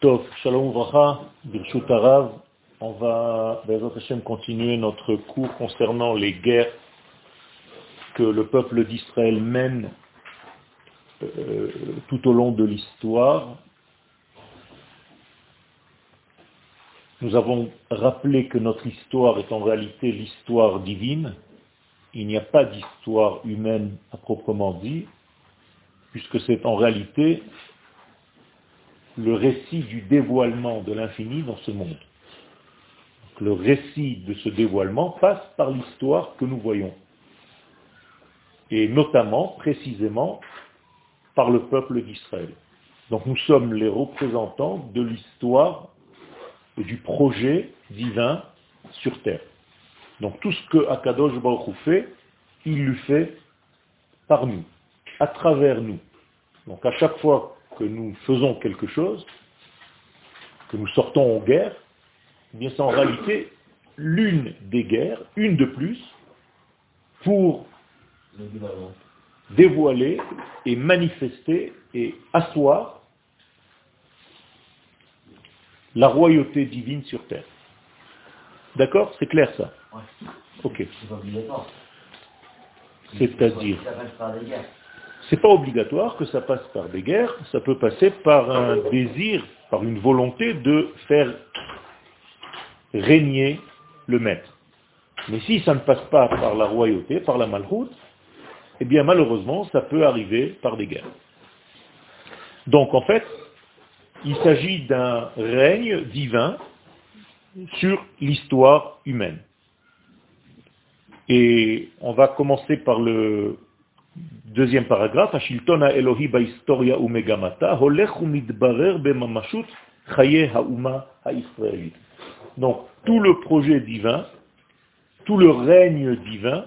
Tov, Shalom Vracha, Birshut Arav. On va, Hashem, continuer notre cours concernant les guerres que le peuple d'Israël mène euh, tout au long de l'histoire. Nous avons rappelé que notre histoire est en réalité l'histoire divine. Il n'y a pas d'histoire humaine à proprement dit, puisque c'est en réalité le récit du dévoilement de l'infini dans ce monde. le récit de ce dévoilement passe par l'histoire que nous voyons, et notamment, précisément, par le peuple d'Israël. Donc nous sommes les représentants de l'histoire et du projet divin sur terre. Donc tout ce que Akadosh Baruch fait, il le fait par nous, à travers nous. Donc à chaque fois que nous faisons quelque chose, que nous sortons en guerre, eh bien c'est en réalité l'une des guerres, une de plus, pour dévoiler et manifester et asseoir la royauté divine sur terre. D'accord? C'est clair ça? Ok. C'est-à-dire c'est pas obligatoire que ça passe par des guerres, ça peut passer par un désir, par une volonté de faire régner le maître. Mais si ça ne passe pas par la royauté, par la malroute, eh bien malheureusement, ça peut arriver par des guerres. Donc en fait, il s'agit d'un règne divin sur l'histoire humaine. Et on va commencer par le Deuxième paragraphe, Ashiltona Elohi historia umegamata, holech bemamashut chaye hauma haisraelit. Donc, tout le projet divin, tout le règne divin,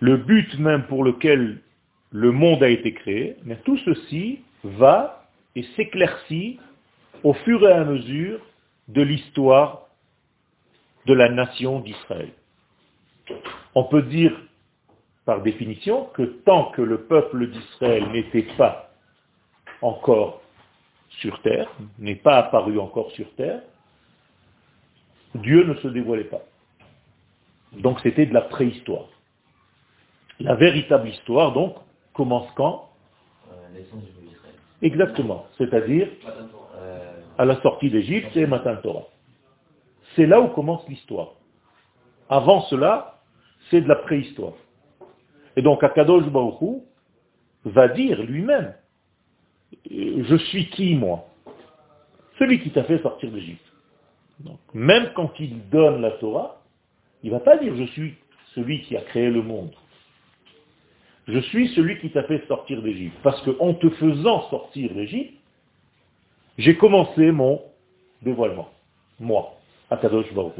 le but même pour lequel le monde a été créé, mais tout ceci va et s'éclaircit au fur et à mesure de l'histoire de la nation d'Israël. On peut dire par définition que tant que le peuple d'Israël n'était pas encore sur terre, n'est pas apparu encore sur terre, Dieu ne se dévoilait pas. Donc c'était de la préhistoire. La véritable histoire, donc, commence quand? Exactement, c'est-à-dire à la sortie d'Égypte et Matan Torah. C'est là où commence l'histoire. Avant cela, c'est de la préhistoire. Et donc Akadosh Baruch va dire lui-même, je suis qui moi? Celui qui t'a fait sortir d'Égypte. même quand il donne la Torah, il ne va pas dire je suis celui qui a créé le monde. Je suis celui qui t'a fait sortir d'Égypte. Parce qu'en te faisant sortir d'Égypte, j'ai commencé mon dévoilement. Moi, Akadosh Baruch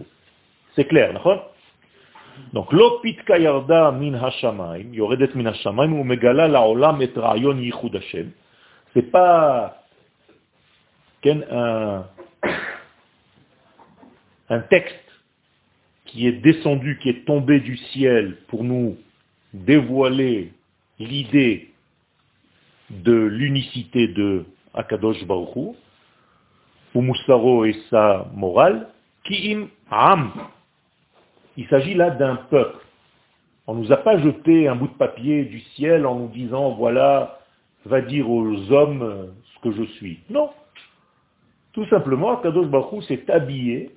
C'est clair, d'accord? Donc, l'opitka yarda min hashamayim, yoredet min hashamayim, ou megala laolam et rayon yichud Hashem. C'est pas un, un texte qui est descendu, qui est tombé du ciel pour nous dévoiler l'idée de l'unicité de Akadosh Baruch ou Moussaro et sa morale, qui im am, il s'agit là d'un peuple. On ne nous a pas jeté un bout de papier du ciel en nous disant, voilà, va dire aux hommes ce que je suis. Non. Tout simplement, Kadosh Baruch s'est habillé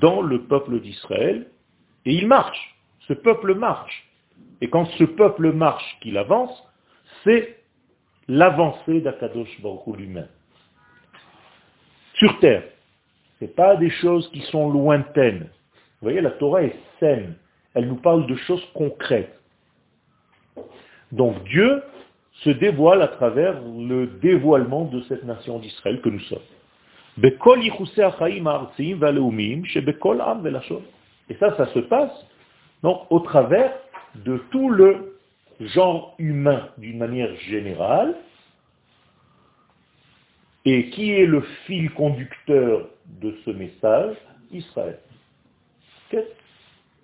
dans le peuple d'Israël et il marche. Ce peuple marche. Et quand ce peuple marche, qu'il avance, c'est l'avancée d'Akadosh Baruch lui-même. Sur terre. Ce pas des choses qui sont lointaines. Vous voyez, la Torah est saine. Elle nous parle de choses concrètes. Donc Dieu se dévoile à travers le dévoilement de cette nation d'Israël que nous sommes. Et ça, ça se passe donc, au travers de tout le genre humain d'une manière générale. Et qui est le fil conducteur de ce message Israël.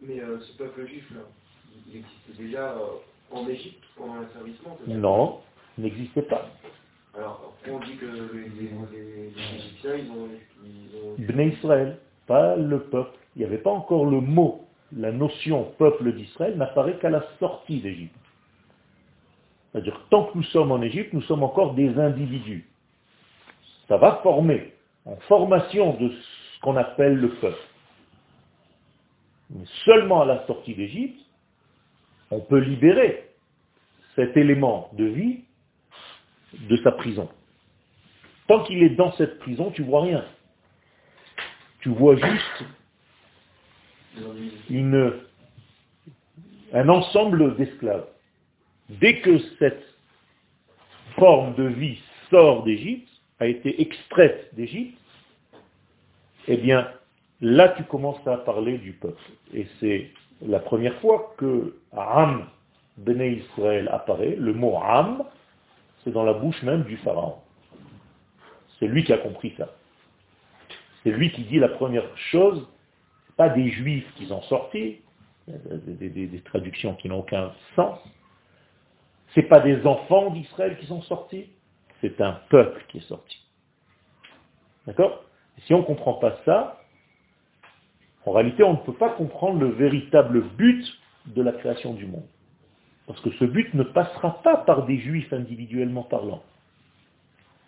Mais euh, ce peuple juif, là, il existait déjà euh, en Égypte pendant l'asservissement Non, il n'existait pas. Alors, On dit que les, les, les Égyptiens, ils ont... Ils ont... Bnei Israël, pas le peuple. Il n'y avait pas encore le mot, la notion peuple d'Israël n'apparaît qu'à la sortie d'Égypte. C'est-à-dire, tant que nous sommes en Égypte, nous sommes encore des individus. Ça va former, en formation de ce qu'on appelle le peuple. Seulement à la sortie d'Égypte, on peut libérer cet élément de vie de sa prison. Tant qu'il est dans cette prison, tu vois rien. Tu vois juste une, un ensemble d'esclaves. Dès que cette forme de vie sort d'Égypte, a été extraite d'Égypte, eh bien, là tu commences à parler du peuple. Et c'est la première fois que Am Bene Israël apparaît. Le mot Am, c'est dans la bouche même du Pharaon. C'est lui qui a compris ça. C'est lui qui dit la première chose, pas des juifs qui sont sortis, des, des- traductions qui n'ont aucun sens. C'est pas des enfants d'Israël qui sont sortis, c'est un peuple qui est sorti. D'accord? Si on ne comprend pas ça, en réalité, on ne peut pas comprendre le véritable but de la création du monde. Parce que ce but ne passera pas par des juifs individuellement parlant.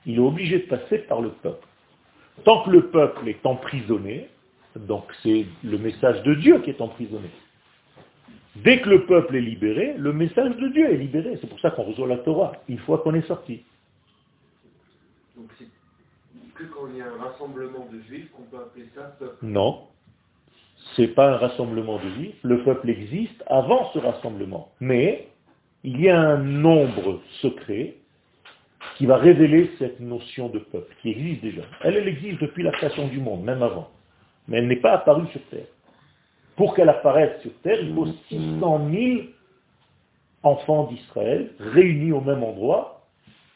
Il est obligé de passer par le peuple. Tant que le peuple est emprisonné, donc c'est le message de Dieu qui est emprisonné. Dès que le peuple est libéré, le message de Dieu est libéré. C'est pour ça qu'on reçoit la Torah, une fois qu'on est sorti. Donc c'est que quand il y a un rassemblement de juifs qu'on peut appeler ça peuple. Non, c'est pas un rassemblement de juifs. Le peuple existe avant ce rassemblement. Mais il y a un nombre secret qui va révéler cette notion de peuple, qui existe déjà. Elle, elle existe depuis la création du monde, même avant. Mais elle n'est pas apparue sur Terre. Pour qu'elle apparaisse sur Terre, il faut 600 000 enfants d'Israël réunis au même endroit.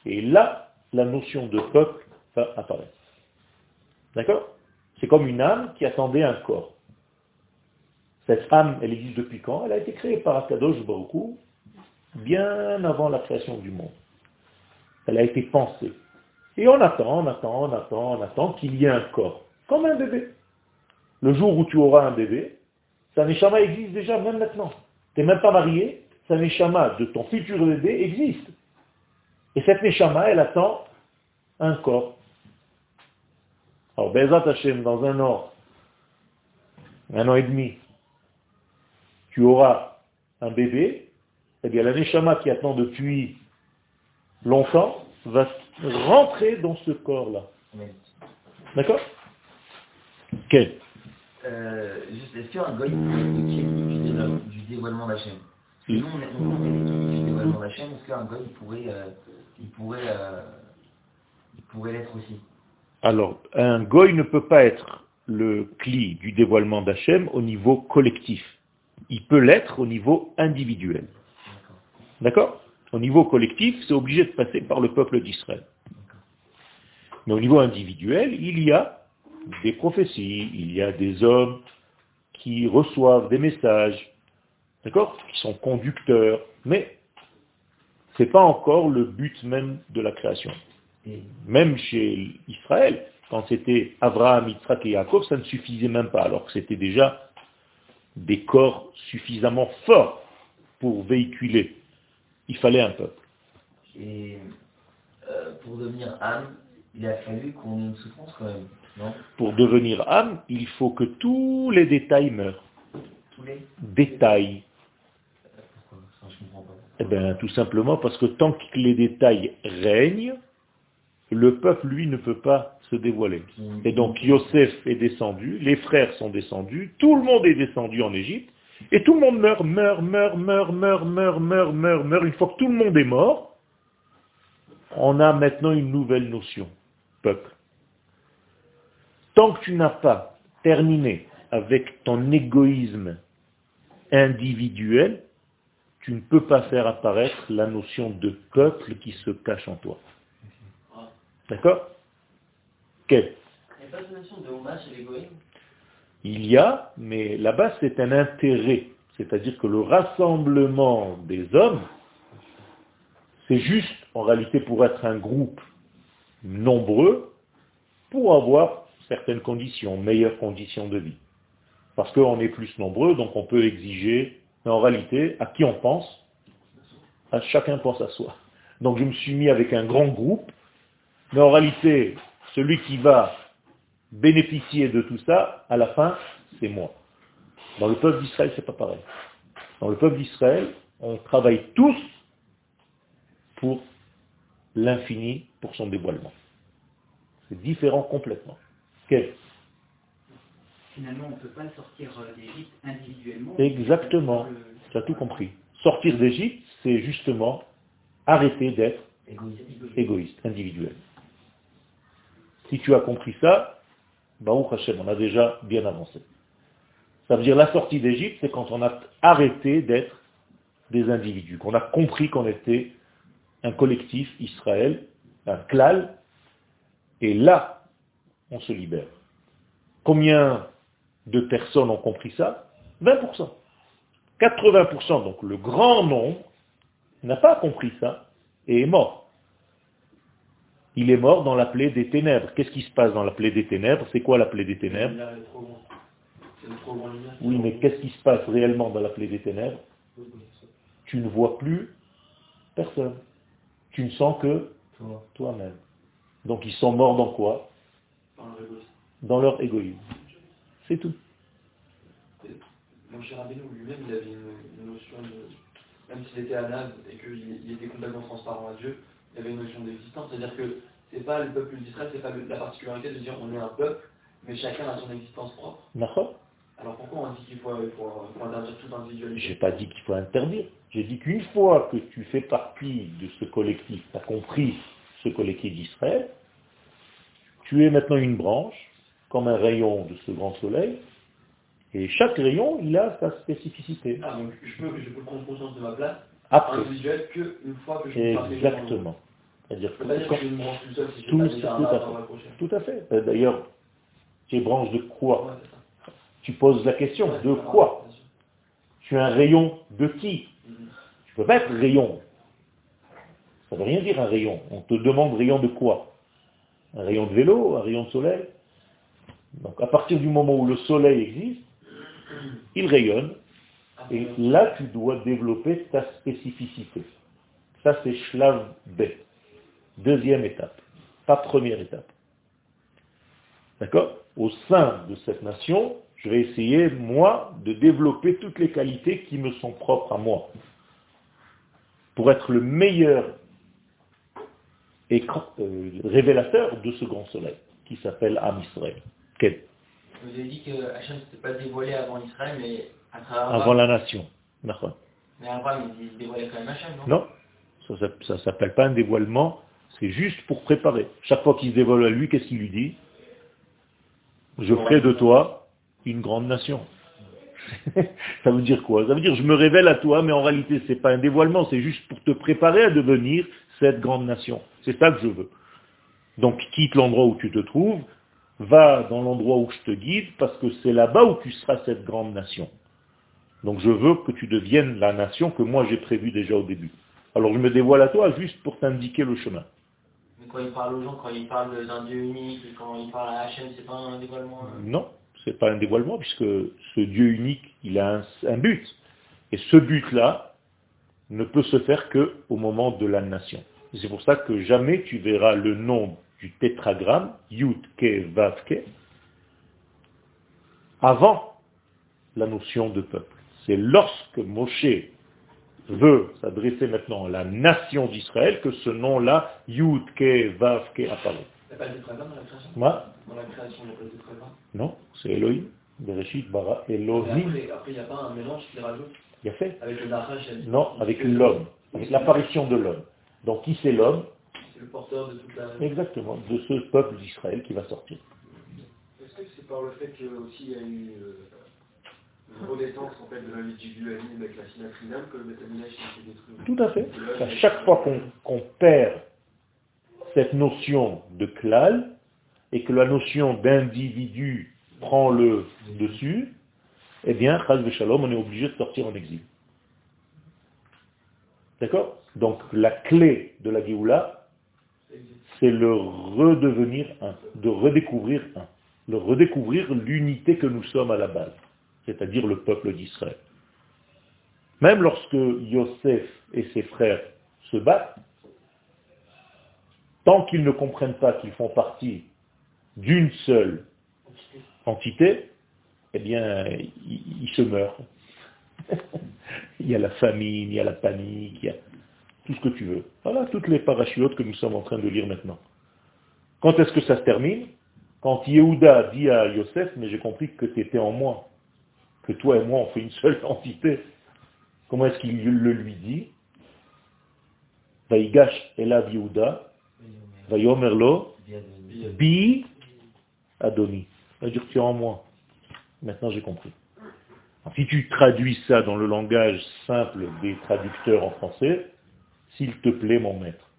Et là, la notion de peuple va apparaître. D'accord? C'est comme une âme qui attendait un corps. Cette âme, elle existe depuis quand? Elle a été créée par Akadosh Baruch Hu, bien avant la création du monde. Elle a été pensée. Et on attend, on attend, on attend, on attend qu'il y ait un corps, comme un bébé. Le jour où tu auras un bébé, sa neshama existe déjà, même maintenant. Tu n'es même pas marié, sa neshama de ton futur bébé existe. Et cette neshama, elle attend un corps. Alors, Bezat Hashem, dans un an, un an et demi, tu auras un bébé, eh bien la Neshama qui attend depuis longtemps va rentrer dans ce corps-là. D'accord Quel euh, juste, est-ce qu'un goy pourrait étudier du, dévoilement- du dévoilement d'Hachem? Nous, on est, du dévoilement d'Hachem, est-ce qu'un goy pourrait, euh, il pourrait, euh, il pourrait l'être aussi? Alors, un goy ne peut pas être le cli du dévoilement d'Hachem au niveau collectif. Il peut l'être au niveau individuel. D'accord? Au niveau collectif, c'est obligé de passer par le peuple d'Israël. Mais au niveau individuel, il y a des prophéties, il y a des hommes qui reçoivent des messages, d'accord? Qui sont conducteurs, mais ce n'est pas encore le but même de la création. Même chez Israël, quand c'était Abraham, Yitzhak et Yaakov, ça ne suffisait même pas, alors que c'était déjà des corps suffisamment forts pour véhiculer. Il fallait un peuple. et euh, pour devenir âme, il a fallu qu'on ait une souffrance quand même, non? Pour devenir âme, il faut que tous les détails meurent. Tous les Détails. Pourquoi? Ça, je comprends pas. Eh bien, tout simplement parce que tant que les détails règnent, le peuple, lui, ne peut pas se dévoiler. Et donc, Yosef est descendu, les frères sont descendus, tout le monde est descendu en Égypte, et tout le monde meurt, meurt, meurt, meurt, meurt, meurt, meurt, meurt, meurt. Une fois que tout le monde est mort, on a maintenant une nouvelle notion, peuple. Tant que tu n'as pas terminé avec ton égoïsme individuel, tu ne peux pas faire apparaître la notion de peuple qui se cache en toi. D'accord? Quel Il n'y a pas de notion de hommage chez les goïms Il y a, mais là-bas c'est un intérêt. C'est-à-dire que le rassemblement des hommes, c'est juste en réalité pour être un groupe nombreux pour avoir certaines conditions, meilleures conditions de vie. Parce qu'on est plus nombreux, donc on peut exiger, mais en réalité, à qui on pense? À Chacun pense à soi. Donc je me suis mis avec un grand groupe, mais en réalité, celui qui va bénéficier de tout ça, à la fin, c'est moi. Dans le peuple d'Israël, c'est pas pareil. Dans le peuple d'Israël, on travaille tous pour l'infini, pour son dévoilement. C'est différent complètement. Quel? Finalement, on ne peut pas sortir euh, d'Égypte individuellement. Exactement. Tu as tout compris. Sortir d'Égypte, c'est justement arrêter d'être égoïste, individuel. Si tu as compris ça, Baruch Hashem, on a déjà bien avancé. Ça veut dire la sortie d'Égypte, c'est quand on a arrêté d'être des individus, qu'on a compris qu'on était un collectif, Israël, un klal, et là, on se libère. Combien de personnes ont compris ça? 20%. 80%, donc le grand nombre, n'a pas compris ça et est mort. Il est mort dans la plaie des ténèbres. Qu'est-ce qui se passe dans la plaie des ténèbres? C'est quoi la plaie des ténèbres? Oui, mais qu'est-ce qui se passe réellement dans la plaie des ténèbres? Tu ne vois plus personne. Tu ne sens que toi-même. Donc ils sont morts dans quoi? Dans leur égoïsme. C'est tout. Mon cher lui-même, il avait une, notion de. Même s'il était anabe et qu'il était complètement transparent à Dieu, il avait une notion d'existence. C'est-à-dire que c'est pas le peuple d'Israël, c'est pas la particularité de dire on est un peuple, mais chacun a son existence propre. D'accord Alors pourquoi on dit qu'il faut, faut, interdire toute individualité? J'ai pas dit qu'il faut interdire. J'ai dit qu'une fois que tu fais partie de ce collectif, tu as compris ce collectif d'Israël, tu es maintenant une branche, comme un rayon de ce grand soleil, et chaque rayon, il a sa spécificité. Ah, donc je peux, je peux prendre conscience de ma place Après. fois que je Exactement. C'est-à-dire que, je tout seul, si tout, tout, tout, à fait. Euh, d'ailleurs, tu es branche de quoi Tu poses la question, de quoi Tu es un rayon de qui mm-hmm. Tu peux pas être rayon. Ça ne veut rien dire un rayon. On te demande rayon de quoi? Un rayon de vélo, un rayon de soleil? Donc à partir du moment où le soleil existe, il rayonne, et là tu dois développer ta spécificité. Ça c'est Shlav B. Deuxième étape, pas première étape. D'accord? Au sein de cette nation, je vais essayer, moi, de développer toutes les qualités qui me sont propres à moi. Pour être le meilleur euh, révélateur de ce grand soleil, qui s'appelle Am Israël. Vous avez dit que Hachem ne s'était pas dévoilé avant Israël, mais Avant la nation. Mais Abraham, il se dévoilait quand même Hachem, non? Non, ça ne s'appelle pas un dévoilement, c'est juste pour préparer. Chaque fois qu'il se dévoile à lui, qu'est-ce qu'il lui dit? Je ferai de toi une grande nation. ça veut dire quoi? Ça veut dire je me révèle à toi, mais en réalité ce n'est pas un dévoilement, c'est juste pour te préparer à devenir cette grande nation. C'est ça que je veux. Donc quitte l'endroit où tu te trouves, va dans l'endroit où je te guide, parce que c'est là-bas où tu seras cette grande nation. Donc je veux que tu deviennes la nation que moi j'ai prévue déjà au début. Alors je me dévoile à toi juste pour t'indiquer le chemin. Mais quand il parle aux gens, quand il parle d'un Dieu unique, quand il parle à Hachem, c'est pas un dévoilement euh Non, c'est pas un dévoilement, puisque ce Dieu unique, il a un, but. Et ce but-là ne peut se faire qu'au moment de la nation. C'est pour ça que jamais tu verras le nom du tétragramme, Yud Ke Vav Ke, avant la notion de peuple. C'est lorsque Moshe veut s'adresser maintenant à la nation d'Israël que ce nom-là, Yud Ke Vav Ke apparaît. Il n'y a pas de dans la création? Moi? Dans la création, il n'y a pas de Non, c'est Elohim. Bereshit, Bara, Elohim. Après, il n'y a pas un mélange qui rajoute? Il y a fait Avec le Non, avec l'homme, avec l'apparition de l'homme. Donc qui c'est l'homme? C'est le porteur de toute la... Exactement, de ce peuple d'Israël qui va sortir. Est-ce que c'est par le fait qu'il y a eu euh, une renaissance en fait, de la vie du dualisme avec la synaprinam que le métaminage a été détruit Tout à fait. À chaque fois qu'on perd cette notion de klal et que la notion d'individu prend le dessus, eh bien, Shalom, on est obligé de sortir en exil. D'accord? Donc la clé de la Géoula, c'est le redevenir un, de redécouvrir un, de redécouvrir l'unité que nous sommes à la base, c'est-à-dire le peuple d'Israël. Même lorsque Yosef et ses frères se battent, tant qu'ils ne comprennent pas qu'ils font partie d'une seule entité, eh bien, ils, se meurent. il y a la famine, il y a la panique, il y a tout ce que tu veux. Voilà toutes les parachutes que nous sommes en train de lire maintenant. Quand est-ce que ça se termine? Quand Yehuda dit à Yosef, mais j'ai compris que tu étais en moi, que toi et moi on fait une seule entité. Comment est-ce qu'il le lui dit? Vaïgash Elav Yehuda, Bi Adoni. Ça veut dire tu es en moi. Maintenant j'ai compris. Si tu traduis ça dans le langage simple des traducteurs en français, s'il te plaît mon maître.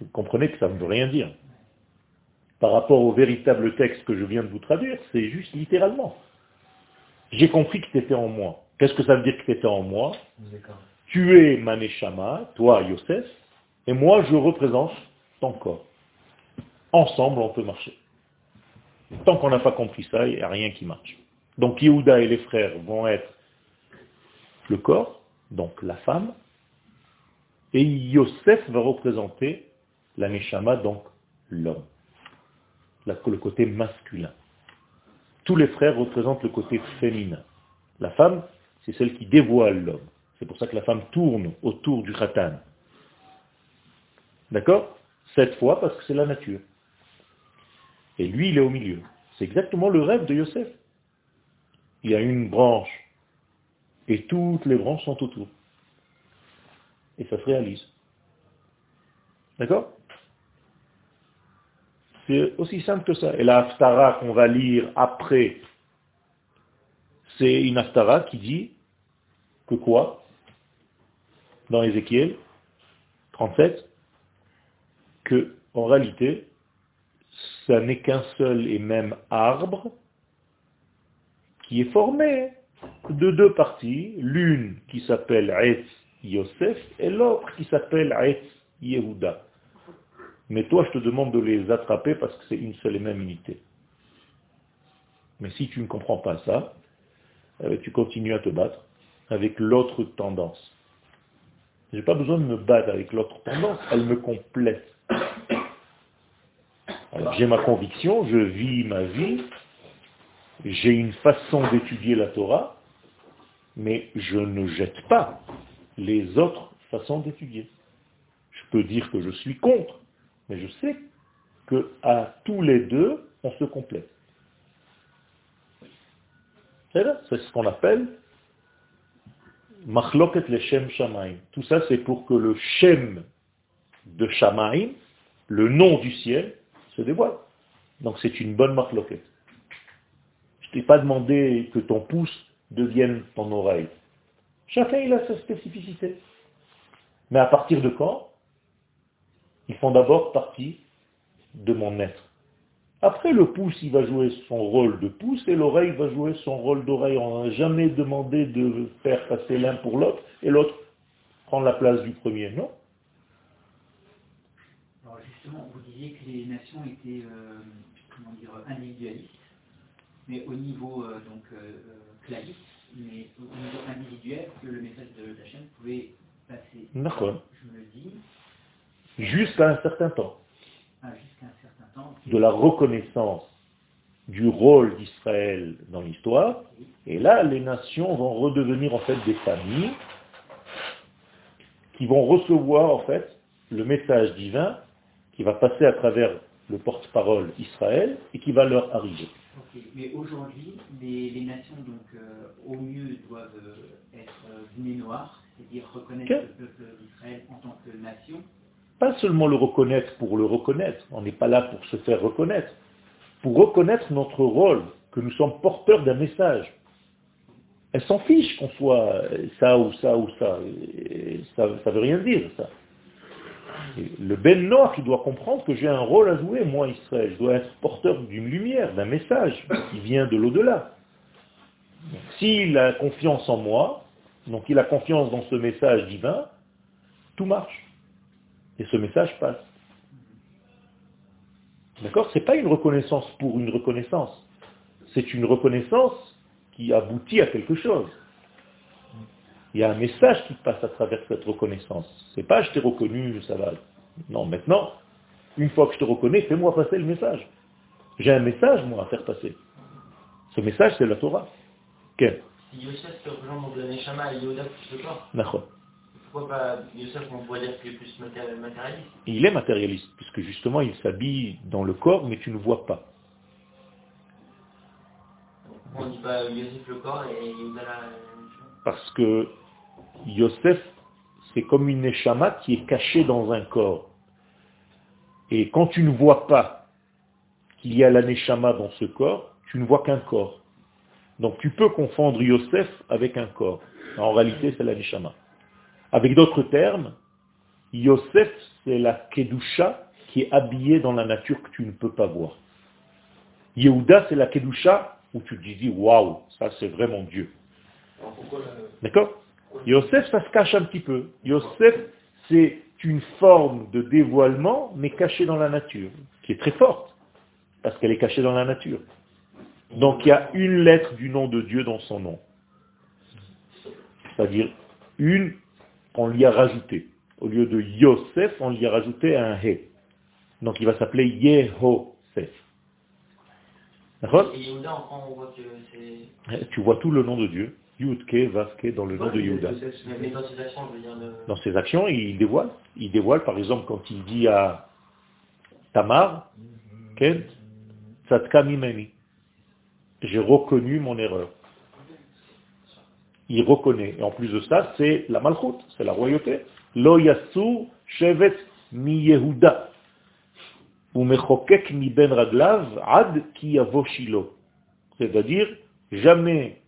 Vous comprenez que ça ne veut rien dire. Par rapport au véritable texte que je viens de vous traduire, c'est juste littéralement. J'ai compris que tu étais en moi. Qu'est-ce que ça veut dire que tu étais en moi Tu es Maneshama, toi Yosef, et moi je représente ton corps. Ensemble on peut marcher. Tant qu'on n'a pas compris ça, il n'y a rien qui marche. Donc Yehuda et les frères vont être le corps, donc la femme, et Yosef va représenter la Neshama, donc l'homme, le côté masculin. Tous les frères représentent le côté féminin. La femme, c'est celle qui dévoile l'homme. C'est pour ça que la femme tourne autour du khatan. D'accord? Cette fois, parce que c'est la nature. Et lui, il est au milieu. C'est exactement le rêve de Yosef. Il y a une branche, et toutes les branches sont autour. Et ça se réalise. D'accord? C'est aussi simple que ça. Et la Haftara qu'on va lire après, c'est une Haftara qui dit que quoi? Dans Ézéchiel 37, que en réalité, ça n'est qu'un seul et même arbre qui est formé de deux parties, l'une qui s'appelle Etz Yosef et l'autre qui s'appelle Etz Yehuda. Mais toi, je te demande de les attraper parce que c'est une seule et même unité. Mais si tu ne comprends pas ça, euh, tu continues à te battre avec l'autre tendance. Je n'ai pas besoin de me battre avec l'autre tendance, elle me complète. J'ai ma conviction, je vis ma vie, j'ai une façon d'étudier la Torah, mais je ne jette pas les autres façons d'étudier. Je peux dire que je suis contre, mais je sais que à tous les deux, on se complète. C'est ce qu'on appelle machloket le shem shamaim. Tout ça, c'est pour que le shem de shamaim, le nom du ciel, se dévoile. Donc c'est une bonne machloket. Je t'ai pas demandé que ton pouce devienne ton oreille. Chacun il a sa spécificité. Mais à partir de quand? Ils font d'abord partie de mon être. Après, le pouce, il va jouer son rôle de pouce et l'oreille va jouer son rôle d'oreille. On n'a jamais demandé de faire passer l'un pour l'autre et l'autre prend la place du premier, non Alors justement, vous disiez que les nations étaient euh, comment dire, individualistes, mais au niveau euh, donc euh, mais au niveau individuel, que le message de la chaîne pouvait passer. D'accord. Je me dis. Jusqu'à un certain temps. Ah, jusqu'à un certain temps. De la reconnaissance du rôle d'Israël dans l'histoire. Et là, les nations vont redevenir en fait des familles qui vont recevoir en fait le message divin qui va passer à travers le porte-parole Israël et qui va leur arriver. Mais aujourd'hui, les, nations, donc, euh, au mieux, doivent euh, être euh, noires, c'est-à-dire reconnaître le peuple d'Israël en tant que nation. Pas seulement le reconnaître pour le reconnaître, on n'est pas là pour se faire reconnaître, pour reconnaître notre rôle, que nous sommes porteurs d'un message. Elle s'en fiche qu'on soit ça ou ça ou ça. ça ne veut rien dire, ça. Le Ben Noir qui doit comprendre que j'ai un rôle à jouer, moi Israël. Je dois être porteur d'une lumière, d'un message qui vient de l'au-delà. S'il a confiance en moi, donc il a confiance dans ce message divin, tout marche. Et ce message passe. D'accord? C'est pas une reconnaissance pour une reconnaissance. C'est une reconnaissance qui aboutit à quelque chose. Il y a un message qui passe à travers cette reconnaissance. C'est pas je t'ai reconnu, ça va. Non, maintenant, une fois que je te reconnais, fais-moi passer le message. J'ai un message, moi, à faire passer. Ce message, c'est la Torah. Quel? Si pourquoi pas Yosef, on pourrait dire qu'il est plus maté- matérialiste? Il est matérialiste, puisque justement, il s'habille dans le corps, mais tu ne vois pas. On dit pas Yosef le corps et la Parce que Yosef, c'est comme une neshama qui est cachée dans un corps. Et quand tu ne vois pas qu'il y a la neshama dans ce corps, tu ne vois qu'un corps. Donc tu peux confondre Yosef avec un corps. En réalité, c'est la neshama. Avec d'autres termes, Yosef, c'est la kedusha qui est habillée dans la nature que tu ne peux pas voir. Yehuda, c'est la kedusha où tu te dis, waouh, ça c'est vraiment Dieu. D'accord Yosef, ça se cache un petit peu. Yosef, c'est une forme de dévoilement, mais cachée dans la nature, qui est très forte, parce qu'elle est cachée dans la nature. Donc il y a une lettre du nom de Dieu dans son nom. C'est-à-dire une qu'on lui a rajoutée. Au lieu de Yosef, on lui a rajouté un He. Donc il va s'appeler Yehosef. D'accord on. Tu vois tout le nom de Dieu. Yudke, Vaske dans le nom de Yehuda. Dans ses actions, il dévoile. Il dévoile, par exemple, quand il dit à Tamar, Ken, Tzadka mimeni. J'ai reconnu mon erreur. Il reconnaît. Et en plus de ça, c'est la malchoute, c'est la royauté. Lo yasu shevet mi Yehuda. Ou mechokek mi ben ad ki yavo Shilo. C'est-à-dire, jamais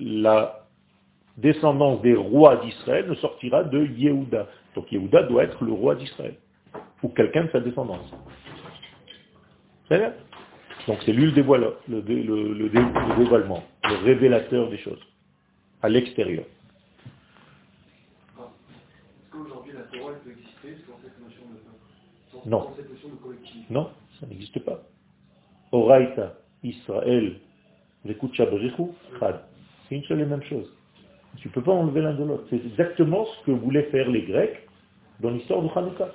la descendance des rois d'Israël ne sortira de Yehuda. Donc Yehuda doit être le roi d'Israël, ou quelqu'un de sa descendance. Donc c'est lui le, dévoileur, le, dé- le- le dé- le dévoilement, le révélateur des choses, à l'extérieur. Est-ce qu'aujourd'hui la Torah elle peut exister sans cette notion de... sans- Non. sans cette notion de collectif? Non, ça n'existe pas. Oraita, Israël, Vekucha Chad. C'est une seule et même chose. Tu ne peux pas enlever l'un de l'autre. C'est exactement ce que voulaient faire les Grecs dans l'histoire de Hanouka.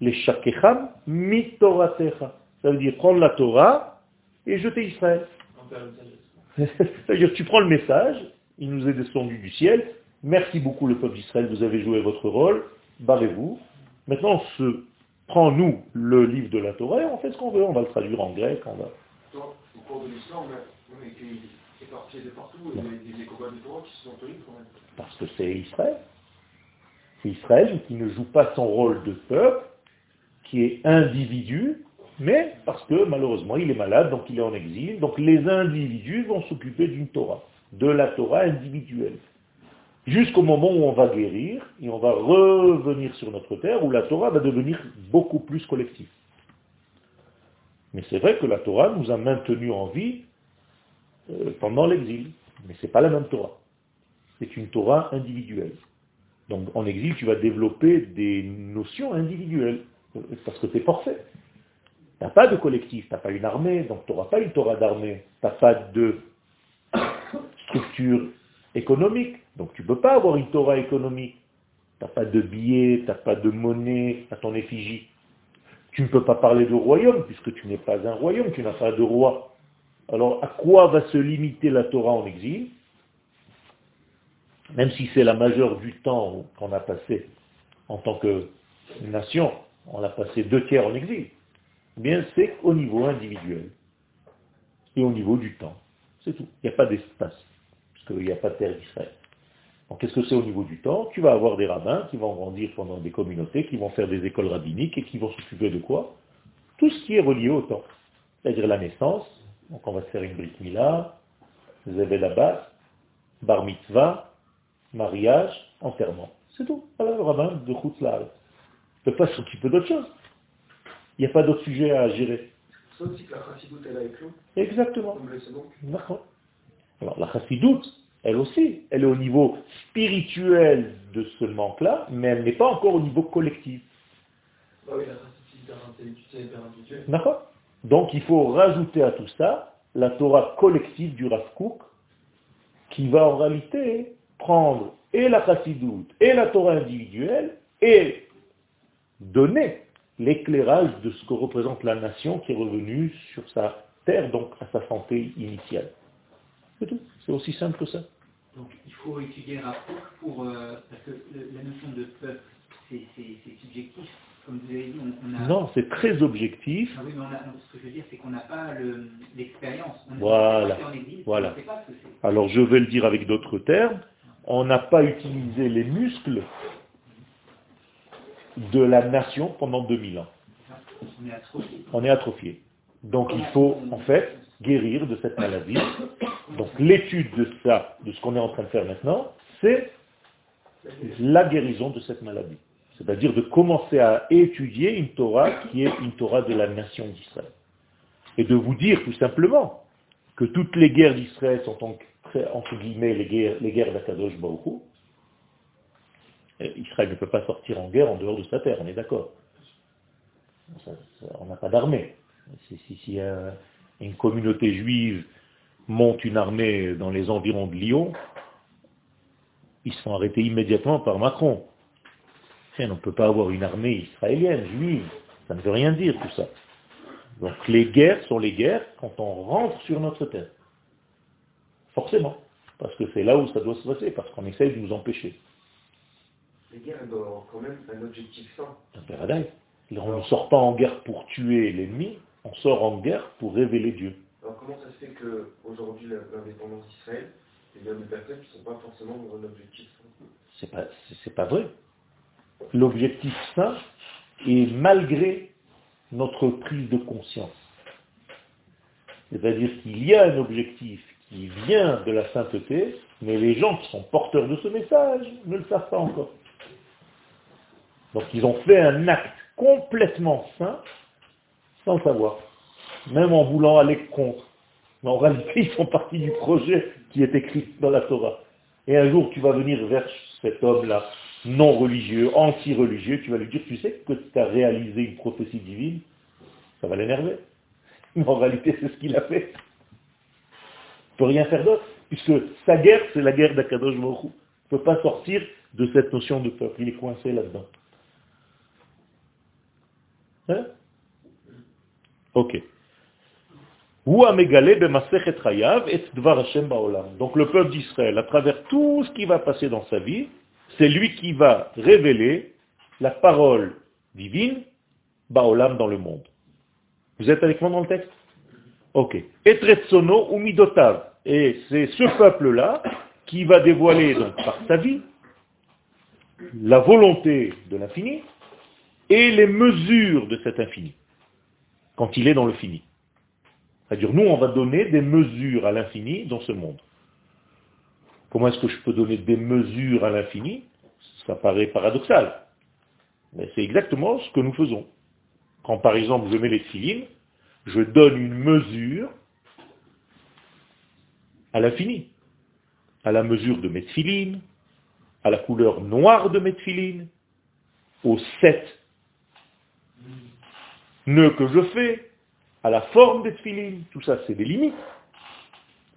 Les Shakecham mitoratecha. Ça veut dire prendre la Torah et jeter Israël. C'est-à-dire tu prends le message, il nous est descendu du ciel, merci beaucoup le peuple d'Israël, vous avez joué votre rôle, barrez-vous. Maintenant on se prend nous le livre de la Torah et on fait ce qu'on veut, on va le traduire en grec, on va... Au cours de l'histoire, on a, été éparpillés de partout, et des, des de Torah qui se sont tenus quand même. Parce que c'est Israël. C'est Israël qui ne joue pas son rôle de peuple, qui est individu, mais parce que malheureusement il est malade, donc il est en exil. Donc les individus vont s'occuper d'une Torah, de la Torah individuelle. Jusqu'au moment où on va guérir et on va revenir sur notre terre, où la Torah va devenir beaucoup plus collective. Mais c'est vrai que la Torah nous a maintenus en vie euh, pendant l'exil. Mais ce n'est pas la même Torah c'est une Torah individuelle. Donc en exil, tu vas développer des notions individuelles, euh, parce que tu es forfait. Tu n'as pas de collectif, tu n'as pas une armée, donc tu n'auras pas une Torah d'armée, tu n'as pas de structure économique, donc tu ne peux pas avoir une Torah économique. Tu n'as pas de billets, tu n'as pas de monnaie à ton effigie. Tu ne peux pas parler de royaume, puisque tu n'es pas un royaume, tu n'as pas de roi. Alors à quoi va se limiter la Torah en exil? Même si c'est la majeure du temps qu'on a passé en tant que nation, on a passé deux tiers en exil, eh bien c'est au niveau individuel et au niveau du temps. C'est tout. Il n'y a pas d'espace, puisqu'il n'y a pas de terre d'Israël. Donc qu'est-ce que c'est au niveau du temps? Tu vas avoir des rabbins qui vont grandir pendant des communautés, qui vont faire des écoles rabbiniques et qui vont s'occuper de quoi? Tout ce qui est relié au temps. C'est-à-dire la naissance, donc on va se faire une brit mila, Zével Abbas, bar mitzvah, mariage, enterrement. C'est tout. Voilà le rabbin de Chutzlar. Il ne peut pas s'occuper d'autre chose. Il n'y a pas d'autre sujet à gérer. Aussi que la elle a éclos, Exactement. D'accord. Alors la chassidoute, elle aussi, elle est au niveau spirituel de ce manque-là, mais elle n'est pas encore au niveau collectif. Bah oui. D'accord? Donc il faut rajouter à tout ça la Torah collective du Rav Kook, qui va en réalité prendre et la Chassidoute et la Torah individuelle et donner l'éclairage de ce que représente la nation qui est revenue sur sa terre, donc à sa santé initiale. C'est tout. C'est aussi simple que ça. Donc il faut étudier Kook pour... euh, parce que la notion de peuple, c'est subjectif. Comme vous avez dit, on, on a... Non, c'est très objectif. Ah oui, mais on a, ce que je veux dire, c'est qu'on n'a pas le- l'expérience. Voilà. exil, Voilà. On pas ce. Alors je vais le dire avec d'autres termes, on n'a pas utilisé les muscles de la nation pendant 2000 ans. On est atrophié. On est atrophié. Donc il faut en fait guérir de cette maladie. Donc l'étude de ça, de ce qu'on est en train de faire maintenant, c'est la guérison de cette maladie. C'est-à-dire de commencer à étudier une Torah qui est une Torah de la nation d'Israël. Et de vous dire tout simplement que toutes les guerres d'Israël sont en- entre guillemets les guerres, les guerres d'Akadosh Baruch Israël ne peut pas sortir en guerre en dehors de sa terre, on est d'accord. On n'a pas d'armée. Si, euh, une communauté juive monte une armée dans les environs de Lyon, ils sont arrêtés immédiatement par Macron. On ne peut pas avoir une armée israélienne, juive. Ça ne veut rien dire tout ça. Donc les guerres sont les guerres quand on rentre sur notre terre. Forcément. Parce que c'est là où ça doit se passer, parce qu'on essaye de nous empêcher. Les guerres elles doivent avoir quand même un objectif sain. Un paradis. On ne sort pas en guerre pour tuer l'ennemi, on sort en guerre pour révéler Dieu. Alors comment ça se fait qu'aujourd'hui l'indépendance d'Israël, il y a des personnes qui ne sont pas forcément dans un objectif? C'est pas, c'est- pas vrai. L'objectif sain est malgré notre prise de conscience. C'est-à-dire qu'il y a un objectif qui vient de la sainteté, mais les gens qui sont porteurs de ce message ne le savent pas encore. Donc ils ont fait un acte complètement sain sans le savoir, même en voulant aller contre. Mais en réalité, ils font partie du projet qui est écrit dans la Torah. Et un jour, tu vas venir vers cet homme-là, non religieux, anti-religieux, tu vas lui dire, tu sais que tu as réalisé une prophétie divine, ça va l'énerver. Mais en réalité, c'est ce qu'il a fait. Il ne peut rien faire d'autre, puisque sa guerre, c'est la guerre d'Akadosh Baruch ne peut pas sortir de cette notion de peuple. Il est coincé là-dedans. Hein Ok. Ou Amegale b'masechet chayav et dvar Hashem ba'olam. Donc le peuple d'Israël, à travers tout ce qui va passer dans sa vie, c'est lui qui va révéler la parole divine ba'olam dans le monde. Vous êtes avec moi dans le texte? Ok. Etretsono ou midotav. Et c'est ce peuple-là qui va dévoiler par sa vie la volonté de l'infini et les mesures de cet infini quand il est dans le fini. C'est-à-dire, nous, on va donner des mesures à l'infini dans ce monde. Comment est-ce que je peux donner des mesures à l'infini? Ça paraît paradoxal. Mais c'est exactement ce que nous faisons. Quand, par exemple, je mets les filines, je donne une mesure à l'infini. À la mesure de mes filines, à la couleur noire de mes filines, aux sept nœuds que je fais, à la forme des tefilines, tout ça c'est des limites.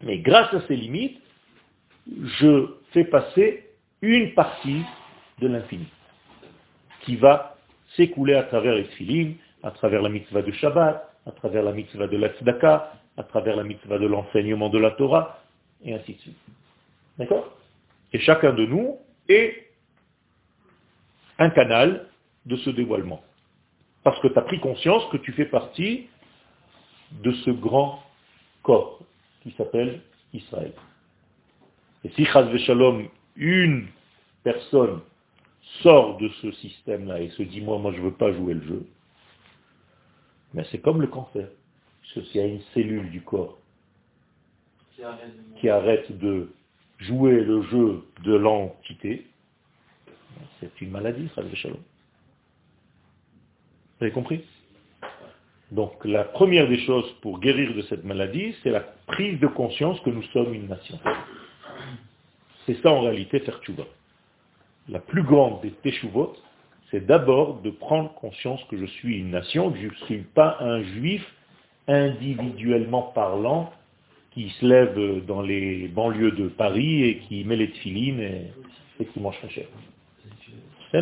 Mais grâce à ces limites, je fais passer une partie de l'infini qui va s'écouler à travers les tefilines, à travers la mitzvah de Shabbat, à travers la mitzvah de la à travers la mitzvah de l'enseignement de la Torah, et ainsi de suite. D'accord? Et chacun de nous est un canal de ce dévoilement. Parce que tu as pris conscience que tu fais partie de ce grand corps qui s'appelle Israël. Et si Chaz Shalom, une personne sort de ce système-là et se dit moi, moi je ne veux pas jouer le jeu, mais c'est comme le cancer. Parce que s'il y a une cellule du corps Qui arrête de- qui arrête de jouer le jeu de l'entité, c'est une maladie, Chaz Shalom. Vous avez compris? Donc la première des choses pour guérir de cette maladie, c'est la prise de conscience que nous sommes une nation. C'est ça en réalité faire tchouva. La plus grande des teshuvot, c'est d'abord de prendre conscience que je suis une nation, que je ne suis pas un juif individuellement parlant, qui se lève dans les banlieues de Paris et qui met les tefilines et, et qui mange très cher. Ça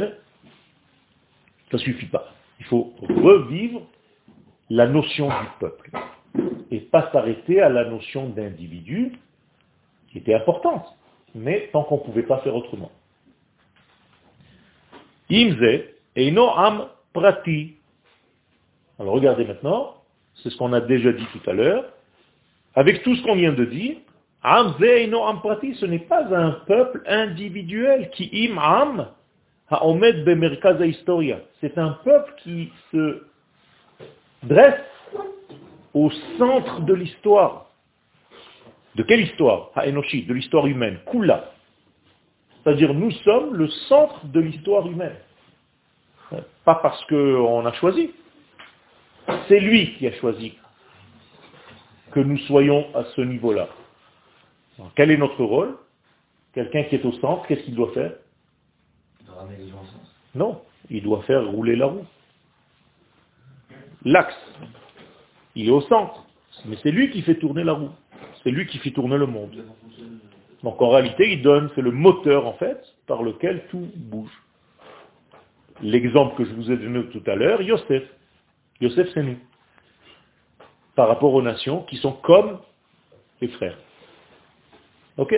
ne suffit pas. Il faut revivre la notion du peuple et pas s'arrêter à la notion d'individu qui était importante, mais tant qu'on ne pouvait pas faire autrement. Imze eino am prati. Alors regardez maintenant, c'est ce qu'on a déjà dit tout à l'heure. Avec tout ce qu'on vient de dire, am eino am prati, ce n'est pas un peuple individuel qui im am haomed bemerkaz historia. C'est un peuple qui se dresse au centre de l'histoire. De quelle histoire? Haenoshi, de l'histoire humaine. Kula. C'est-à-dire nous sommes le centre de l'histoire humaine. Pas parce qu'on a choisi. C'est lui qui a choisi que nous soyons à ce niveau-là. Quel est notre rôle? Quelqu'un qui est au centre, qu'est-ce qu'il doit faire? Non, il doit faire rouler la roue. L'axe, il est au centre, mais c'est lui qui fait tourner la roue. C'est lui qui fait tourner le monde. Donc en réalité, il donne, c'est le moteur en fait, par lequel tout bouge. L'exemple que je vous ai donné tout à l'heure, Yosef. Yosef, c'est nous. Par rapport aux nations qui sont comme les frères. Ok?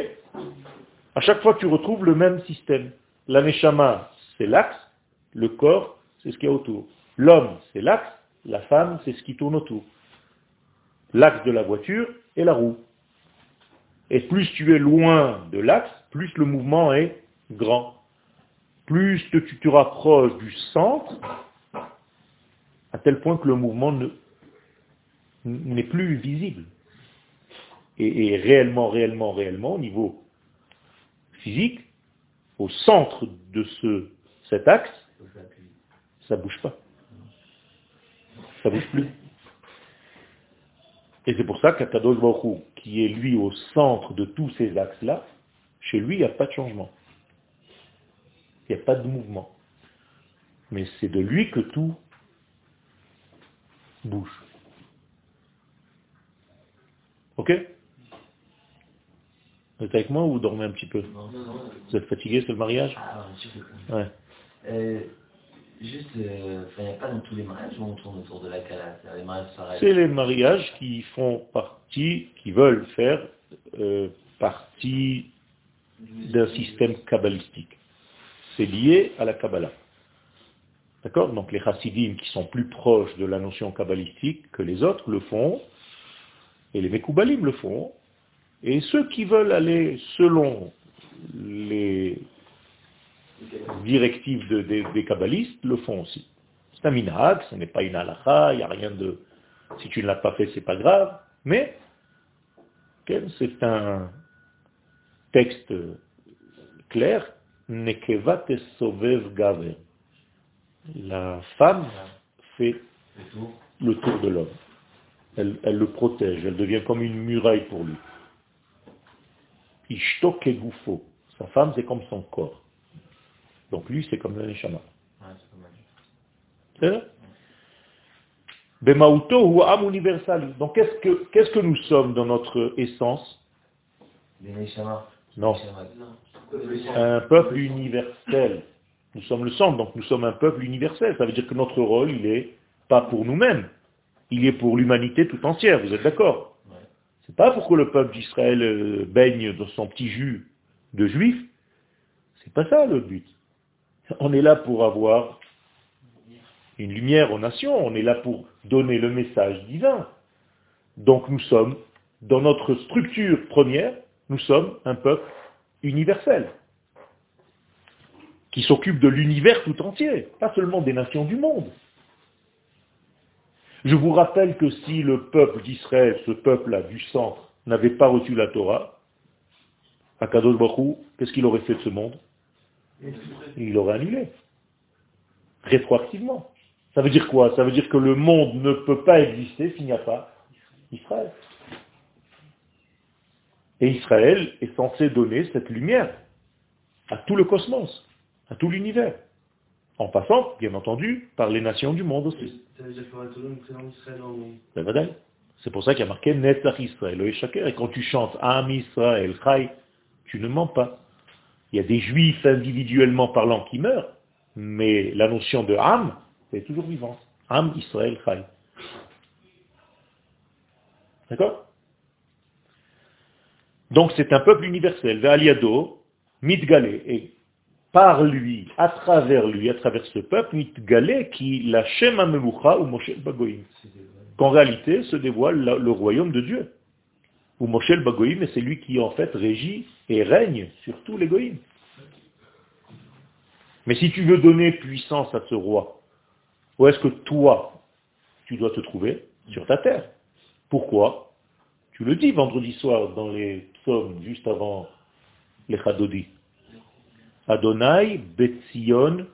À chaque fois, tu retrouves le même système. L'aneshama, c'est l'axe, le corps, c'est ce qu'il y a autour. L'homme, c'est l'axe, la femme, c'est ce qui tourne autour. L'axe de la voiture et la roue. Et plus tu es loin de l'axe, plus le mouvement est grand. Plus tu te rapproches du centre, à tel point que le mouvement n'est plus visible. Et, réellement, réellement, réellement, au niveau physique, au centre de ce, cet axe, ça bouge pas. Ça bouge plus. Et c'est pour ça qu'Akadosh Baruch qui est lui au centre de tous ces axes-là, chez lui, il n'y a pas de changement. Il n'y a pas de mouvement. Mais c'est de lui que tout bouge. Ok? Vous êtes avec moi ou vous dormez un petit peu Non, non, non. Vous êtes fatigué, c'est le mariage Ah. Ouais. Euh, juste, euh, il n'y a pas dans tous les mariages où on tourne autour de la cala. C'est les mariages pareils. C'est les mariages qui font partie, qui veulent faire euh, partie d'un système kabbalistique. C'est lié à la Kabbalah. D'accord? Donc les chassidim qui sont plus proches de la notion kabbalistique que les autres le font, et les mekoubalim le font, et ceux qui veulent aller selon les directives de- des- des kabbalistes le font aussi. C'est un minhag, ce n'est pas une halakha, il n'y a rien de... Si tu ne l'as pas fait, c'est pas grave, mais c'est un texte clair, Nekeva tesovev gaver. La femme fait Le tour. le tour de l'homme. Elle, elle le protège, elle devient comme une muraille pour lui. Ishto kegufo. Sa femme, c'est comme son corps. Donc lui, c'est comme le neshama. Vrai Bemauto ou am universal. Donc qu'est-ce que, qu'est-ce que nous sommes dans notre essence? Les Neshama. Non. Un peuple universel. Nous sommes le centre, donc nous sommes un peuple universel. Ça veut dire que notre rôle, il est pas pour nous-mêmes. Il est pour l'humanité tout entière. Vous êtes d'accord? C'est pas pour que le peuple d'Israël euh, baigne dans son petit jus de juif. C'est pas ça le but. On est là pour avoir une lumière aux nations. On est là pour donner le message divin. Donc nous sommes, dans notre structure première, nous sommes un peuple universel qui s'occupe de l'univers tout entier, pas seulement des nations du monde. Je vous rappelle que si le peuple d'Israël, ce peuple-là du centre, n'avait pas reçu la Torah, Akadosh Baruch Hu, qu'est-ce qu'il aurait fait de ce monde? Il l'aurait annulé. Rétroactivement. Ça veut dire quoi? Ça veut dire que le monde ne peut pas exister s'il n'y a pas Israël. Et Israël est censé donner cette lumière à tout le cosmos, à tout l'univers. En passant, bien entendu, par les nations du monde aussi. Ben. C'est pour ça qu'il y a marqué Netzach Israël. Et quand tu chantes Am Israël Chai, tu ne mens pas. Il y a des juifs individuellement parlant qui meurent, mais la notion de Am, c'est toujours vivante. Am Israël Chai. D'accord? Donc c'est un peuple universel. Ve'aliado, mitgale. Et par lui, à travers lui, à travers ce peuple, qui la Shema Memucha ou Moshe Bagoïm. Qu'en réalité se dévoile le royaume de Dieu. Ou Moshe Bagoïm, et c'est lui qui en fait régit et règne sur tous les goïms. Mais si tu veux donner puissance à ce roi, où est-ce que toi, tu dois te trouver Sur ta terre? Pourquoi? Tu le dis vendredi soir dans les psaumes, juste avant les Chadodi. Adonai Betzion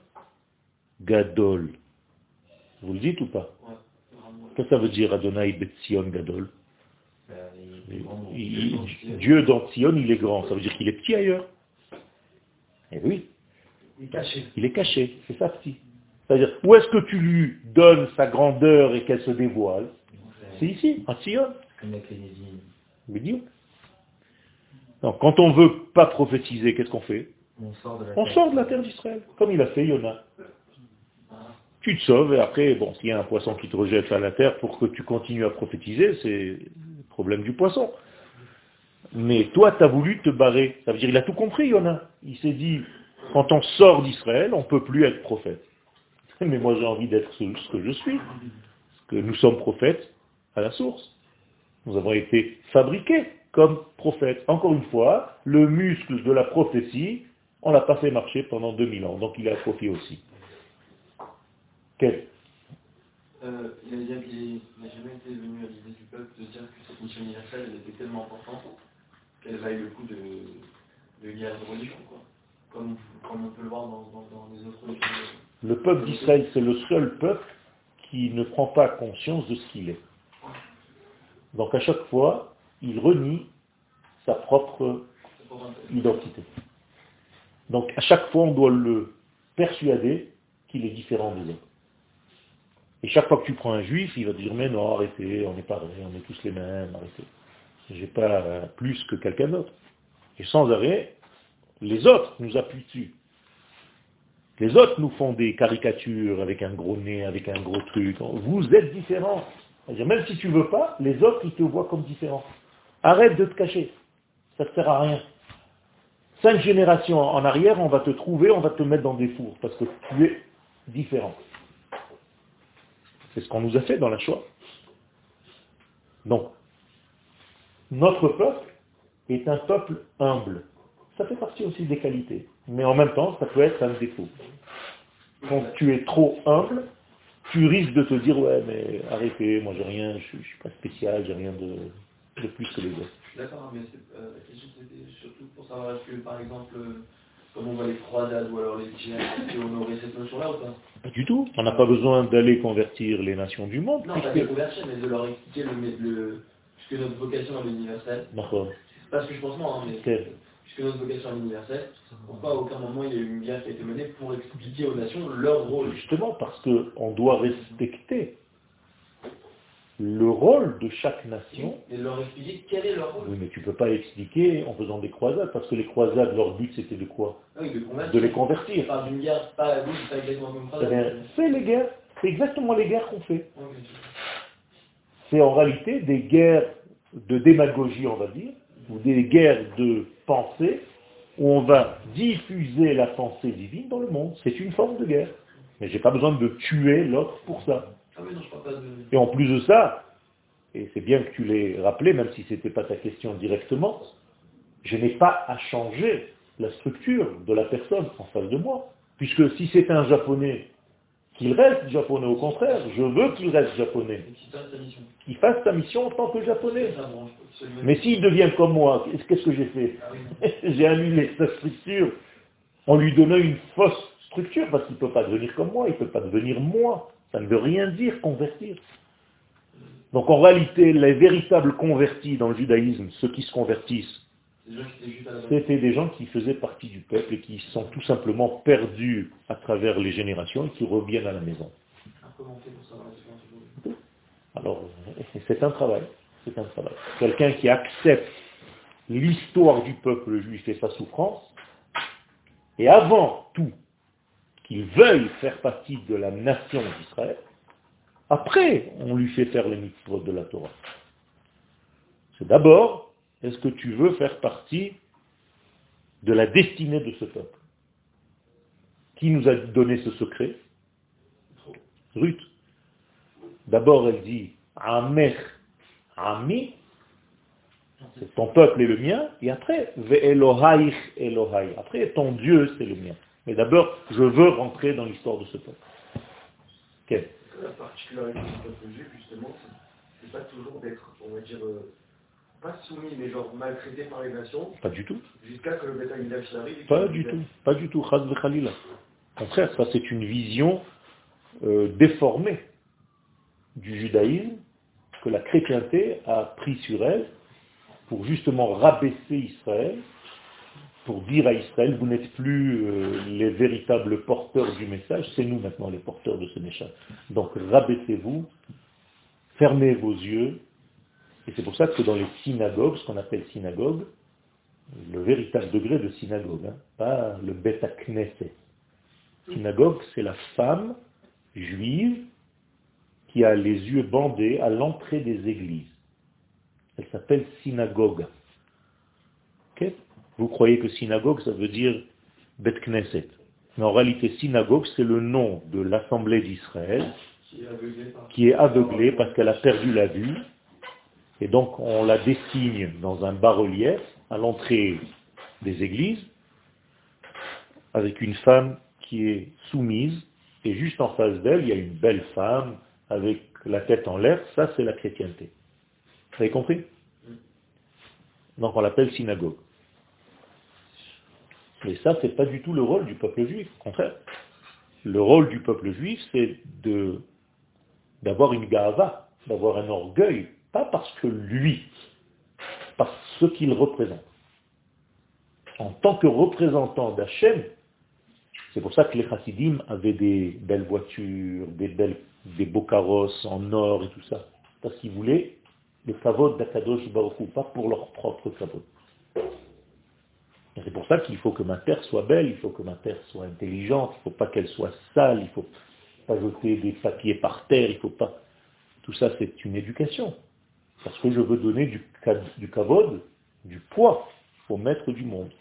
Gadol. Vous le dites ou pas. Qu'est-ce que ça veut dire Adonai Betzion Gadol Ben, il Dieu dans Sion, il est grand. Ça veut dire qu'il est petit ailleurs. Eh oui, Il est caché. il est caché. C'est ça petit. C'est-à-dire, où est-ce que tu lui donnes sa grandeur et qu'elle se dévoile C'est ici, à Sion. Donc, quand on veut pas prophétiser, qu'est-ce qu'on fait? On sort de la On terre. sort de la terre d'Israël, comme il a fait Yona. Tu te sauves, et après, bon, s'il y a un poisson qui te rejette à la terre pour que tu continues à prophétiser, c'est le problème du poisson. Mais toi, tu as voulu te barrer. Ça veut dire il a tout compris, Yona. Il s'est dit, quand on sort d'Israël, on ne peut plus être prophète. Mais moi, j'ai envie d'être ce, ce que je suis. Parce que nous sommes prophètes à la source. Nous avons été fabriqués comme prophètes. Encore une fois, le muscle de la prophétie, on l'a pas fait marcher pendant 2000 ans. Donc il a profité aussi. Quel? Euh, il n'a jamais été venu à l'idée du peuple de dire que cette mission universelle elle était tellement importante qu'elle vaille le coup de, de guerre de religion, quoi. Comme, comme on peut le voir dans, dans, dans les autres religions. Le peuple d'Israël, c'est le seul peuple qui ne prend pas conscience de ce qu'il est. Donc à chaque fois, il renie sa propre identité. Donc à chaque fois, on doit le persuader qu'il est différent des autres. Et chaque fois que tu prends un juif, il va te dire, mais non, arrêtez, on est pareil, on est tous les mêmes, arrêtez. J'ai pas euh, plus que quelqu'un d'autre. Et sans arrêt, les autres nous appuient dessus. Les autres nous font des caricatures avec un gros nez, avec un gros truc. Vous êtes différents. Même si tu veux pas, les autres, ils te voient comme différents. Arrête de te cacher. Ça ne sert à rien. Cinq générations en arrière, on va te trouver, on va te mettre dans des fours, parce que tu es différent. C'est ce qu'on nous a fait dans la Shoah. Donc, notre peuple est un peuple humble. Ça fait partie aussi des qualités. Mais en même temps, ça peut être un défaut. Quand tu es trop humble, tu risques de te dire, ouais, mais arrêtez, moi j'ai rien, je ne suis pas spécial, j'ai rien de, de plus que les autres. D'accord, mais c'est- euh, la question c'était surtout pour savoir est-ce que par exemple, euh, comme on voit les croisades ou alors les djihad, est-ce qu'on aurait cette notion-là ou pas? Pas du tout. On n'a pas besoin d'aller convertir les nations du monde. Non, pas de conversion, mais de leur expliquer le, le, puisque notre vocation est universelle. D'accord. C'est pas ce que je pense moi, hein, mais puisque notre vocation est universelle, pourquoi à aucun moment il y a eu une guerre qui a été menée pour expliquer aux nations leur rôle? Justement parce qu'on doit respecter le rôle de chaque nation. et leur expliquer quel est leur rôle Oui, mais tu ne peux pas expliquer en faisant des croisades, parce que les croisades, leur but c'était de quoi? Ah Oui, de convertir. De les convertir. parle d'une guerre, pas, oui, c'est pas exactement comme bien, ça. C'est les guerres. C'est exactement les guerres qu'on fait. Ok. C'est en réalité des guerres de démagogie, on va dire, ou des guerres de pensée, où on va diffuser la pensée divine dans le monde. C'est une forme de guerre. Mais j'ai pas besoin de tuer l'autre pour ça. Ah. Et en plus de ça, et c'est bien que tu l'aies rappelé, même si ce n'était pas ta question directement, je n'ai pas à changer la structure de la personne en face de moi. Puisque si c'est un japonais, qu'il reste japonais au contraire, je veux qu'il reste japonais, qu'il fasse sa mission en tant que japonais. Absolument. Mais s'il devient comme moi, qu'est-ce que j'ai fait Ah. J'ai annulé sa structure en lui donnant une fausse structure, parce qu'il ne peut pas devenir comme moi, il ne peut pas devenir moi. Ça ne veut rien dire convertir. Donc en réalité, les véritables convertis dans le judaïsme, ceux qui se convertissent, c'était des gens qui faisaient partie du peuple et qui sont tout simplement perdus à travers les générations et qui reviennent à la maison. Alors, c'est un travail. C'est un travail. Quelqu'un qui accepte l'histoire du peuple juif et sa souffrance, et avant tout, qu'il veuille faire partie de la nation d'Israël, après, on lui fait faire les mitzvot de la Torah. C'est d'abord, est-ce que tu veux faire partie de la destinée de ce peuple? Qui nous a donné ce secret? Ruth. D'abord, elle dit, Amech, Ami, c'est ton peuple est le mien, et après, Ve'elohaich Elohai. Après, ton Dieu, c'est le mien. Mais d'abord, je veux rentrer dans l'histoire de ce peuple. Quel La particularité du peuple juif, justement, c'est- pas toujours d'être, on va dire, euh, pas soumis, mais genre maltraité par les nations, Pas du tout. jusqu'à que le arrive. Pas du tout. Pas du tout. Chaz v'chalila. Au contraire, ça c'est une vision euh, déformée du judaïsme que la chrétienté a pris sur elle pour justement rabaisser Israël, pour dire à Israël, vous n'êtes plus euh, les véritables porteurs du message, c'est nous maintenant les porteurs de ce message. Donc rabaissez-vous, fermez vos yeux, et c'est pour ça que dans les synagogues, ce qu'on appelle synagogue, le véritable degré de synagogue, hein, pas le bêta. Synagogue, c'est la femme juive qui a les yeux bandés à l'entrée des églises. Elle s'appelle synagogue. Vous croyez que synagogue, ça veut dire Bet Knesset. Mais en réalité, synagogue, c'est le nom de l'Assemblée d'Israël Qui est aveuglée parce qu'elle a perdu la vue. Et donc, on la dessigne dans un bas-relief à l'entrée des églises avec une femme qui est soumise et juste en face d'elle, il y a une belle femme avec la tête en l'air. Ça, c'est la chrétienté. Vous avez compris? Donc, on l'appelle synagogue. Mais ça, c'est pas du tout le rôle du peuple juif. Au contraire. Le rôle du peuple juif, c'est d'avoir une gava, d'avoir un orgueil, pas parce que lui, parce ce qu'il représente. En tant que représentant d'Hachem, c'est pour ça que les chassidim avaient des belles voitures, des, belles, des beaux carrosses en or et tout ça. Parce qu'ils voulaient le kavod d'Akadosh Baruch pas pour leur propre kavod. C'est pour ça qu'il faut que ma terre soit belle, il faut que ma terre soit intelligente, il ne faut pas qu'elle soit sale, il ne faut pas jeter des papiers par terre, il ne faut pas... Tout ça, c'est une éducation. Parce que je veux donner du, du kavod, du poids au maître du monde.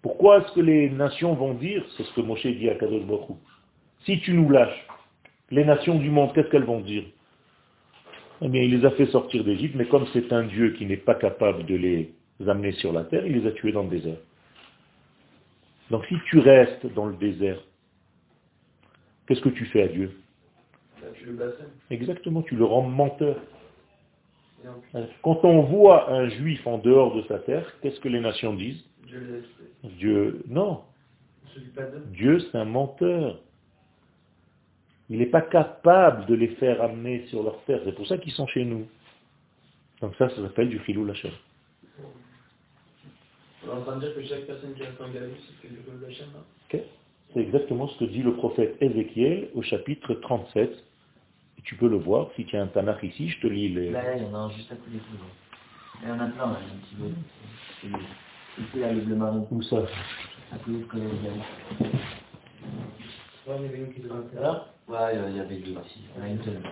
Pourquoi est-ce que les nations vont dire, c'est ce que Moshe dit à Kadosh Baruch si tu nous lâches, les nations du monde, qu'est-ce qu'elles vont dire? Eh bien, il les a fait sortir d'Égypte, mais comme c'est un Dieu qui n'est pas capable de les amener sur la terre, il les a tués dans le désert. Donc si tu restes dans le désert, qu'est-ce que tu fais à Dieu? Là, tu le blasphèmes. Exactement, tu le rends menteur. Quand on voit un juif en dehors de sa terre, qu'est-ce que les nations disent? Dieu. Dieu, non. Dieu c'est un menteur. Il n'est pas capable de les faire amener sur leur terre. C'est pour ça qu'ils sont chez nous. Donc ça, ça s'appelle du filou lachem. On est en train de dire que chaque personne qui en Galilée, c'est veut là. Ok C'est exactement ce que dit le prophète Ézéchiel au chapitre 37. Et tu peux le voir, si tu as un Tanakh ici, je te lis les... Là, là, il y en a un juste à côté de. Il y en a plein, là, un petit peu. C'est le- Ici, là, le bleu marron, Où ça? À côté de Ouais, il y avait deux aussi. Il y en a une.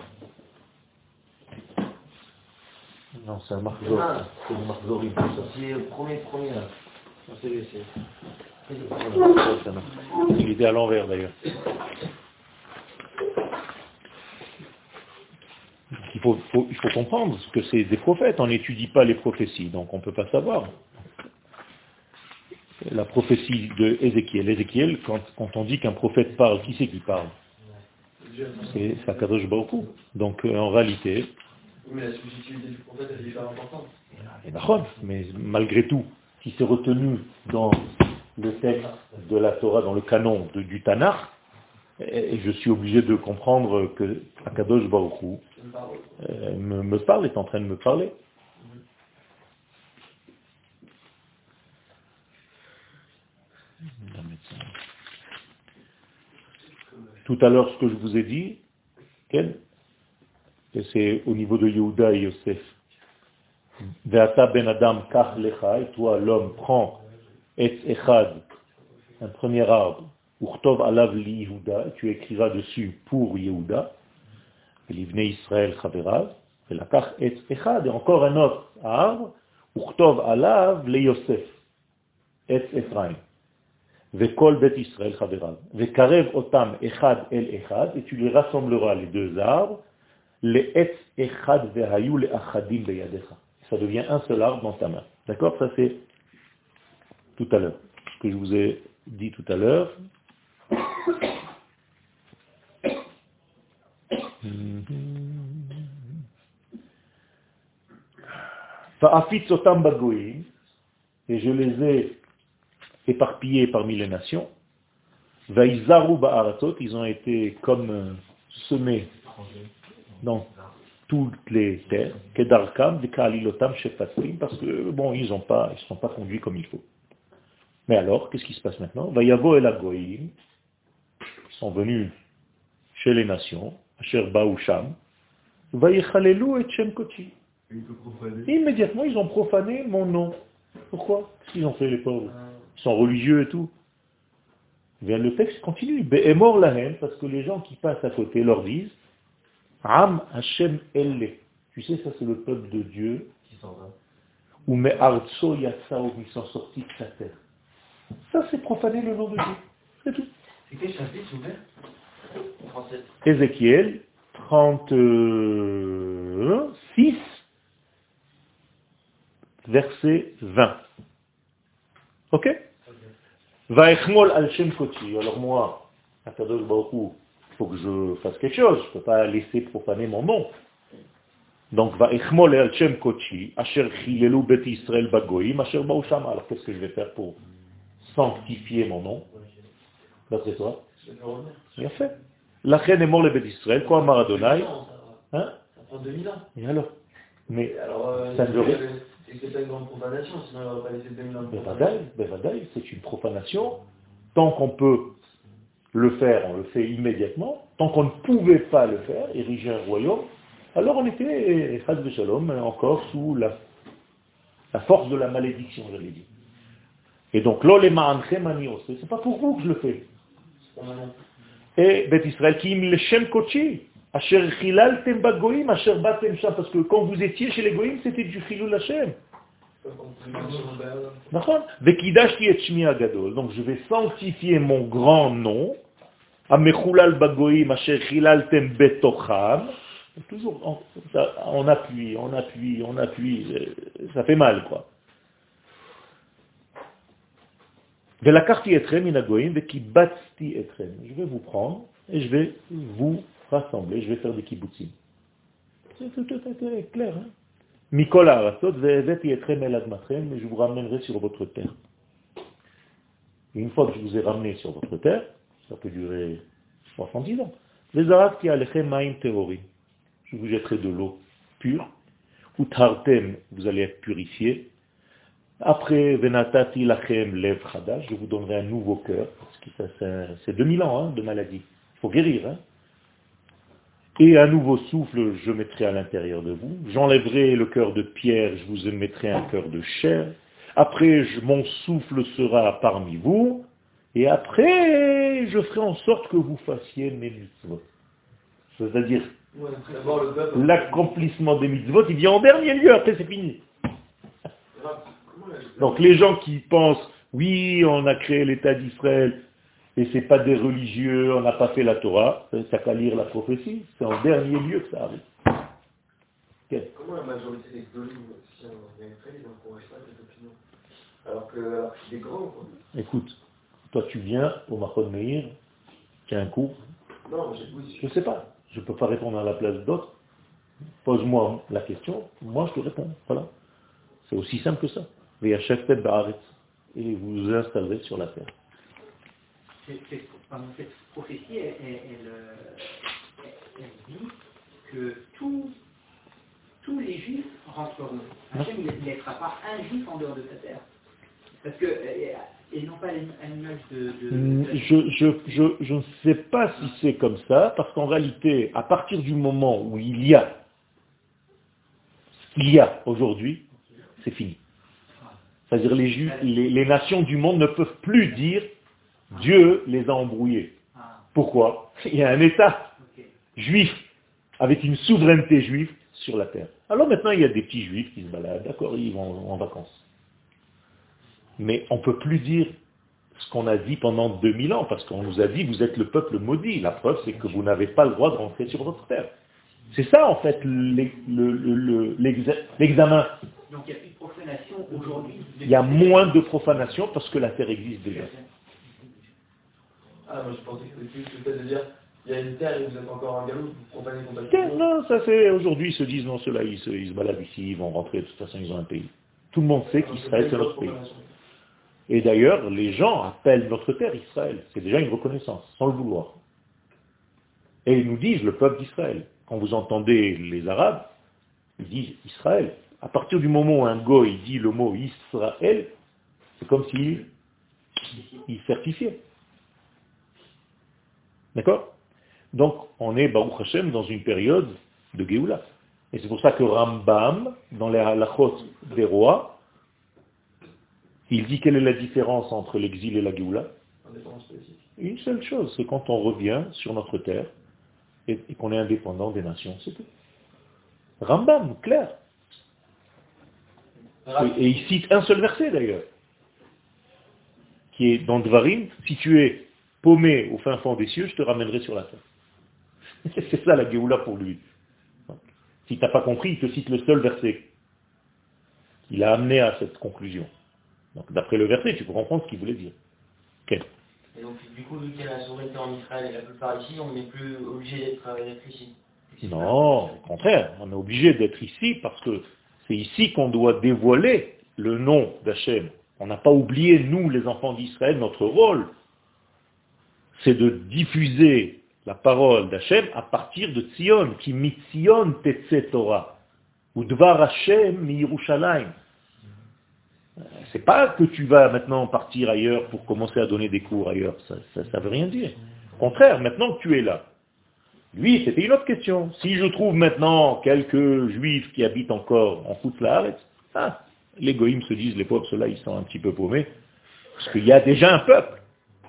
Non, c'est un marqueur. Ah. C'est un faut ça. C'est le premier, premier, là. Non, c'est lui, c'est... Il était à l'envers d'ailleurs. Il faut, faut- il faut comprendre que c'est des prophètes. On n'étudie pas les prophéties, donc on ne peut pas savoir. La prophétie de Ézéchiel. Ézéchiel, quand, quand on dit qu'un prophète parle, qui c'est qui parle? C'est c'est Akadosh Baruch Hu. Donc euh, en réalité, Oui, mais la subjectivité du prophète, est hyper importante. Mais malgré tout, si c'est retenu dans le texte de la Torah, dans le canon de- du Tanakh, et, je suis obligé de comprendre que Akadosh Baruch Hu, C'est une parole. euh, me, me parle, est en train de me parler. Tout à l'heure, ce que je vous ai dit, c'est au niveau de Yehuda et Yosef. Ve'ata ben Adam kach lecha, et toi l'homme prends et echad, un premier arbre, urtov alav li Yehuda, et tu écriras dessus pour Yehuda, l'ivne Israël chaverav, et la kach et echad, et encore un autre arbre, urtov alav le Yosef, et Ephraim. Vekol bet Israël chaverav. Vekarev otam echad el echad, et tu les rassembleras les deux arbres, les etz echad vehayu le achadim beyadecha. Ça devient un seul arbre dans ta main. D'accord? Ça c'est tout à l'heure. Ce que je vous ai dit tout à l'heure. Fa'afitz otam bagoim, et je les ai éparpillés parmi les nations. Ils ont été comme euh, semés dans toutes les terres, kedarkam, shefatim, parce que, bon, ils ne pas, ils sont pas conduits comme il faut. Mais alors, qu'est-ce qui se passe maintenant? Vayavo el agoyim, ils sont venus chez les nations, Asher Baoucham, Vayechalelu et Shem Kochi. Immédiatement, ils ont profané mon nom. Pourquoi? Qu'est-ce qu'ils ont fait les pauvres sont religieux et tout. Bien, le texte continue. mort la haine, parce que les gens qui passent à côté leur disent Am Hashem Elle. Tu sais, ça c'est le peuple de Dieu. Ou me Artso Yatsao, ils sont sortis de sa terre. Ça c'est profaner le nom de Dieu. C'est tout. C'est quel chapitre ouvert Ézéchiel 36, verset 20. Ok Vaechmol al Shem Kochi. Alors moi, Akadosh Baruch il faut que je fasse quelque chose, je ne peux pas laisser profaner mon nom. Donc, va echmol al shem kochi, asher chilelu bet Israël bagoim, asher ba'usham. Alors, qu'est-ce que je vais faire pour sanctifier mon nom? D'après toi Bien fait. La reine est mort le bet Israël, quoi, Maradonai Hein Ça prend 2000 ans. Et alors? Mais alors, euh, ça ne veut rien. C'est pas une grande profanation, sinon il n'aurait pas laissé 2000 ans. Bevadaï, c'est une profanation. Tant qu'on peut le faire, on le fait immédiatement. Tant qu'on ne pouvait pas le faire, ériger un royaume, alors on était, Chaz de Shalom, encore sous la, la force de la malédiction, j'allais dire. Et donc, l'olema c'est pas pour vous que je le fais. Et Bet Israël, qui le shem kochi, asher chilaltem bagoim, asher batem parce que quand vous étiez chez les goïms, c'était du chilul Hashem. Donc je vais sanctifier mon grand nom Amechulal bagoim asher chilaltem betocham. Toujours, on, appuie, on appuie, on appuie, ça fait mal, quoi. Je vais vous prendre et je vais vous rassembler, je vais faire des kibbutzim. C'est tout à fait clair. Hein et je vous ramènerai sur votre terre. Une fois que je vous ai ramené sur votre terre, ça peut durer 70 ans. Les Arabes qui maïm théorie. Je vous jetterai de l'eau pure. Ou tartem, vous allez être purifié. Après, venatati lachem lev chadash, je vous donnerai un nouveau cœur, parce que c'est 2000 ans hein, de maladie. Il faut guérir. Hein. Et un nouveau souffle, je mettrai à l'intérieur de vous. J'enlèverai le cœur de pierre, je vous mettrai un cœur de chair. Après, mon souffle sera parmi vous. Et après, je ferai en sorte que vous fassiez mes mitzvot. C'est-à-dire, l'accomplissement des mitzvot, il vient en dernier lieu, après c'est fini. Donc les gens qui pensent, oui, on a créé l'État d'Israël, et c'est pas des religieux, on n'a pas fait la Torah, ça qu'à lire la prophétie, c'est en dernier lieu que ça arrive. Comment la majorité des si on y a une très n'encourage pas cette opinion Alors que c'est des grands, quoi. Écoute, toi, tu viens au Mahon Meir, tu as un coup. Non, je ne sais pas. Je ne peux pas répondre à la place d'autres. Pose-moi la question, moi je te réponds. Voilà. C'est aussi simple que ça. Et vous vous installerez sur la terre. Cette, prophétie, elle, dit que tous, tous les juifs rentreront. Hachem, ne laissera pas un juif en dehors de sa terre. Parce que euh, et non pas à l'image de... de- Mm, Je, je, je, je ne sais pas si c'est comme ça, parce qu'en réalité, à partir du moment où il y a ce qu'il y a aujourd'hui, c'est fini. C'est-à-dire les, les, les nations du monde ne peuvent plus dire Dieu les a embrouillés. Pourquoi? Il y a un État juif avec une souveraineté juive sur la terre. Alors maintenant, il y a des petits juifs qui se baladent, d'accord, ils vont en vacances. Mais on ne peut plus dire ce qu'on a dit pendant 2000 ans, parce qu'on nous a dit, vous êtes le peuple maudit. La preuve, c'est que vous n'avez pas le droit de rentrer sur votre terre. C'est ça, en fait, l'e- le- le- le- l'exa- l'examen. Donc il n'y a plus de profanation aujourd'hui. Il y a moins de profanation parce que la terre existe déjà. Ah, moi je pensais que c'était plus le fait de dire il y a une terre et vous êtes encore un galop, vous profanez Non, ça c'est, aujourd'hui, ils se disent, non, ceux-là, ils se, ils se baladent ici, ils vont rentrer, de toute façon, ils ont un pays. Tout le monde sait qu'Israël, c'est notre pays. Et d'ailleurs, les gens appellent notre terre Israël. C'est déjà une reconnaissance, sans le vouloir. Et ils nous disent, le peuple d'Israël. Quand vous entendez les Arabes, ils disent Israël. À partir du moment où un goy dit le mot Israël, c'est comme s'il il certifiait. D'accord? Donc, on est, Baruch Hashem, dans une période de Géoula. Et c'est pour ça que Rambam, dans les halachot des rois, il dit quelle est la différence entre l'exil et la Géoula? Une seule chose, c'est quand on revient sur notre terre et, et qu'on est indépendant des nations, c'est tout. Rambam, clair. Et, et il cite un seul verset d'ailleurs, qui est dans Dvarim, si tu es paumé au fin fond des cieux, je te ramènerai sur la terre. c'est ça la Géoula pour lui. Si tu n'as pas compris, il te cite le seul verset. Il a amené à cette conclusion. Donc d'après le verset, tu peux comprendre ce qu'il voulait dire. Et donc, du coup, vu qu'il y a la souveraineté en Israël et la plupart ici, on n'est plus obligé d'être euh, d'être ici. Non, au contraire, on est obligé d'être ici parce que c'est ici qu'on doit dévoiler le nom d'Hachem. On n'a pas oublié, nous, les enfants d'Israël, notre rôle, c'est de diffuser la parole d'Hachem à partir de Tzion, qui mitzion tetse Torah, ou dvar Hashem mi Yerushalayim. Euh, C'est pas que tu vas maintenant partir ailleurs pour commencer à donner des cours ailleurs, ça ne veut rien dire. Au contraire, maintenant que tu es là, lui, c'était une autre question. Si je trouve maintenant quelques juifs qui habitent encore en Foutlaaretz, ah, les goïms se disent, les pauvres, ceux-là, ils sont un petit peu paumés, parce qu'il y a déjà un peuple,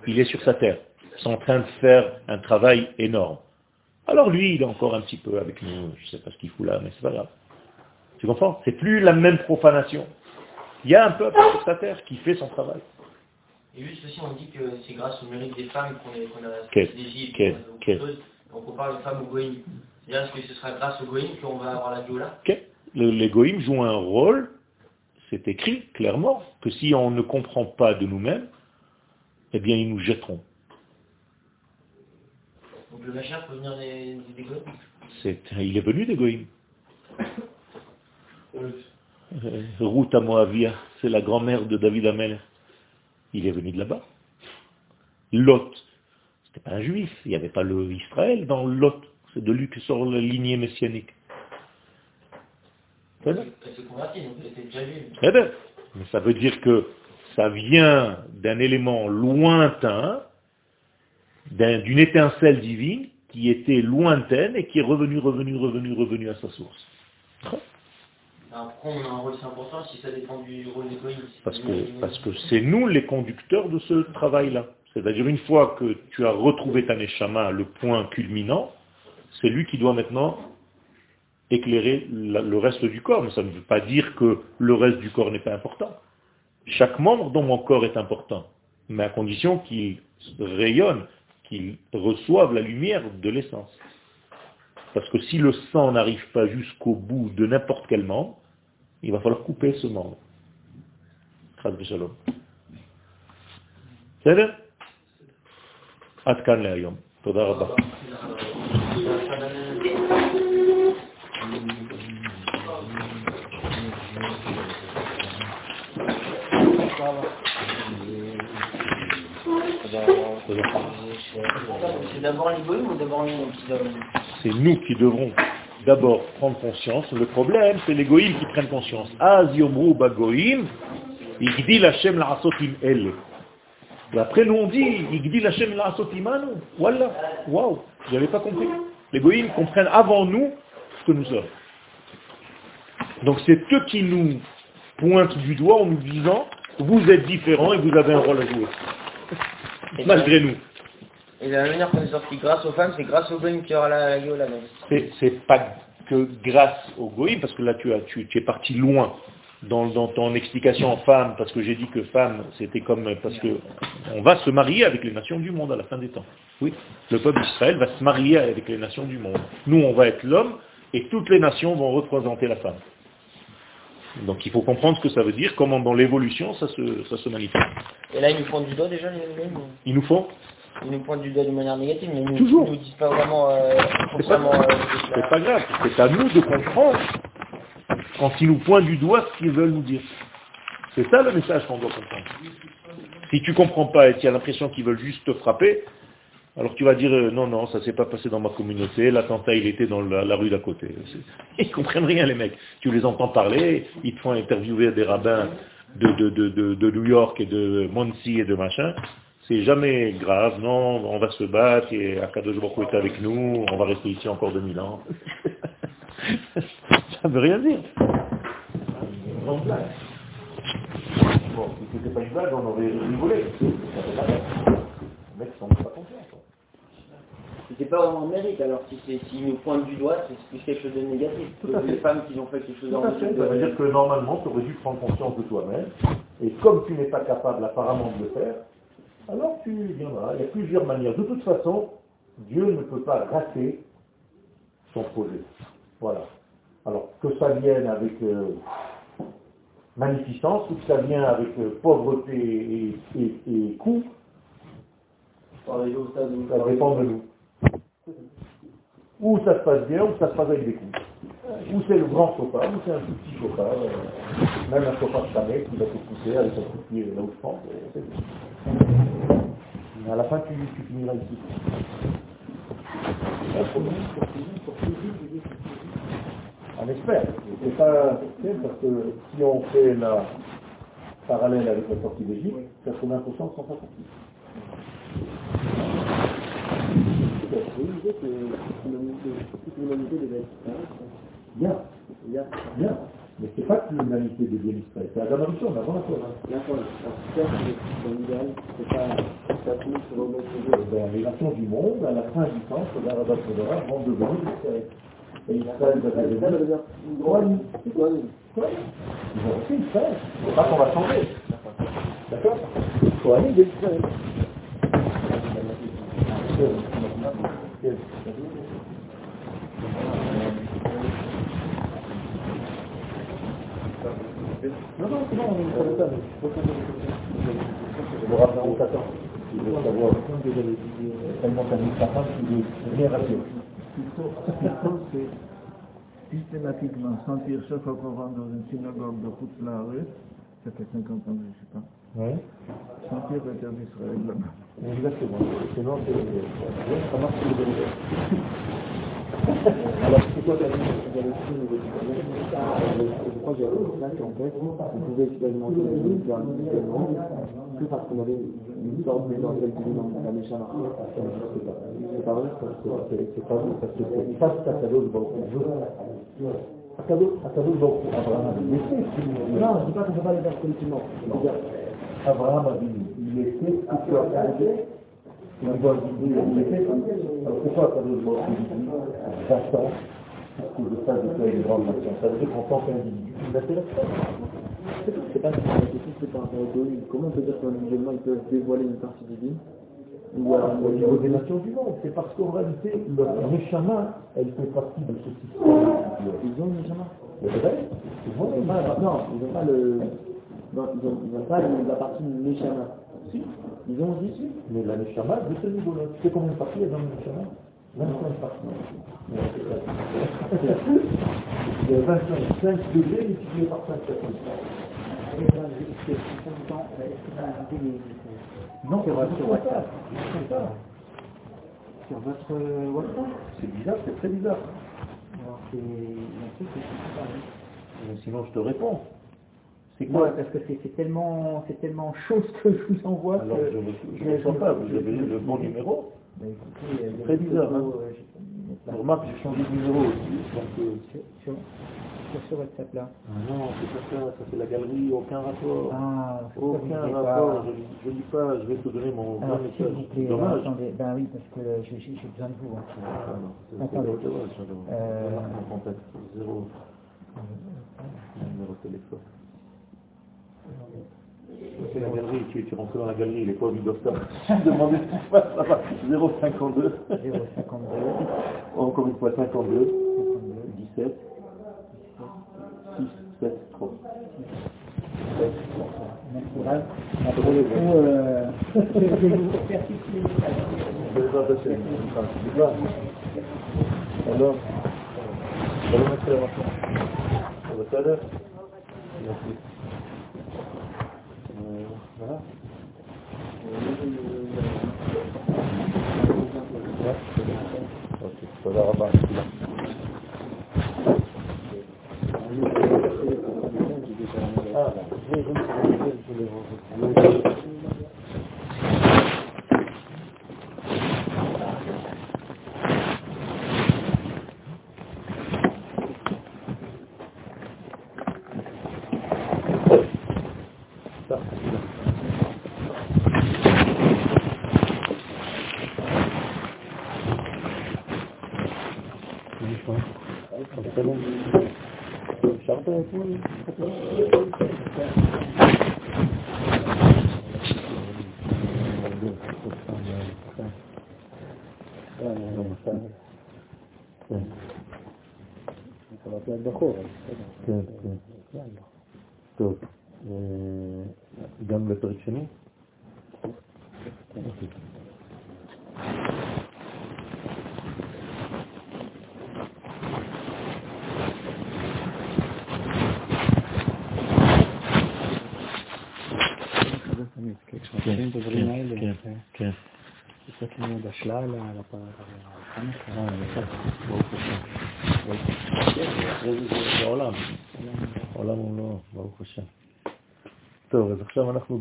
il est sur sa terre, sont en train de faire un travail énorme. Alors lui, il est encore un petit peu avec nous, je ne sais pas ce qu'il fout là, mais c'est pas grave. Tu comprends? C'est plus la même profanation. Il y a un peuple sur sa terre qui fait son travail. Et juste aussi, on dit que c'est grâce au mérite des femmes qu'on a d'Égypte, qu'on a beaucoup de quel- choses. Donc on parle de femmes au Goïm. C'est-à-dire est-ce que ce sera grâce au Goïm qu'on va avoir la Ok Le- les goïms jouent un rôle, c'est écrit clairement, que si on ne comprend pas de nous-mêmes, eh bien ils nous jetteront. Le Machar peut venir des, des, C'est- il est venu des goïms. Euh, Ruth à Moavia, c'est la grand-mère de David Amel. Il est venu de là-bas. Lot, c'était pas un juif, il n'y avait pas le Israël dans Lot. C'est de lui que sort la lignée messianique. Elle s'est convertie, donc elle était déjà vue. Très bien. Mais ça veut dire que ça vient d'un élément lointain, d'un- d'une étincelle divine qui était lointaine et qui est revenue, revenue, revenue, revenue à sa source. Alors pourquoi on a un rôle si important si ça dépend du rôle des Parce que parce que c'est nous les conducteurs de ce travail-là. C'est-à-dire une fois que tu as retrouvé ta neshama, le point culminant, c'est lui qui doit maintenant éclairer la- le reste du corps. Mais ça ne veut pas dire que le reste du corps n'est pas important. Chaque membre dans mon corps est important, mais à condition qu'il rayonne, qu'il reçoive la lumière de l'essence. Parce que si le sang n'arrive pas jusqu'au bout de n'importe quel membre, il va falloir couper ce membre. C'est nous qui qui devrons d'abord prendre conscience. Le problème, c'est les qui prennent conscience. Igdil. Et après, nous on dit, Igdi Hashem la sotimanu. Voilà. Waouh. N'avez pas compris. Les goïms comprennent avant nous ce que nous sommes. Donc c'est eux qui nous pointent du doigt en nous disant, vous êtes différents et vous avez un rôle à jouer. Malgré nous. Et de la manière qu'on est sorti grâce aux femmes, c'est grâce aux goïms qui aura la gueule là C'est, c'est pas que grâce aux goïms, parce que là tu, as, tu, tu es parti loin dans, dans ton explication en femme, parce que j'ai dit que femme, c'était comme, parce que on va se marier avec les nations du monde à la fin des temps. Oui, le peuple d'Israël va se marier avec les nations du monde. Nous, on va être l'homme, et toutes les nations vont représenter la femme. Donc il faut comprendre ce que ça veut dire, comment dans l'évolution ça se, ça se manifeste. Et là, ils nous pointent du doigt déjà, les goïms Il nous faut Ils nous pointent du doigt d'une manière négative, mais ils nous, Toujours. ils nous disent pas vraiment euh, C'est pas, euh, c'est pas grave, c'est à nous de comprendre quand ils nous pointent du doigt ce qu'ils veulent nous dire. C'est ça le message qu'on doit comprendre. Si tu comprends pas et tu as l'impression qu'ils veulent juste te frapper, alors tu vas dire euh, non, non, ça s'est pas passé dans ma communauté, l'attentat il était dans la, rue d'à côté. Ils comprennent rien les mecs. Tu les entends parler, ils te font interviewer des rabbins de, de, de, de, New York et de Muncie et de machin. C'est jamais grave, non, on va se battre et Akadosh Baruch est avec nous, on va rester ici encore 2000 ans. ça veut rien dire. Bon, si c'était pas une blague, on aurait rigolé. C'était pas vraiment mérite, alors si c'est s'ils nous pointent du doigt, c'est plus quelque chose de négatif. Tout à fait. Les femmes qui ont fait quelque chose à fait. Ça veut dire que normalement, tu aurais dû prendre conscience de toi-même. Et comme tu n'es pas capable apparemment de le faire, alors tu viendras. Il y a plusieurs manières. De toute façon, Dieu ne peut pas rater son projet. Voilà. Alors, que ça vienne avec euh, magnificence ou que ça vienne avec euh, pauvreté et, et, et coût, ça dépend de nous. Ou ça se passe bien, ou ça se passe avec des coups. Ou c'est le grand chauffard, ou c'est un tout petit chauffard. euh, même un chauffard de qui va te pousser avec un coup là où je pense. et à la fin, tu, tu finiras ici. On espère. C'est pas parce que si on fait la parallèle avec la sortie d'Égypte, 80% ne sont pas sortis. Bien. Bien. Bien. Mais c'est pas que l'humanité devient. C'est la avant la les nations du monde, à la fin du temps, que vont devenir. Et Israël va devenir Kohanim. Kohanim. Ils vont rester Israël. C'est pas qu'on va changer. D'accord Kohanim d'Israël. Non, non, c'est bon, on est ça, savoir tellement qu'il faut, c'est systématiquement sentir chaque fois qu'on rentre dans une synagogue de Koutlaare, ça fait 50 ans je ne sais pas, Ouais. sentir le terme d'Israël là-bas. Exactement. Sinon, c'est, ça marche sur le. Alors, c'est quoi Je crois que j'avais en fait, on pouvait expérimenter la vie individuellement, que parce qu'on avait une sorte d'éventuel dividende, la méchante marché. C'est pas vrai, ça, C'est c'est pas vrai, parce que c'est face à Baruch Hu. Akadosh Baruch Hu, Abraham. Non, je dis pas qu'on ne peut pas le faire collectivement. Abraham a dit, il était ce que tu as fait. Il était. Alors pourquoi Akadosh Baruch Hu dit, j'attends pour que je fasse de toi une grande nation Ça veut dire qu'en tant qu'individu, tu n'intéresses pas. c'est pas la c'est par rapport au. Comment on peut dire qu'individuellement ils peuvent dévoiler une partie divine Ou alors, Au niveau des nations du monde, c'est parce qu'en réalité, leur Neshama, elle fait partie de ce système ils ont une Neshama C'est vrai Ils n'ont pas, non, ils n'ont pas le. Non, ils n'ont pas la partie Neshama. Si. Ils ont aussi Mais la Neshama, de ce niveau-là, tu sais combien de parties il y a dans le Neshama? 25 parties. Il y a 25, 5 degrés multipliés par 5 personnes. Non, c'est vrai, sur WhatsApp. Sur votre euh, WhatsApp? C'est bizarre, c'est très bizarre. Alors, c'est un truc que je sais pas. Mais sinon, je te réponds. C'est quoi parce que c'est c'est tellement, c'est tellement ce que je vous envoie Alors, que... je ne reçois pas, vous avez le bon numéro. Bah, écoutez, y a Très bizarre, photos, hein. euh, Je remarque que j'ai changé de numéro aussi. Donc, euh, sur, sur, ce WhatsApp-là. ah non, c'est pas ça, ça c'est la galerie, aucun rapport. Ah, c'est vous aucun rapport, je ne lis pas, je vais te donner mon Alors, message. vous plaît, Dommage. attendez, ben oui, parce que euh, j'ai besoin de vous. hein. Ah non, c'est- c'est Attendez. Euh, contact, zéro. Numéro de téléphone. C'est la galerie, tu, tu rentres dans la galerie, il est pas obligatoire. Demandez ce qui se passe là-bas. 052. 052, Encore une fois, 52, 52, 17, 6, 7, 3. Merci, Ralph. Après le coup, euh, je תודה רבה. Thank you. Mm.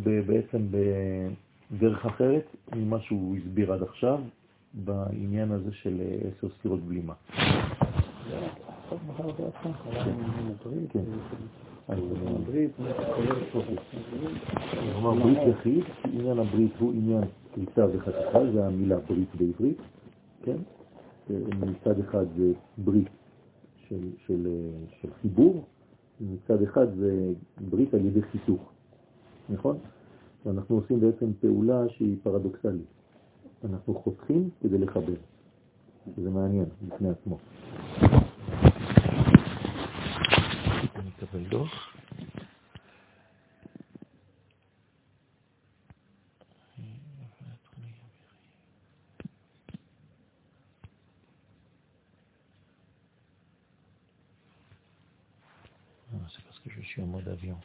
בעצם בדרך אחרת ממה שהוא הסביר עד עכשיו, בעניין הזה של אה, עשר ספירות בלימה. כן. אה, ברית יחיד, עניין הברית הוא עניין כריתה וחתיכה, זה המילה ברית בעברית, כן? אה, מצד אחד זה ברית של, אה, חיבור, ומצד אחד זה ברית על ידי חיתוך, נכון? ואנחנו עושים בעצם פעולה שהיא פרדוקסלית. אנחנו חותכים כדי לחבר. זה מעניין בפני עצמו. אני אקבל דוח. Ah, C'est parce que je suis en mode avion.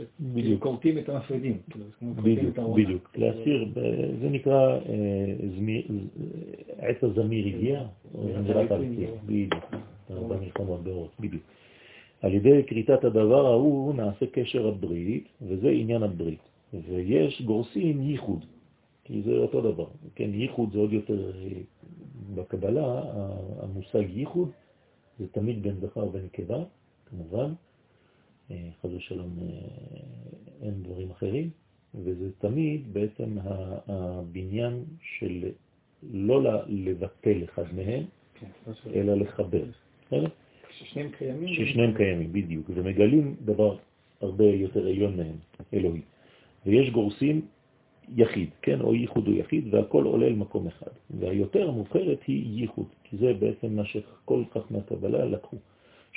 אה, בדיוק. כורתים את המפרידים. כאילו, בדיוק. בדיוק. להסיר, זה נקרא אה, ז- עת הזמיר הגיע, או זמירת ארצי, בדיוק, במלחמות באורות, בדיוק. על ידי כריתת הדבר ההוא נעשה קשר הברית, וזה עניין הברית. ויש גורסים ייחוד, כי זה אותו דבר. כן, ייחוד זה עוד יותר, אה, בקבלה, המושג ייחוד זה תמיד בין זכר ובין נקבה, כמובן. חס ושלום אה, אין דברים אחרים, וזה תמיד בעצם הבניין של לא לבטל אחד מהם, כן, לא אלא לחבר. בסדר? כששניהם קיימים. ששניהם קיימים, בדיוק, ומגלים דבר הרבה יותר עליון מהם, אלוהי. ויש גורסים יחיד, כן, או ייחוד הוא יחיד, והכל עולה אל מקום אחד. והיותר המובחרת היא ייחוד, כי זה בעצם מה שכל חכמי הקבלה לקחו.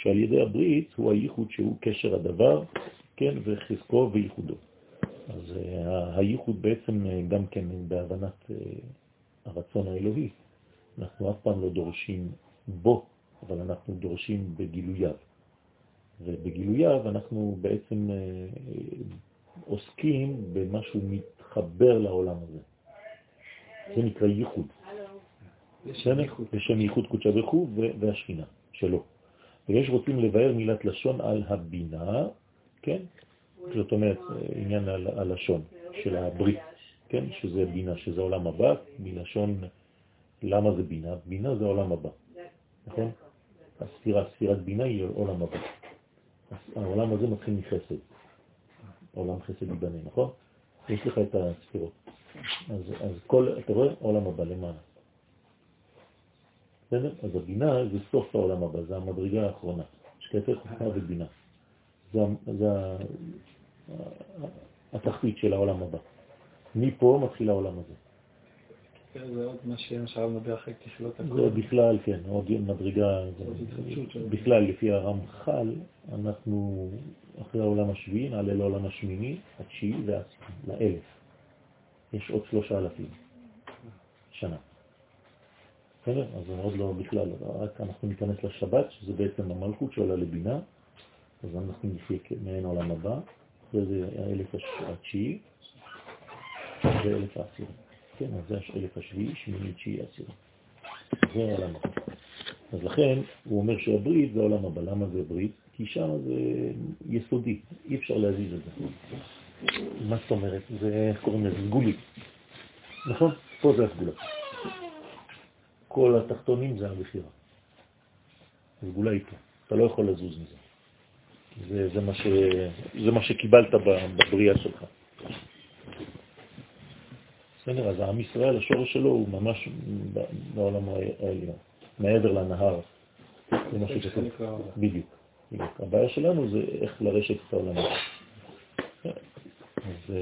שעל ידי הברית הוא הייחוד שהוא קשר הדבר, כן, וחזקו וייחודו. אז uh, הייחוד בעצם uh, גם כן בהבנת uh, הרצון האלוהי, אנחנו אף פעם לא דורשים בו, אבל אנחנו דורשים בגילוייו. ובגילוייו אנחנו בעצם אה, עוסקים במה שהוא מתחבר לעולם הזה. זה נקרא ייחוד. לשם ייחוד קודשה ברכו והשכינה שלו. ויש רוצים לבאר מילת לשון על הבינה, כן? זאת אומרת, עניין הלשון של הברית, כן? שזה בינה, שזה עולם הבא, מלשון למה זה בינה? בינה זה עולם הבא, נכון? הספירה, ספירת בינה היא עולם הבא. העולם הזה מתחיל מחסד. עולם חסד ייבנה, נכון? יש לך את הספירות. אז, אז כל, אתה רואה? עולם הבא למעלה. בסדר? אז הבינה זה סוף העולם הבא, זה המדרגה האחרונה. שקפת, חוכמה ובינה. זה, זה התחתית של העולם הבא. מפה מתחיל העולם הזה. כן, זה עוד מה שמשל מדבר אחרי ככלות הכל. זה בכלל, כן, עוד מדרגה, בכלל, לפי הרמח"ל, אנחנו אחרי העולם השביעי, נעלה לעולם השמיני, התשיעי לאלף. יש עוד שלושה אלפים שנה. בסדר? אז זה עוד לא בכלל, רק אנחנו ניכנס לשבת, שזה בעצם המלכות שעולה לבינה, אז אנחנו נחיה מעין עולם הבא, אחרי זה האלף התשיעי ואלף העשירי. כן, אז זה האלף השביעי, שמיני, תשיעי, עשירי. זה העולם הבא. אז לכן הוא אומר שהברית זה העולם הבא. למה זה ברית? כי שם זה יסודי, אי אפשר להזיז את זה. מה זאת אומרת? זה, איך קוראים לזה? סגולי. נכון? פה זה הסגולה. כל התחתונים זה הבחירה. הסגולה היא פה. אתה לא יכול לזוז מזה. זה, זה, מה, ש, זה מה שקיבלת בבריאה שלך. בסדר, אז העם ישראל, השורש שלו הוא ממש בעולם העליון, מעבר לנהר. זה מה שכתוב. בדיוק. הבעיה שלנו זה איך לרשת את העולם הזה. אז,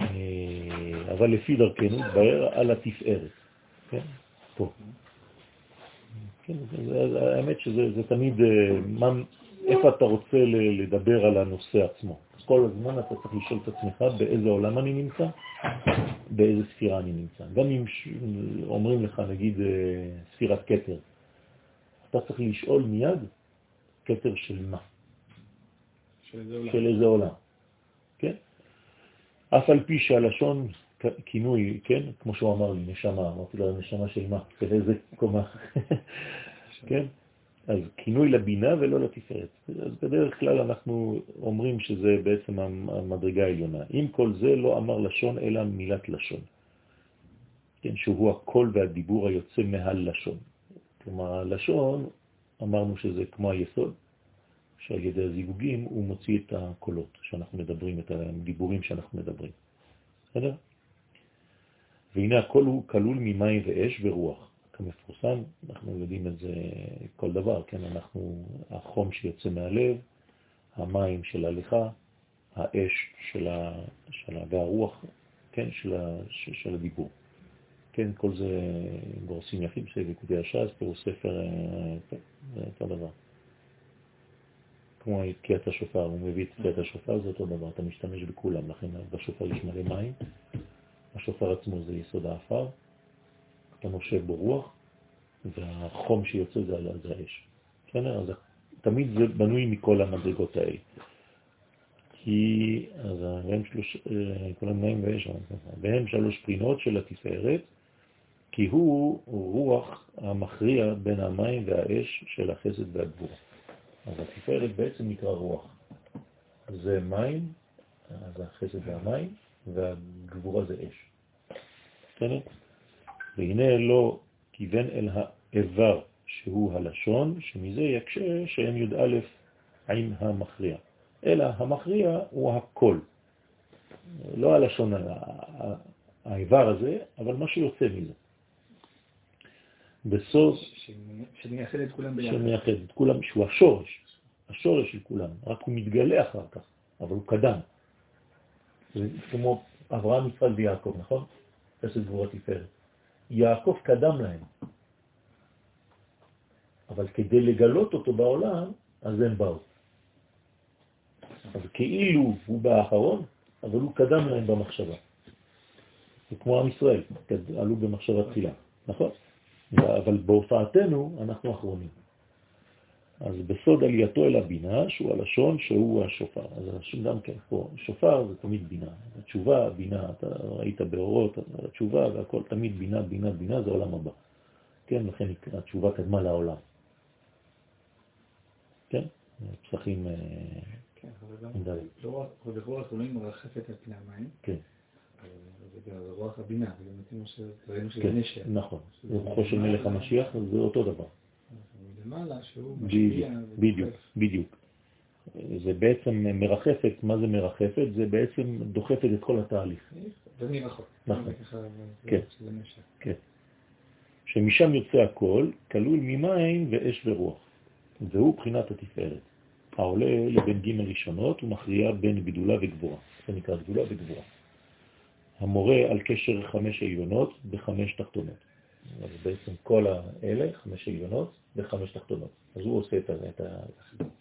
אה, אבל לפי דרכנו, בער על התפארת. כן? פה. כן, האמת שזה תמיד, אה, מה, איפה אתה רוצה לדבר על הנושא עצמו. כל הזמן אתה צריך לשאול את עצמך באיזה עולם אני נמצא, באיזה ספירה אני נמצא. גם אם אומרים לך, נגיד, אה, ספירת קטר, אתה צריך לשאול מיד קטר של מה. של איזה עולם. של איזה עולם. כן? אף על פי שהלשון כינוי, כן? כמו שהוא אמר לי, נשמה, אמרתי לו, נשמה של מה? של איזה קומה? כן? אז כינוי לבינה ולא לתפארת. אז בדרך כלל אנחנו אומרים שזה בעצם המדרגה העליונה. אם כל זה לא אמר לשון אלא מילת לשון. כן, שהוא הקול והדיבור היוצא מהל לשון. כלומר, הלשון, אמרנו שזה כמו היסוד, שעל ידי הזיווגים הוא מוציא את הקולות שאנחנו מדברים, את הדיבורים שאנחנו מדברים. בסדר? והנה הכל הוא כלול ממים ואש ורוח. כמפורסם, אנחנו יודעים את זה כל דבר, כן? אנחנו, החום שיוצא מהלב, המים של ההליכה, האש של, ה, של ה, והרוח, כן? של, ה, של, של הדיבור. כן, כל זה גורסים יחיד בסביבקודי הש"ס, פירוש ספר, כן, זה אותו דבר. כמו תקיעת השופר, הוא מביא את תקיעת השופר, זה אותו דבר, אתה משתמש בכולם, לכן בשופר יש מלא מים, השופר עצמו זה יסוד האפר, אתה נושב בו רוח, והחום שיוצא זה, זה האש. בסדר? אז תמיד זה בנוי מכל המדרגות האלה. כי, אז והם שלוש, כולם נעים ואש, והם שלוש פרינות של התפארת, כי הוא רוח המכריע בין המים והאש של החסד והגבורה. אז התפארת בעצם נקרא רוח. זה מים, זה החסד והמים, והגבורה זה אש. בסדר? והנה לא כיוון אל האיבר שהוא הלשון, שמזה יקשה שהם י"א עם המכריע. אלא המכריע הוא הכל. לא הלשון, האיבר הזה, אבל מה שיוצא מזה. בסוף... שמייחד את כולם ביחד. שמייחד את כולם, שהוא השורש, השורש של כולם, רק הוא מתגלה אחר כך, אבל הוא קדם. זה כמו אברהם, יצחק ויעקב, נכון? חסד גבורה תפארת. יעקב קדם להם. אבל כדי לגלות אותו בעולם, אז הם באו. אז כאילו הוא בא האחרון, אבל הוא קדם להם במחשבה. זה כמו עם ישראל, עלו במחשבה תחילה, נכון? אבל בהופעתנו אנחנו אחרונים. אז בסוד עלייתו אל הבינה, שהוא הלשון, שהוא השופר. אז גם כן פה, שופר זה תמיד בינה. התשובה, בינה, אתה ראית באורות, התשובה והכל תמיד בינה, בינה, בינה, זה עולם הבא. כן, לכן התשובה קדמה לעולם. כן, פסחים... אה, כן, אבל גם רוח אלוהים מרחפת על פני המים. כן. זה רוח הבינה, ראינו שזה כן, נשר. נכון, רוחו של מלך המשיח זה אותו דבר. מלמעלה שהוא משפיע. בדיוק, בדיוק. זה בעצם מרחפת, מה זה מרחפת? זה בעצם דוחפת את כל התהליך. ומרחוק. נכון. כן, כן. שמשם יוצא הכל, כלול ממים ואש ורוח. והוא בחינת התפארת. העולה לבין ג' ראשונות ומכריע בין גדולה וגבורה. זה נקרא גדולה וגבורה. המורה על קשר חמש עליונות בחמש תחתונות. אז בעצם כל האלה, חמש עליונות וחמש תחתונות. אז הוא עושה את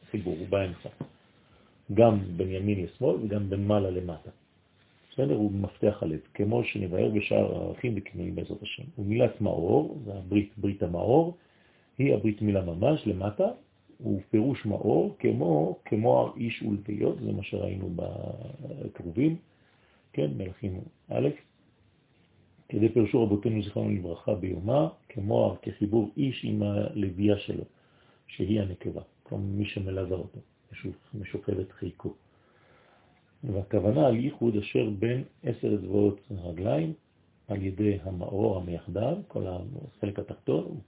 החיבור, הוא באמצע. גם בין ימין לשמאל וגם בין מעלה למטה. בסדר? הוא מפתח הלב, כמו שנבהר בשאר הערכים וכינויים בעזרת השם. ומילת מאור, זה הברית, ברית המאור, היא הברית מילה ממש למטה, הוא פירוש מאור כמו, כמו איש ולפיות, זה מה שראינו בקרובים, כן, מלכים א', כדי פירשו רבותינו זכרנו לברכה ביומה, כמו כחיבור איש עם הלוויה שלו, שהיא הנקבה, כמו מי שמלווה אותו, משוכבת חיקו. והכוונה על ייחוד אשר בין עשר אצבעות הרגליים על ידי המאור המייחדיו, כל החלק התחתון,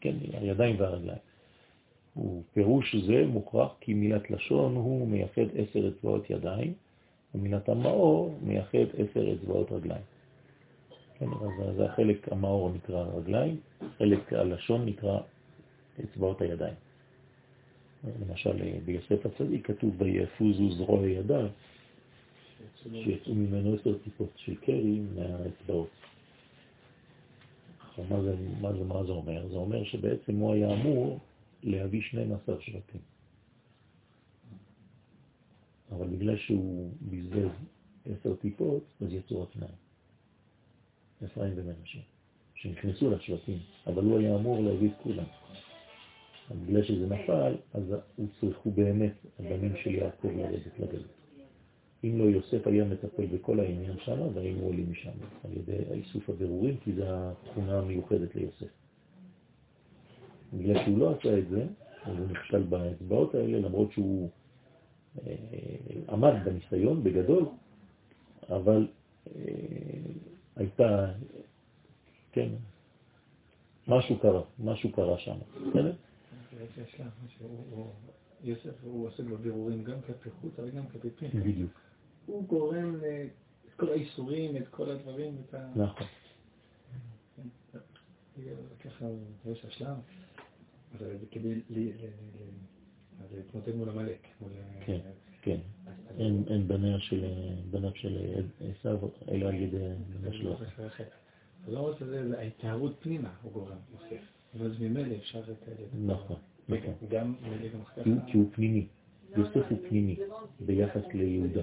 כן, הידיים והרגליים. ופירוש זה מוכרח כי מילת לשון הוא מייחד עשר אצבעות ידיים, ומילת המאור מייחד עשר אצבעות רגליים. כן, אז זה החלק המאור נקרא רגליים, חלק הלשון נקרא אצבעות הידיים. למשל ביוסף הצדיק כתוב ויפוזו זרוע ידיו, שיצאו ממנו עשר טיפות של קרי מהאצבעות. מה זה, מה, זה, מה זה אומר? זה אומר שבעצם הוא היה אמור להביא 12 שבטים. אבל בגלל שהוא בזבז עשר טיפות, אז יצאו רק שניים. אפרים ומנשה, שנכנסו לשבטים, אבל הוא היה אמור להביא את כולם. אז בגלל שזה נפל, אז הוא צריכו באמת הבנים של יעקב לרדת לגלות. אם לא יוסף היה מטפל בכל העניין שם, והיינו עולים משם על ידי האיסוף הבירורים, כי זו התכונה המיוחדת ליוסף. בגלל שהוא לא עשה את זה, אז הוא נכשל באצבעות האלה, למרות שהוא אה, עמד בניסיון בגדול, אבל אה, הייתה, כן, משהו קרה, משהו קרה שם, בסדר? יוסף הוא עוסק בבירורים גם כלפי חוץ, אבל גם כלפי פנים. בדיוק. הוא גורם את כל האיסורים, את כל הדברים, את ה... נכון. ככה ראש השלם, כדי להתמודד מול עמלק. כן, כן. אין בניו של עשיו, אלא על ידי בניו שלו. לא רק זה, ההתנערות פנימה הוא גורם, יוסף. ואז ממילא אפשר את האלה. נכון. גם כי הוא פנימי. יוסף הוא פנימי ביחס ליהודה.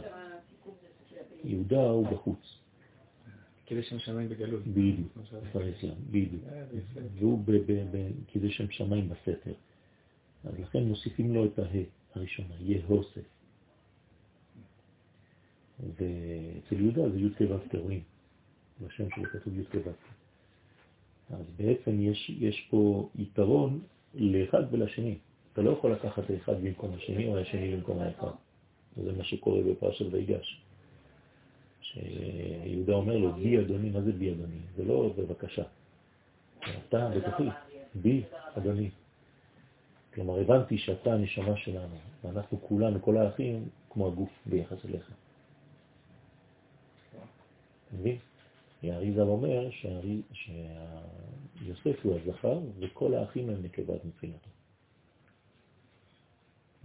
יהודה הוא בחוץ. כדי שם שמיים בגלות. בדיוק, בדיוק. והוא כדי שם שמיים בסתר. אז לכן מוסיפים לו את הה הראשונה, יהוסף. ואצל יהודה זה י' כו' רואים, בשם שלו כתוב י' כו'. אז בעצם יש, יש פה יתרון לאחד ולשני. אתה לא יכול לקחת האחד במקום השני או השני במקום האחד. וזה מה שקורה בפרשת ויגש. שיהודה אומר לו, בי אדוני, מה זה בי אדוני? זה לא בבקשה. אתה בתוכי, בי אדוני. כלומר, הבנתי שאתה הנשמה שלנו, ואנחנו כולנו, כל האחים, כמו הגוף ביחס אליך. מבין? האריזל אומר שיוסף הוא הזכר וכל האחים הם נקבת מבחינתו.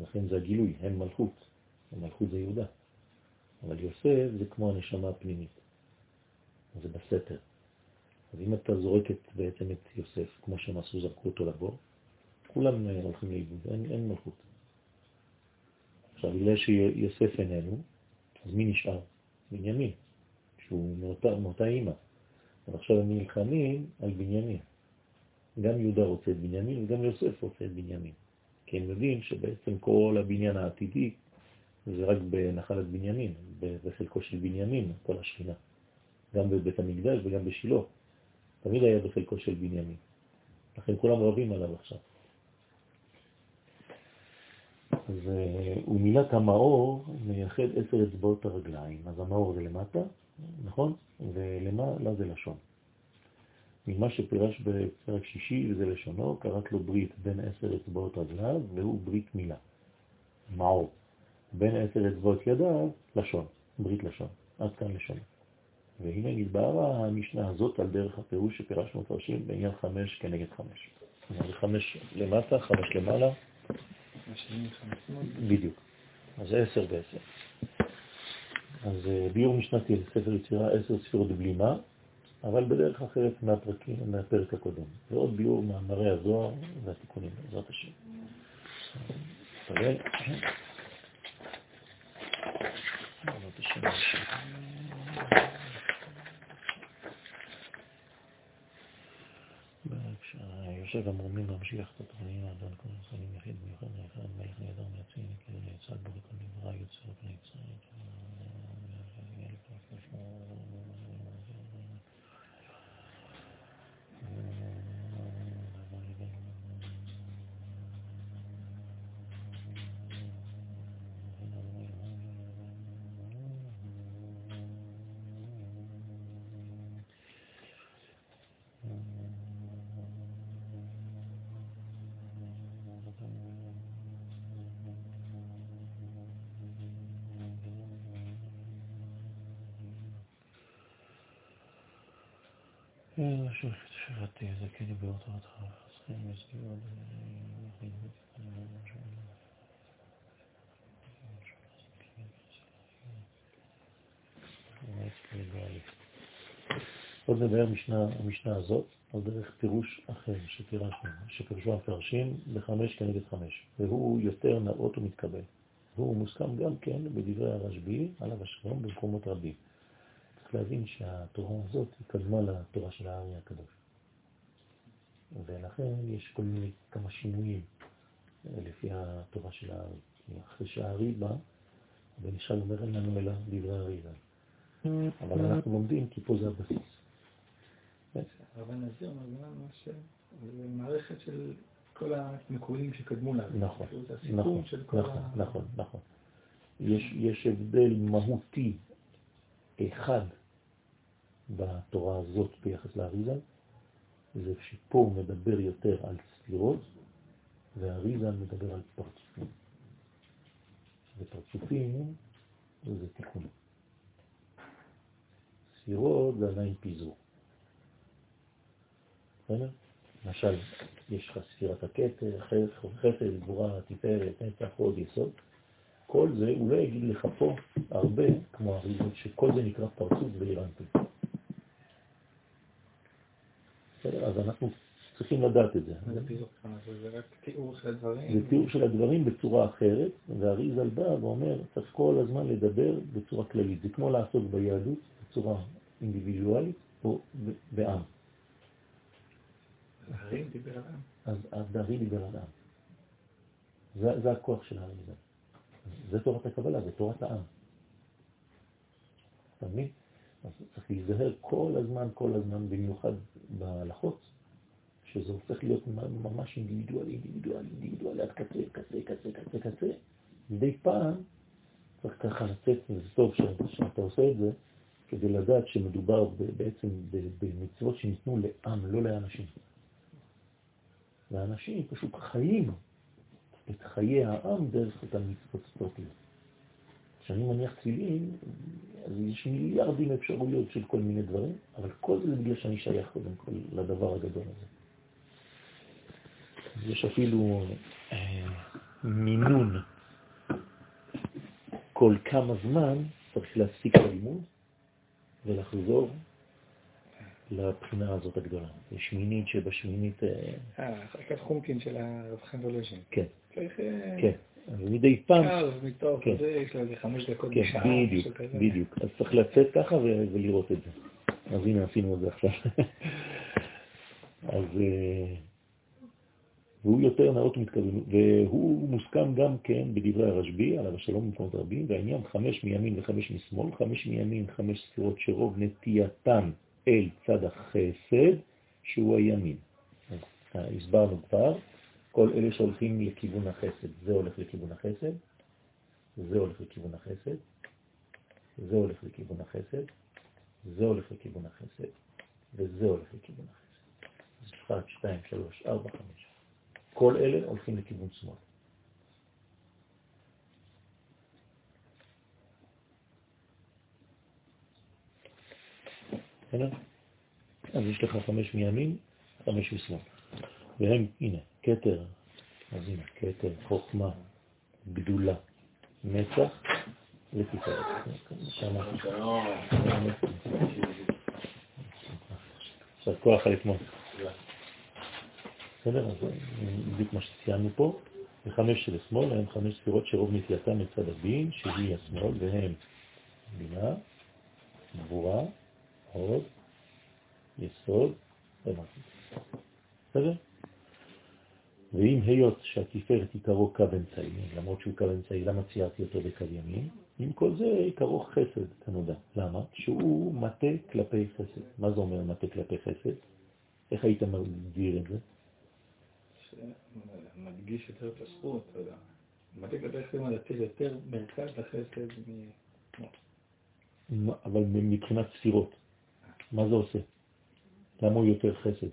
לכן זה הגילוי, הם מלכות, המלכות זה יהודה. אבל יוסף זה כמו הנשמה הפנימית, זה בסתר. אז אם אתה זורק את, בעצם את יוסף, כמו שהם עשו, זרקו אותו לבור, כולם הולכים לאיבוד, אין, אין מלכות. עכשיו, בגלל שיוסף איננו, אז מי נשאר? בנימין. שהוא מאותה, מאותה אימא. ועכשיו הם נלחמים על בנימין. גם יהודה רוצה את בנימין וגם יוסף רוצה את בנימין. כי הם יודעים שבעצם כל הבניין העתידי זה רק בנחלת בנימין, בחלקו של בנימין, כל השכינה. גם בבית המקדש וגם בשילה. תמיד היה בחלקו של בנימין. לכן כולם רבים עליו עכשיו. ומילת המאור מייחד עשר אצבעות הרגליים. אז המאור זה למטה, נכון? ולמעלה זה לשון. ממה שפירש בפרק שישי, וזה לשונו, קראת לו ברית בין עשר אצבעות רגליו, והוא ברית מילה. מאור. בין עשר אצבעות ידיו, לשון. ברית לשון. עד כאן לשון. והנה נתבהרה המשנה הזאת על דרך הפירוש שפירשנו מפרשים בעניין חמש כנגד חמש. חמש למטה, חמש למעלה. בדיוק. אז עשר בעשר. אז אה, ביור משנתי לספר יצירה עשר ספירות בלימה, אבל בדרך אחרת מהפרקים, מהפרק הקודם. ועוד ביור מאמרי הזוהר והתיקונים, בעזרת השם. יושב המרומים את התכנים האדון כל הזכנים יחיד מיוחד לאחד מלך נהדר מייצאים כאילו נעצד בו לכל נברא יוצר for פני יצרים שפתי זכני באותותך, חסכם יסביעו עוד נדבר המשנה הזאת על דרך פירוש אחר שפירשנו, שפירשו המפרשים בחמש כנגד חמש, והוא יותר נאות ומתקבל. והוא מוסכם גם כן בדברי הרשב"י, עליו השלום, במקומות רבים. צריך להבין שהתורה הזאת היא קדמה לתורה של הארי הקדוש. ולכן יש כל מיני כמה שינויים אה, לפי התורה של הארי. אחרי שהארי בא, ונשאל אומר אין לנו אלא דברי הארי אבל אנחנו לומדים כי פה זה הבסיס. הרב הנזיר אומר לנו שזה מערכת של כל המקורים שקדמו לה. נכון, נכון, נכון, נכון, נכון. יש הבדל מהותי אחד בתורה הזאת ביחס לאריזה, זה שפה מדבר יותר על ספירות, והאריזה מדבר על פרצופים. ופרצופים זה תיקון. ספירות זה עדיין פיזור. בסדר? למשל, יש לך ספירת הכתר, חסד, גבורה, תפארת, נצח, עוד יסוד. כל זה, הוא לא יגיד לך פה הרבה, כמו הריזות, שכל זה נקרא פרצוף באירנטי. אז אנחנו צריכים לדעת את זה. זה רק תיאור של הדברים? זה תיאור של הדברים בצורה אחרת, והריזל בא ואומר, צריך כל הזמן לדבר בצורה כללית. זה כמו לעסוק ביהדות בצורה אינדיבידואלית או בעם. הרי דיבר על עם. אז הרי דיבר על עם. זה הכוח של האריזה. זה תורת הקבלה, זה תורת העם. אתה מבין? אז צריך להיזהר כל הזמן, כל הזמן, במיוחד בהלכות, שזה הופך להיות ממש אינדיבידואלי, אינדיבידואלי, אינדיבידואלי, עד קצה, קצה, קצה, קצה, קצה. מדי פעם צריך ככה לצאת, וזה טוב שאתה עושה את זה, כדי לדעת שמדובר בעצם במצוות שניתנו לעם, לא לאנשים. ואנשים פשוט חיים את חיי העם דרך אותן מצוות פרטיות. כשאני מניח צילים, אז יש מיליארדים אפשרויות של כל מיני דברים, אבל כל זה בגלל שאני שייך קודם כל לדבר הגדול הזה. יש אפילו אה, מינון כל כמה זמן צריך להפסיק את הלימוד ולחזור לבחינה הזאת הגדולה. יש שמינית שבשמינית... אה, חלקת חומקין של הרב חיים וולוז'ין. כן. צריך... אה, כן. ומדי פעם... קל, מתוך כן. זה יש לו איזה חמש דקות כן, בשעה. בדיוק. בדיוק. אז צריך לצאת ככה ולראות את זה. אז הנה עשינו את זה עכשיו. אז... אה, והוא יותר נאות מתכוון, והוא מוסכם גם כן בדברי הרשב"י, עליו השלום במקומות רבים, והעניין חמש מימין וחמש משמאל, חמש מימין, חמש ספירות שרוב נטייתן אל צד החסד, שהוא הימין. אז אה, הסברנו כבר, כל אלה שהולכים לכיוון החסד, זה הולך לכיוון החסד, זה הולך לכיוון החסד, זה הולך לכיוון החסד, זה הולך לכיוון החסד, וזה הולך לכיוון החסד. אז 1, 2, 3, 4, 5. כל אלה הולכים לכיוון שמאל. אז יש לך חמש מימין, חמש משמאל. והם, הנה, כתר, אז הנה, כתר, חוכמה, גדולה, נצח ותפארת. עכשיו כוח על אתמול. בסדר? אז זה בדיוק מה שציינו פה. וחמש של השמאל הם חמש ספירות שרוב נטייתם מצד הדין, שהיא השמאל, והם בינה, גבורה, הוד, יסוד. בסדר? ואם היות שהתפארת עיקרו קו אמצעי, למרות שהוא קו אמצעי, למה ציירתי אותו בקו ימין? עם כל זה עיקרו חסד, כנודע. למה? שהוא מטה כלפי חסד. מה זה אומר מטה כלפי חסד? איך היית מגדיר את זה? שמדגיש יותר את הזכות, אתה יודע. מדליק את החסד לתת יותר מרכז לחסד מ... אבל מבחינת ספירות, מה זה עושה? למה הוא יותר חסד?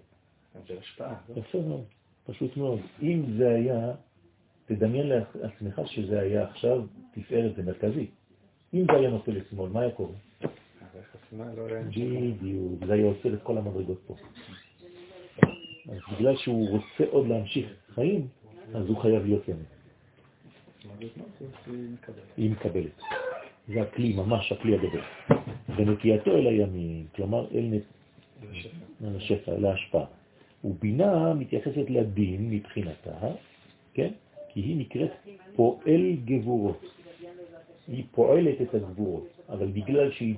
זה השפעה. לא? יפה מאוד, פשוט מאוד. אם זה היה, תדמיין לעצמך שזה היה עכשיו תפארת ומרכזי. אם זה היה נופל לשמאל, מה היה קורה? בדיוק, זה היה עושה את כל המדרגות פה. אז בגלל שהוא רוצה עוד להמשיך חיים, אז הוא חייב להיות ימין. היא מקבלת. זה הכלי, ממש הכלי הגדול. ונטייתו אל הימין, כלומר. זה. אל השפע, אל ההשפעה. ובינה מתייחסת לדין מבחינתה, כן? כי היא נקראת פועל גבורות. היא פועלת את הגבורות, אבל בגלל שהיא...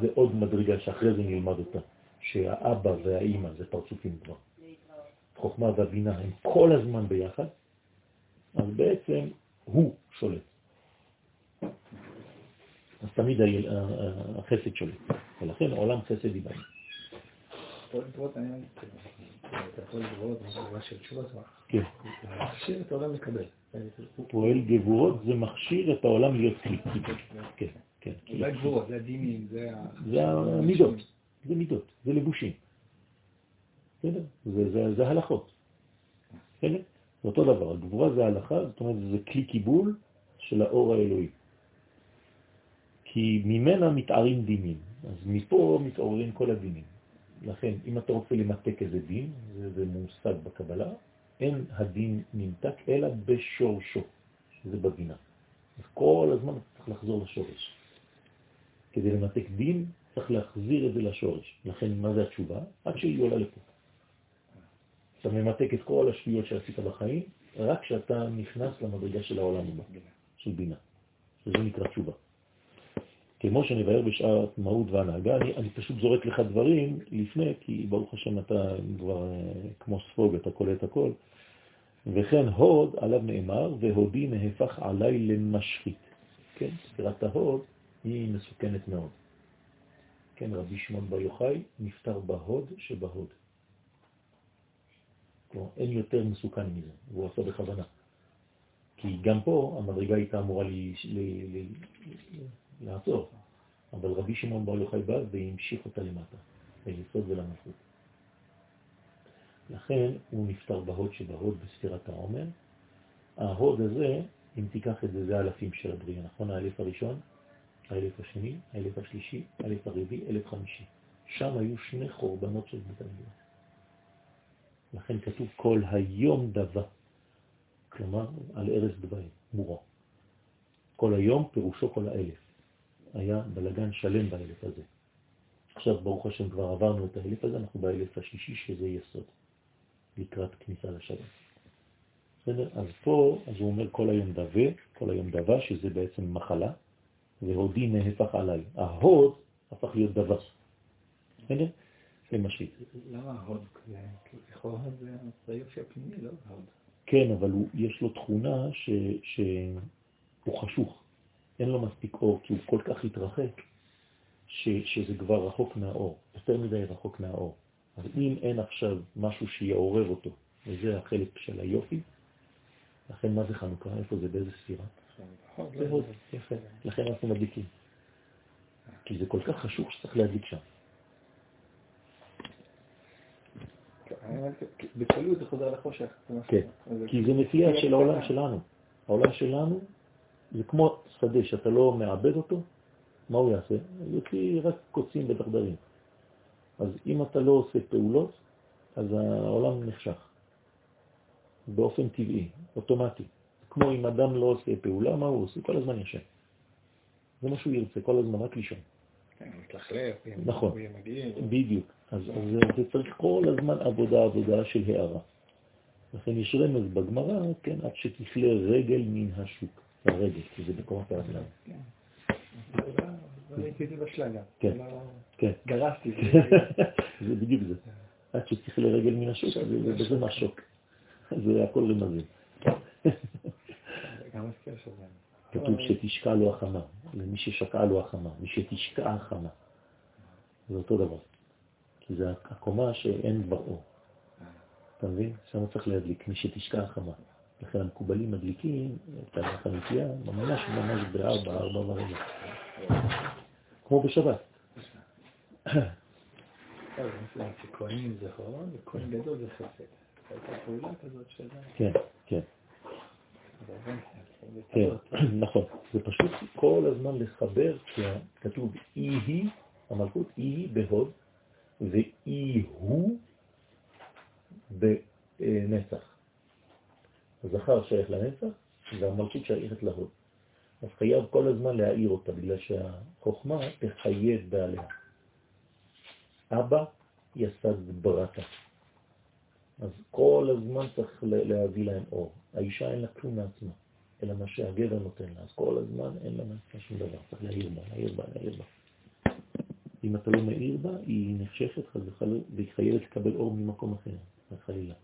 זה עוד מדרגה שאחרי זה נלמד אותה, שהאבא והאימא זה פרצופים כבר. חוכמה והבינה הם כל הזמן ביחד, אז בעצם הוא שולט. אז תמיד החסד שולט, ולכן עולם חסד דיברנו. פועל גבוהות אני אתה פועל של כן. מכשיר את העולם לקבל. פועל גבורות זה מכשיר את העולם להיות כלי. כן, כן. זה הגבורות, זה הדינים, זה ה... זה המידות, זה מידות, זה לבושים. בסדר? זה הלכות. בסדר? זה אותו דבר, הגבורה זה הלכה, זאת אומרת זה כלי קיבול של האור האלוהי. כי ממנה מתארים דינים, אז מפה מתעוררים כל הדינים. לכן, אם אתה רוצה למתק איזה דין, זה, זה מושג בקבלה, אין הדין נמתק אלא בשורשו, שזה בבינה. אז כל הזמן צריך לחזור לשורש. כדי למתק דין, צריך להחזיר את זה לשורש. לכן, מה זה התשובה? עד שהיא עולה לפה. אתה ממתק את כל השטויות שעשית בחיים, רק כשאתה נכנס למדרגה של העולם הבא, של בינה. שזה נקרא תשובה. כמו שנבהר בשעת מהות והנהגה, אני, אני פשוט זורק לך דברים לפני, כי ברוך השם אתה כבר אה, כמו ספוג, אתה קולט הכל. וכן הוד עליו נאמר, והודי נהפך עליי למשחית. כן, ספירת ההוד היא מסוכנת מאוד. כן, רבי שמעון בר יוחאי נפטר בהוד שבהוד. כלומר, אין יותר מסוכן מזה, והוא עשה בכוונה. כי גם פה המדרגה הייתה אמורה לי, לי, לי, לעצור, אבל רבי שמעון בר יוחאי בא והמשיך אותה למטה, ליסוד ולמלכות. לכן הוא נפטר בהוד שבהוד בספירת העומר. ההוד הזה, אם תיקח את זה, זה האלפים של הבריאה, נכון? האלף הראשון, האלף השני, האלף השלישי, האלף הרביעי, אלף חמישי. שם היו שני חורבנות של בית המקדש. לכן כתוב כל היום דבה, כלומר על ערש דווי, מורו. כל היום פירושו כל האלף. היה בלגן שלם באלף הזה. עכשיו ברוך השם כבר עברנו את האלף הזה, אנחנו באלף השישי שזה יסוד, לקראת כניסה לשלם. בסדר? אז פה, אז הוא אומר כל היום דווה, כל היום דווה, שזה בעצם מחלה, והודי נהפך עליי. ההוד הפך להיות דווה. בסדר? זה מה שהיא. למה ההוד? לכאורה זה היופי הפנימי, לא ההוד. כן, אבל יש לו תכונה שהוא חשוך. אין לו מספיק אור, כי הוא כל כך התרחק, ש, שזה כבר רחוק מהאור, יותר מדי רחוק מהאור. אז אם אין עכשיו משהו שיעורר אותו, וזה החלק של היופי, לכן מה זה חנוכה? איפה זה? באיזה ספירה? זה הוד, יפה. לכן אנחנו מדליקים. כי זה כל כך חשוך שצריך להדליק שם. בקלות זה חוזר לחושך. כן, כי זה נטייה של העולם שלנו. העולם שלנו זה כמו שדה שאתה לא מעבד אותו, מה הוא יעשה? יוציא רק קוצים ודרדרים. אז אם אתה לא עושה פעולות, אז העולם נחשך. באופן טבעי, אוטומטי. כמו אם אדם לא עושה פעולה, מה הוא עושה? כל הזמן ישן. זה מה שהוא ירצה, כל הזמן רק לישון. כן, מתלכלך, נכון. בדיוק. אז אז זה צריך כל הזמן עבודה, עבודה של הערה. לכן יש רמז בגמרא, כן, עד שתכלה רגל מן השוק. הרגל, כי זה בקומת הרגליים. ראיתי את זה בשלגה. כן, כן. גרסתי. זה בדיוק זה. עד שתכלה רגל מן השוק, וזה מהשוק. זה הכל רמזים. שזה. כתוב שתשקע לו החמה, למי ששקעה לו החמה, מי שתשקע החמה. זה אותו דבר. כי זה הקומה שאין בה אור. אתה מבין? שם צריך להדליק, מי שתשקע החמה. לכן המקובלים מדליקים את החנוכיה ממש ממש בארבע, ארבע ורבע. כמו בשבת. כהנים זה הון וכהן גדול זה חסד. הייתה פעולה כזאת של... כן, כן. כן, נכון. זה פשוט כל הזמן לחבר, כי כתוב אי היא, המלכות אי היא בהוד, ואי הוא בנצח. הזכר שייך לנצח, והמלכות שייכת להוד. אז חייב כל הזמן להעיר אותה, בגלל שהחוכמה תחייב בעליה. אבא יסד ברתה. אז כל הזמן צריך להביא להם אור. האישה אין לה כלום מעצמה, אלא מה שהגבר נותן לה. אז כל הזמן אין לה מעצמה שום דבר. צריך להעיר בה, להעיר בה, להעיר בה. אם אתה לא מעיר בה, היא נחשכת וחלילה, והיא חייבת לקבל אור ממקום אחר, חלילה.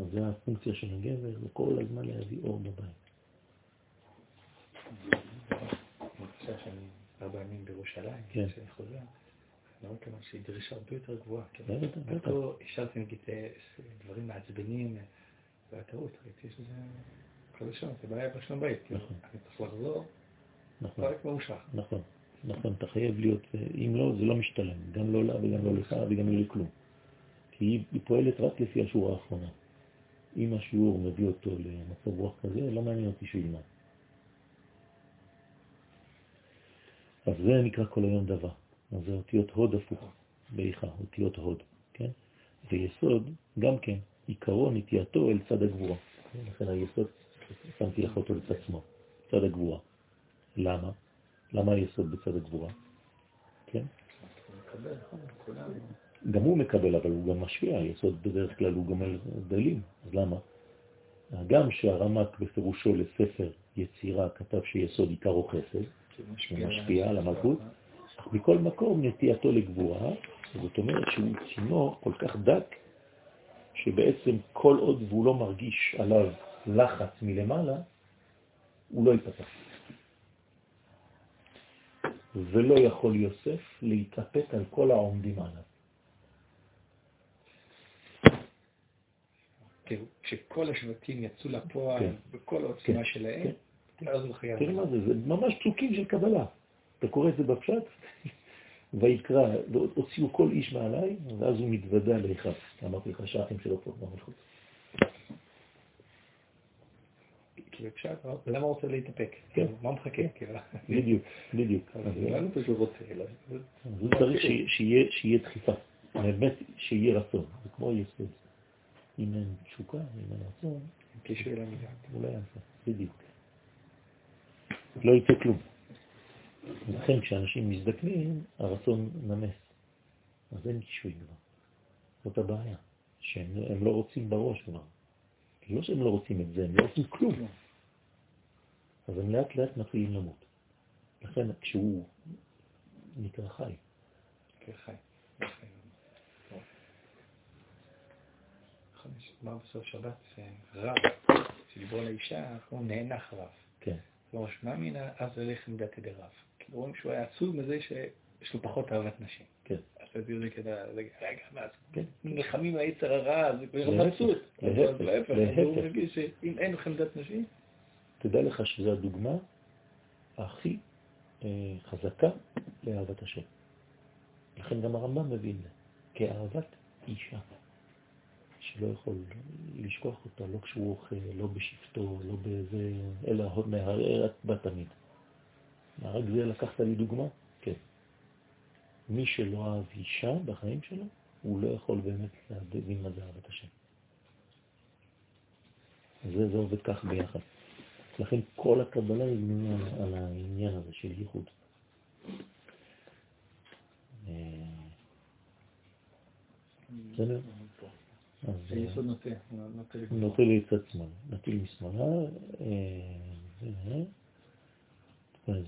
אז זה הפונקציה של הגבר, זה כל הזמן להביא אור בבית. חושב שאני ארבע ימים בירושלים, כן. כשאני חוזר, אני רואה כמה שהיא דרישה הרבה יותר גבוהה. כי בטח. פה השארתי נגיד אה, דברים מעצבנים, זה היה טעות, ראיתי שזה חדשות, זה בעיה בשלום בית, כאילו, נכון. אני צריך לחזור, נכון, פרק ממושך. נכון, נכון, אתה חייב להיות, אם לא, זה לא משתלם, גם לא לה וגם לא לך וגם לא לכלום. כי היא פועלת רק לפי השורה האחרונה. אם השיעור מביא אותו למצב רוח כזה, לא מעניין אותי שהוא ילמד. אז זה נקרא כל היום דבר. אז זה אותיות הוד הפוך, באיכה, אותיות הוד, כן? ויסוד, גם כן, עיקרו נטייתו אל צד הגבורה. לכן היסוד, שמתי לך אותו לצד שמאל, צד הגבורה. למה? למה היסוד בצד הגבורה? כן? גם הוא מקבל, אבל הוא גם משפיע, היסוד בדרך כלל הוא גם על דלים, אז למה? גם שהרמק בפירושו לספר יצירה כתב שיסוד עיקרו חסד, הוא משפיע על המלכות, אך מכל מקום נטייתו לגבורה, זאת אומרת שהוא צינור כל כך דק, שבעצם כל עוד והוא לא מרגיש עליו לחץ מלמעלה, הוא לא ייפתח. ולא יכול יוסף להתאפק על כל העומדים עליו. כאילו, כשכל השבטים יצאו לפועל, כן. בכל העוצמה כן, שלהם, כן. אז הוא חייב. תראה מה זה, זה ממש פסוקים של קבלה. אתה קורא את זה בפשט, ויקרא, הוציאו כל איש מעליי, ואז הוא מתוודע לאחד. אמרתי לך שהאחים שלו פה במלכות. למה הוא רוצה להתאפק? כן. מה מחכה? כאילו, בדיוק, בדיוק. אז לאן הוא צריך שיהיה- שיהיה דחיפה, באמת שיהיה רצון, זה כמו יסוד. אם אין תשוקה, אם אין רצון, קישור למידה. הוא לא יעשה, בדיוק. לא יצא כלום. לכן כשאנשים מזדקנים, הרצון נמס. אז אין קישוי כבר. זאת הבעיה, שהם הם לא רוצים בראש כבר. לא שהם לא רוצים את זה, הם לא עושים כלום. אז הם לאט לאט מתחילים למות. לכן כשהוא נקרא חי. כחי. אמר בסוף שבת, רב, כשדיברו על האישה, הוא נאנח רב. כן. כלומר, שמע מינה, אז עם דתי דרב. כאילו רואים שהוא היה עצוב מזה שיש לו פחות אהבת נשים. כן. אז תסביר לי כדי, רגע, מה זה? כן. נלחמים מהיצר הרע, זה כבר מבסוט. להפך. הוא מרגיש שאם אין חמדת נשים, תדע לך שזו הדוגמה הכי אה, חזקה לאהבת השם. לכן גם הרמב"ם מבין כאהבת אישה, שלא יכול לשכוח אותה, לא כשהוא אוכל, לא בשבטו, לא בזה, אלא מהרערת בה תמיד. רק זה לקחת לי דוגמה? כן. מי שלא אהב אישה בחיים שלו, הוא לא יכול באמת להבין מה זה אהבת השם. זה, זה עובד כך ביחד. לכן כל הקבלה היא על העניין הזה של ייחוד. אה, בסדר? אה, היסוד נוטה, נוטה לצד שמאל, נטיל משמאלה, אה,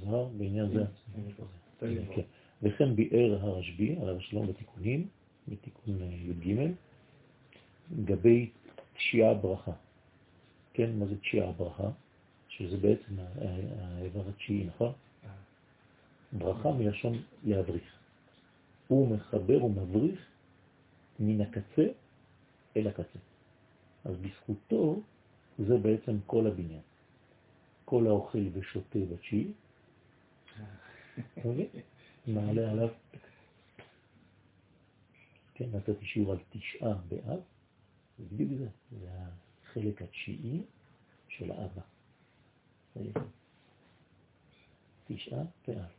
זוהר, בעניין זה, כן. וכן ביאר הרשב"י, עליו השלום בתיקונים, בתיקון אה, י"ג, לגבי תשיעה ברכה. כן, מה זה תשיעה ברכה? שזה בעצם ה- ה- האיבר התשיעי, נכון? ברכה מלשון להבריך. הוא מחבר ומבריך מן הקצה אל הקצה. אז בזכותו זה בעצם כל הבניין. כל האוכל ושותה בתשיעי? מעלה עליו. כן, נתתי שיעור על תשעה באב, זה בדיוק זה, זה החלק התשיעי של האבא. תשעה באב.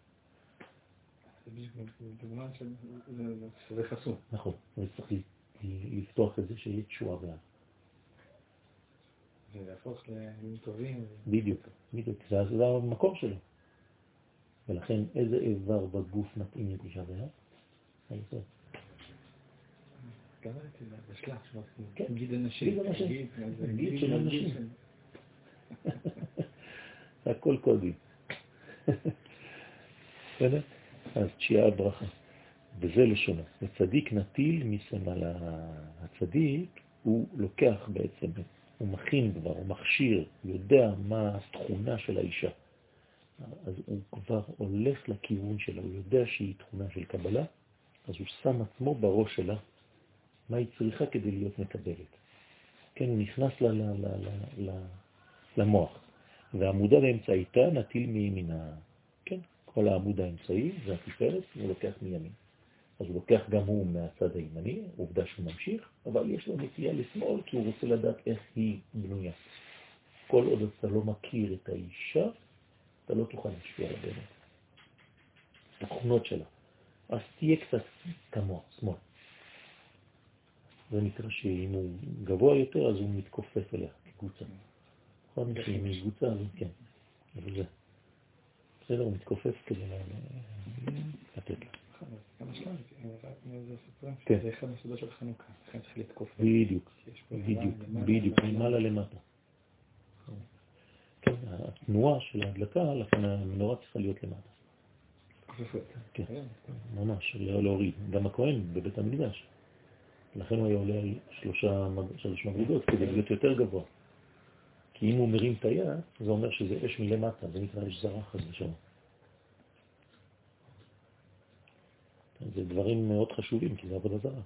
זה חסום. נכון, וצריך לפתוח את זה שיהיה תשועה. זה יהפוך לימים טובים. בדיוק, בדיוק, זה המקור שלו. ולכן איזה איבר בגוף מתאים לתשעה באב? היסוד. כן. גיד הנשים. גיד של זה הכל קודים. בסדר? אז תשיעה ברכה. וזה לשונו. וצדיק נטיל מסמלה. הצדיק, הוא לוקח בעצם, הוא מכין כבר, הוא מכשיר, יודע מה התכונה של האישה. אז הוא כבר הולך לכיוון שלה, הוא יודע שהיא תכונה של קבלה, אז הוא שם עצמו בראש שלה, מה היא צריכה כדי להיות מקבלת. כן, הוא נכנס ל, ל, ל, למוח. והעמודה באמצעיתה נטיל מימינה. כן, כל העמוד האמצעי זה התפארת, הוא לוקח מימין. אז הוא לוקח גם הוא מהצד הימני, עובדה שהוא ממשיך, אבל יש לו נטייה לשמאל כי הוא רוצה לדעת איך היא בנויה. כל עוד אתה לא מכיר את האישה, אתה לא תוכל להשפיע עליה באמת. התכונות שלה. אז תהיה קצת כמוה, שמאל. זה נקרא שאם הוא גבוה יותר, אז הוא מתכופף אליה כקבוצה. נכון? שאם היא קבוצה, אז כן. אבל זה. בסדר, הוא מתכופף כדי לתת לה. כן. זה אחד מהסודות של חנוכה, לכן צריך לתקוף. בדיוק, בדיוק, בדיוק, למעלה. למטה. כן, התנועה של ההדלקה, לכן המנורה צריכה להיות למטה. כופפות. כן, ממש, להוריד. גם הכהן בבית המקדש. לכן הוא היה עולה על שלושה, שלוש מדרגות כדי להיות יותר גבוה. כי אם הוא מרים את היד, זה אומר שזה אש מלמטה, זה נקרא אש זרה חס ושלום. זה דברים מאוד חשובים, כי זה עבודה זרה.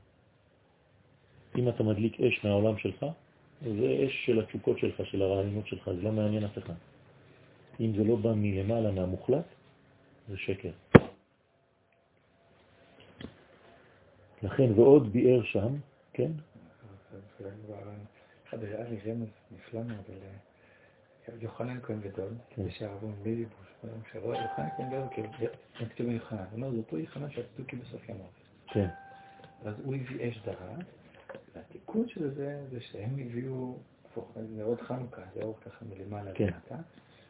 אם אתה מדליק אש מהעולם שלך, זה אש של התשוקות שלך, של הרעיונות שלך, זה לא מעניין אף אחד. אם זה לא בא מלמעלה, מהמוחלט, זה שקר. לכן, ועוד ביאר שם, כן? אחד היה לי רמז נפלא מאוד אה, יוחנן כהן גדול, כן. ושהרבון ליבוש, שרואה יוחנן כהן גדול, כאילו, נקטו ביוחנן, הוא אומר, זה אותו יוחנן שהצדוקי בסוף ימות. כן, אז הוא הביא אש דרה, והתיקון של זה, זה שהם הביאו, זה עוד חנוכה, זה אור ככה מלמעלה כן. למטה.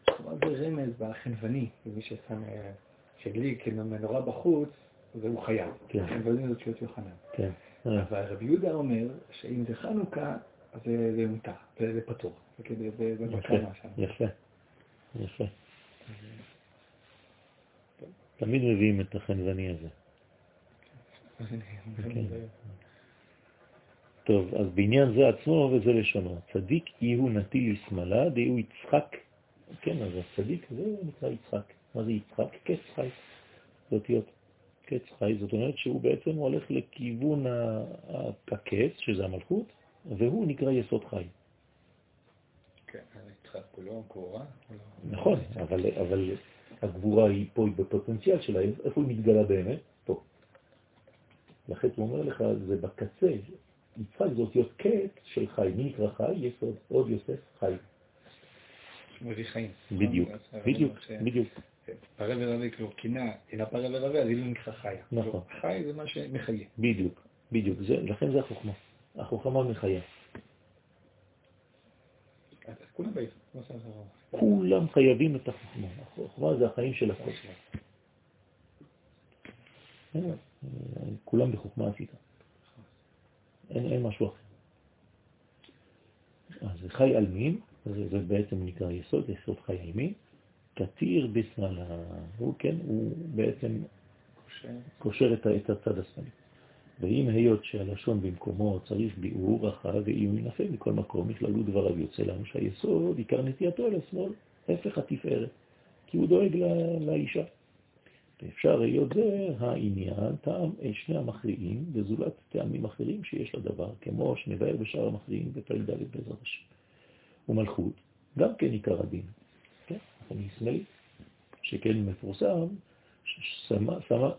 כלומר, זה רמז בחנווני, מי ששם, אה, שהדליק עם המנורה בחוץ, והוא חייב. כן. החנווני זאת שיות יוחנן. כן. אבל רבי יהודה אומר שאם זה חנוכה, אז זה מותר, זה פטור. כאילו-. יפה, יפה. תמיד מביאים את החנווני הזה. כן. טוב, אז בעניין זה עצמו וזה לשונו. צדיק יהוא נטיל לשמאלה, דהוא יצחק. כן, אז הצדיק זה נקרא יצחק. מה זה יצחק? קץ חי. זה אותיות קץ חי, זאת אומרת שהוא בעצם הולך לכיוון הקץ, שזה המלכות, והוא נקרא יסוד חי. כן, לא לא- נכון, אבל, אבל הגבורה היא פה היא בפוטנציאל שלה, איפה היא מתגלה באמת? פה. לכן הוא אומר לך, זה בקצה, יצחק זה אותיות קץ של חי, מי נקרא חי? יסוד, עוד יוסף חי. מביא חיים. בדיוק, בדיוק, בדיוק. פרה ורבה, כאילו, קינה, אינה פרה ורבה, אז היא לא נקרא חיה. נכון. חי זה מה שמחיה. בדיוק, בדיוק, לכן זה החוכמה. החוכמה מחיה. כולם חייבים את החוכמה. החוכמה זה החיים של הכל. אה, כולם בחוכמה עשית. אין, משהו אחר. אז זה חי על מין, זה, זה בעצם נקרא יסוד, יסוד חי על מין. כתיר בשמאלה, הוא כן, הוא בעצם קושר את, את הצד השמאלי. ואם היות שהלשון במקומו צריך ביאור רחב ואם ינפה מכל מקום, יכללו דבריו יוצא לנו שהיסוד עיקר נטייתו אל השמאל, הפך התפארת, כי הוא דואג ל- לאישה. ואפשר היות זה העניין, טעם אה, שני המכריעים, וזולת טעמים אחרים שיש לדבר, כמו שנבהר בשאר המכריעים בפרק ד' בעזרת השם. ומלכות, גם כן עיקר הדין, כן, אני שמאלי, שכן מפורסם, ששמה- שמה-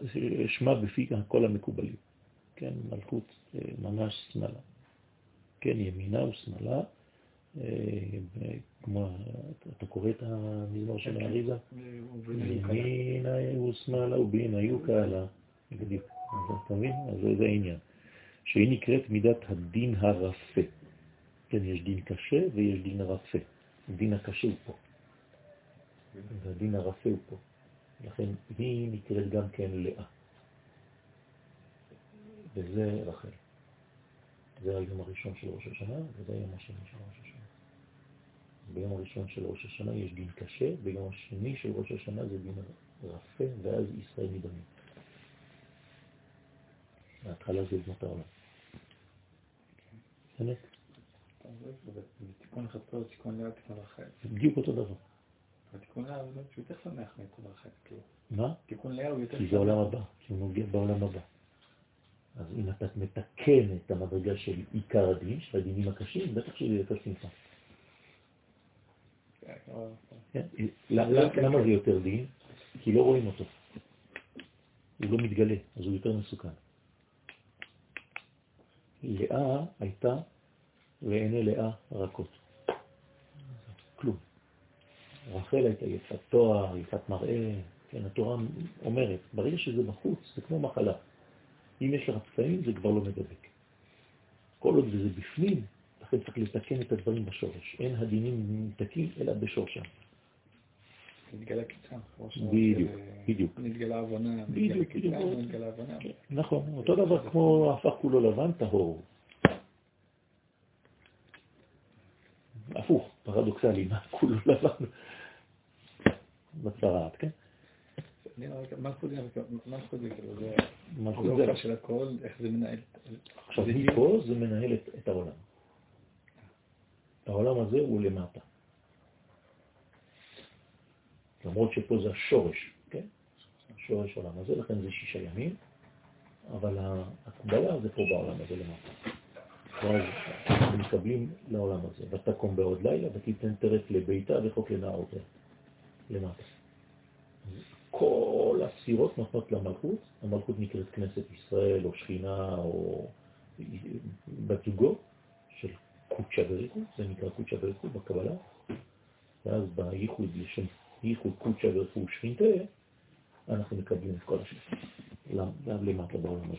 שמע בפי כל המקובלים, כן, מלכות אה, ממש שמאלה, כן, ימינה ושמאלה, אה, כמו, אתה קורא את המזמור של האריזה? ימינה ושמאלה ובין היו קהלה. בדיוק. אז אתה מבין? אז זה- זה העניין. שהיא נקראת מידת הדין הרפה. כן, יש דין קשה ויש דין רפה. הדין הקשה הוא פה. והדין הרפה הוא פה. לכן היא נקראת גם כן לאה. וזה רחל. זה היום הראשון של ראש השנה, וזה היום השני של ראש השנה. ביום הראשון של ראש השנה יש דין קשה, ביום השני של ראש השנה זה דין רפה, ואז ישראל מדמים. ההתחלה זה בנות העולם. באמת, תיקון חצור, תיקון לאה, תיקון רחל. בדיוק אותו דבר. התיקון לאה הוא שהוא יותר שמח מתיקון רחל. כאילו. מה? תיקון לאה הוא יותר כי זה עולם הבא, כי הוא נוגע בעולם הבא. אז אם אתה מתקן את המדרגה של עיקר הדין, של הדינים הקשים, בטח שזה יותר שמחה. כן? למה למה זה יותר דין? כי לא רואים אותו. הוא לא מתגלה, אז הוא יותר מסוכן. לאה הייתה ועיני לאה רכות. כלום. רחל הייתה יפת תואר, יפת מראה, כן, התורה אומרת, ברגע שזה בחוץ, זה כמו מחלה. אם יש לך פצעים, זה כבר לא מדבק. כל עוד זה בפנים, לכן צריך לתקן את הדברים בשורש. אין הדינים נמתקים, אלא בשורשם. נתגלה קיצה. בדיוק, אה, בדיוק. נתגלה הבנה, נתגלה קיצה. נתגלה הבנה. נכון, אותו דבר כמו הפך כולו לבן, טהור. הפוך, פרדוקסלי, מה כולו לבן? בצרעת, כן? מלכות זה כאילו, זה של הכל, איך מנהל. עכשיו, מפה זה מנהל את, העולם. העולם הזה הוא למטה. למרות שפה זה השורש, כן? השורש העולם הזה, לכן זה שישה ימים, אבל ההקבלה זה פה בעולם הזה למטה. ואז אנחנו מקבלים לעולם הזה. ותקום בעוד לילה ותיתן טרף לביתה וחוק לנערותיה. למטה. כל הספירות נותנות למלכות, המלכות נקראת כנסת ישראל או שכינה או בת זוגו של קודשא בריחו, זה נקרא קודשא בריחו בקבלה, ואז בייחוד לשם ייחוד קודשא בריחו שכינתה, אנחנו מקבלים את כל השם, למטה בעולם הזה.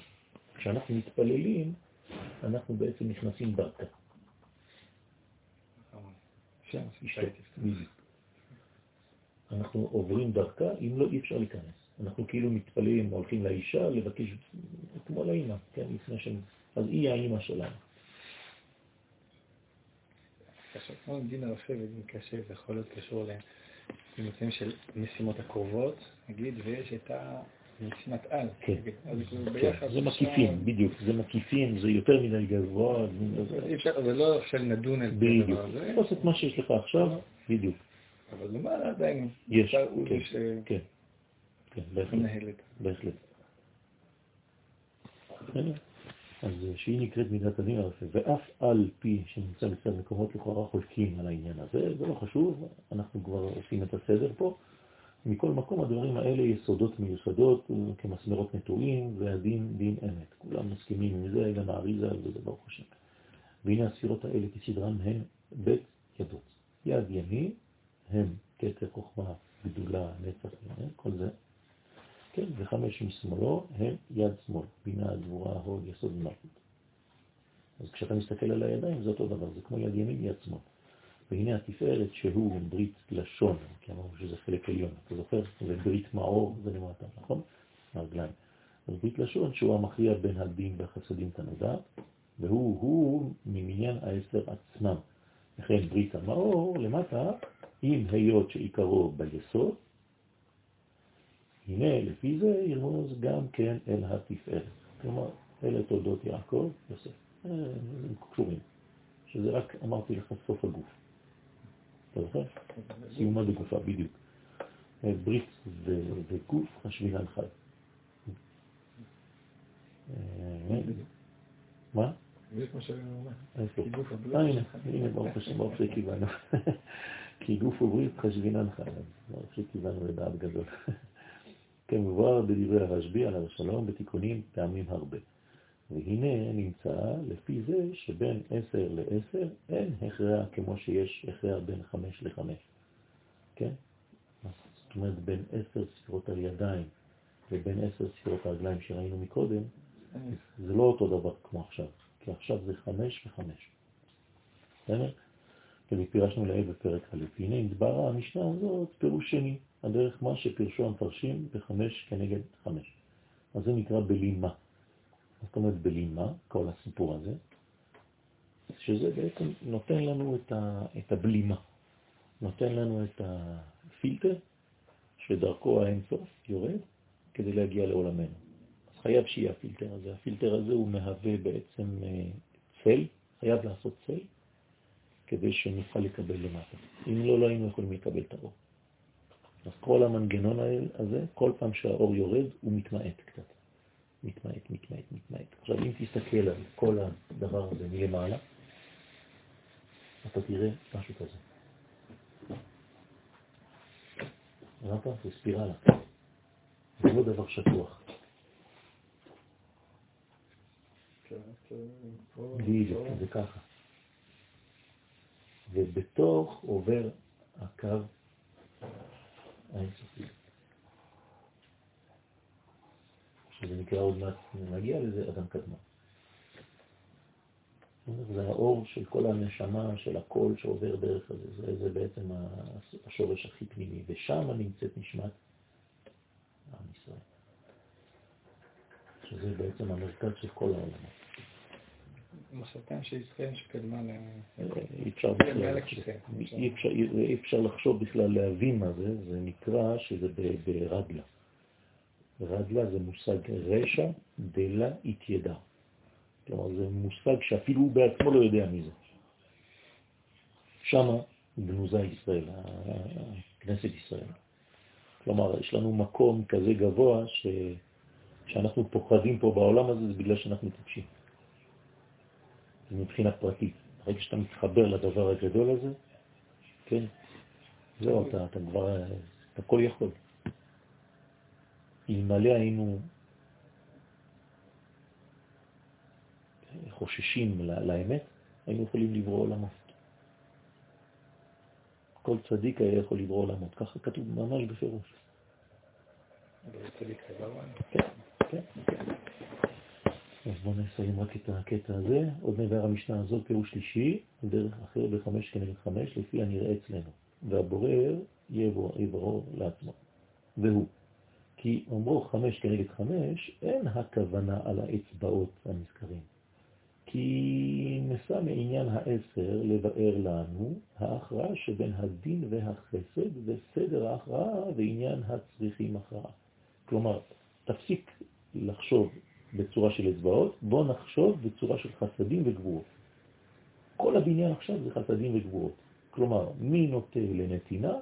כשאנחנו מתפללים, אנחנו בעצם נכנסים דרכה. אנחנו עוברים דרכה, אם לא, אי אפשר להיכנס. אנחנו כאילו מתפללים, הולכים לאישה לבקש, כמו לאמא, כן, לפני ש... אז היא האמא שלנו. עכשיו, כמו דין הרופא ודין קשה, זה יכול להיות קשור למצבים של משימות הקרובות, נגיד, ויש את המשימת על. כן, זה כן, מקיפים, בדיוק, זה מקיפים, זה יותר מדי גבוה, זה לא עכשיו נדון על זה. בדיוק, תפוס את מה שיש לך עכשיו, בדיוק, אבל למעלה עדיין. יש, כן, כן, כן, בהחלט. בהחלט. אז שהיא נקראת מידת הדין הרפה, ואף על פי שנמצא מצד מקומות לכאורה חולקים על העניין הזה, זה לא חשוב, אנחנו כבר עושים את הסדר פה. מכל מקום הדברים האלה יסודות מיוסדות כמסמרות נטועים, והדין דין אמת. כולם מסכימים עם זה, גם האריזה על זה, ברוך השם. והנה הספירות האלה כסדרן הן בית ידות. יד ימין הם כתר חוכמה, גדולה, נצח, אה, כל זה. כן, וחמש משמאלו הם יד שמאל, בינה, גבורה, הוד, יסוד ומלכות. אז כשאתה מסתכל על הידיים זה אותו דבר, זה כמו יד ימין, יד שמאל. והנה התפארת שהוא ברית לשון, כי אמרנו שזה חלק עליון, אתה זוכר? זה ברית מאור, זה למטה, נכון? הרגליים. אז ברית לשון שהוא המכריע בין הדין והחסדים תנודה, והוא הוא ממניין העשר עצמם. לכן ברית המאור למטה, עם היות שעיקרו ביסוד, הנה לפי זה ירמוז גם כן אל התפארת. כלומר, אלה תולדות יעקב, יוסף. אה, הם קשורים. שזה רק, אמרתי לך, סוף הגוף. אתה זוכר? סיומה בגופה, בדיוק. אה, ברית וגוף חשבינן חי. אה, מה? זה מה שאני אומר. הנה, ברוך השם, ברוך שקיבלנו. כי גוף וברית חשבינן חי. אז ברוך שקיבלנו לדעת גדול. כמובן בדברי הרשב"י על השלום בתיקונים פעמים הרבה. והנה נמצא לפי זה שבין עשר לעשר אין הכרע כמו שיש הכרע בין חמש לחמש. כן? זאת אומרת בין עשר ספירות הידיים לבין עשר ספירות הרגליים שראינו מקודם, זה לא אותו דבר כמו עכשיו, כי עכשיו זה חמש וחמש. בסדר? ופירשנו לעיל בפרק א'. הנה התבררה המשנה הזאת פירוש שני, הדרך מה שפירשו המפרשים בחמש כנגד חמש. אז זה נקרא בלימה. זאת אומרת בלימה, כל הסיפור הזה, שזה בעצם נותן לנו את, ה, את הבלימה, נותן לנו את הפילטר שדרכו האינסוף יורד כדי להגיע לעולמנו. אז חייב שיהיה הפילטר הזה. הפילטר הזה הוא מהווה בעצם אה, צל, חייב לעשות צל, כדי שנוכל לקבל למטה. אם לא, לא היינו יכולים לקבל את האור. אז כל המנגנון הזה, כל פעם שהאור יורד, הוא מתמעט קצת. מתמעט, מתמעט, מתמעט. עכשיו, אם תסתכל על כל הדבר הזה מלמעלה, אתה תראה משהו כזה. ראית? זה ספירלה. זה לא דבר שטוח. בדיוק, זה ככה. ובתוך עובר הקו האינסופי. שזה נקרא עוד מעט, נגיע לזה, אדם קדמה. זה האור של כל הנשמה, של הקול שעובר דרך הזה, זה, זה בעצם השורש הכי פנימי, ושם נמצאת נשמת עם ישראל. שזה בעצם המרכז של כל העולמות. מחשבתם שישראל שקדמה ל... אי אפשר לחשוב בכלל להבין מה זה, זה נקרא שזה ברדלה. רדלה זה מושג רשע דלה התיידע. כלומר זה מושג שאפילו הוא בעצמו לא יודע מי זה. שמה גנוזה ישראל, כנסת ישראל. כלומר, יש לנו מקום כזה גבוה ש... שאנחנו פוחדים פה בעולם הזה זה בגלל שאנחנו טיפשים. מבחינה פרטית. ברגע שאתה מתחבר לדבר הגדול הזה, כן, זהו, אתה, אתה כבר, אתה כל יכול. אלמלא היינו חוששים לאמת, היינו יכולים לברוא עולמות. כל צדיק היה יכול לברוא עולמות, ככה כתוב ממש בפירוש. כן, כן, כן. אז בואו נסיים רק את הקטע הזה. עוד נבר המשנה הזאת, פירוש שלישי, דרך אחר בחמש כנגד חמש, לפי הנראה אצלנו. והבורר יברו לעצמו. והוא. כי אומרו חמש כנגד חמש, אין הכוונה על האצבעות הנזכרים. כי נשא מעניין העשר לבאר לנו ההכרעה שבין הדין והחסד וסדר ההכרעה ועניין הצריכים הכרעה. כלומר, תפסיק לחשוב בצורה של אצבעות, בוא נחשוב בצורה של חסדים וגבורות. כל הבניין עכשיו זה חסדים וגבורות. כלומר, מי נוטה לנתינה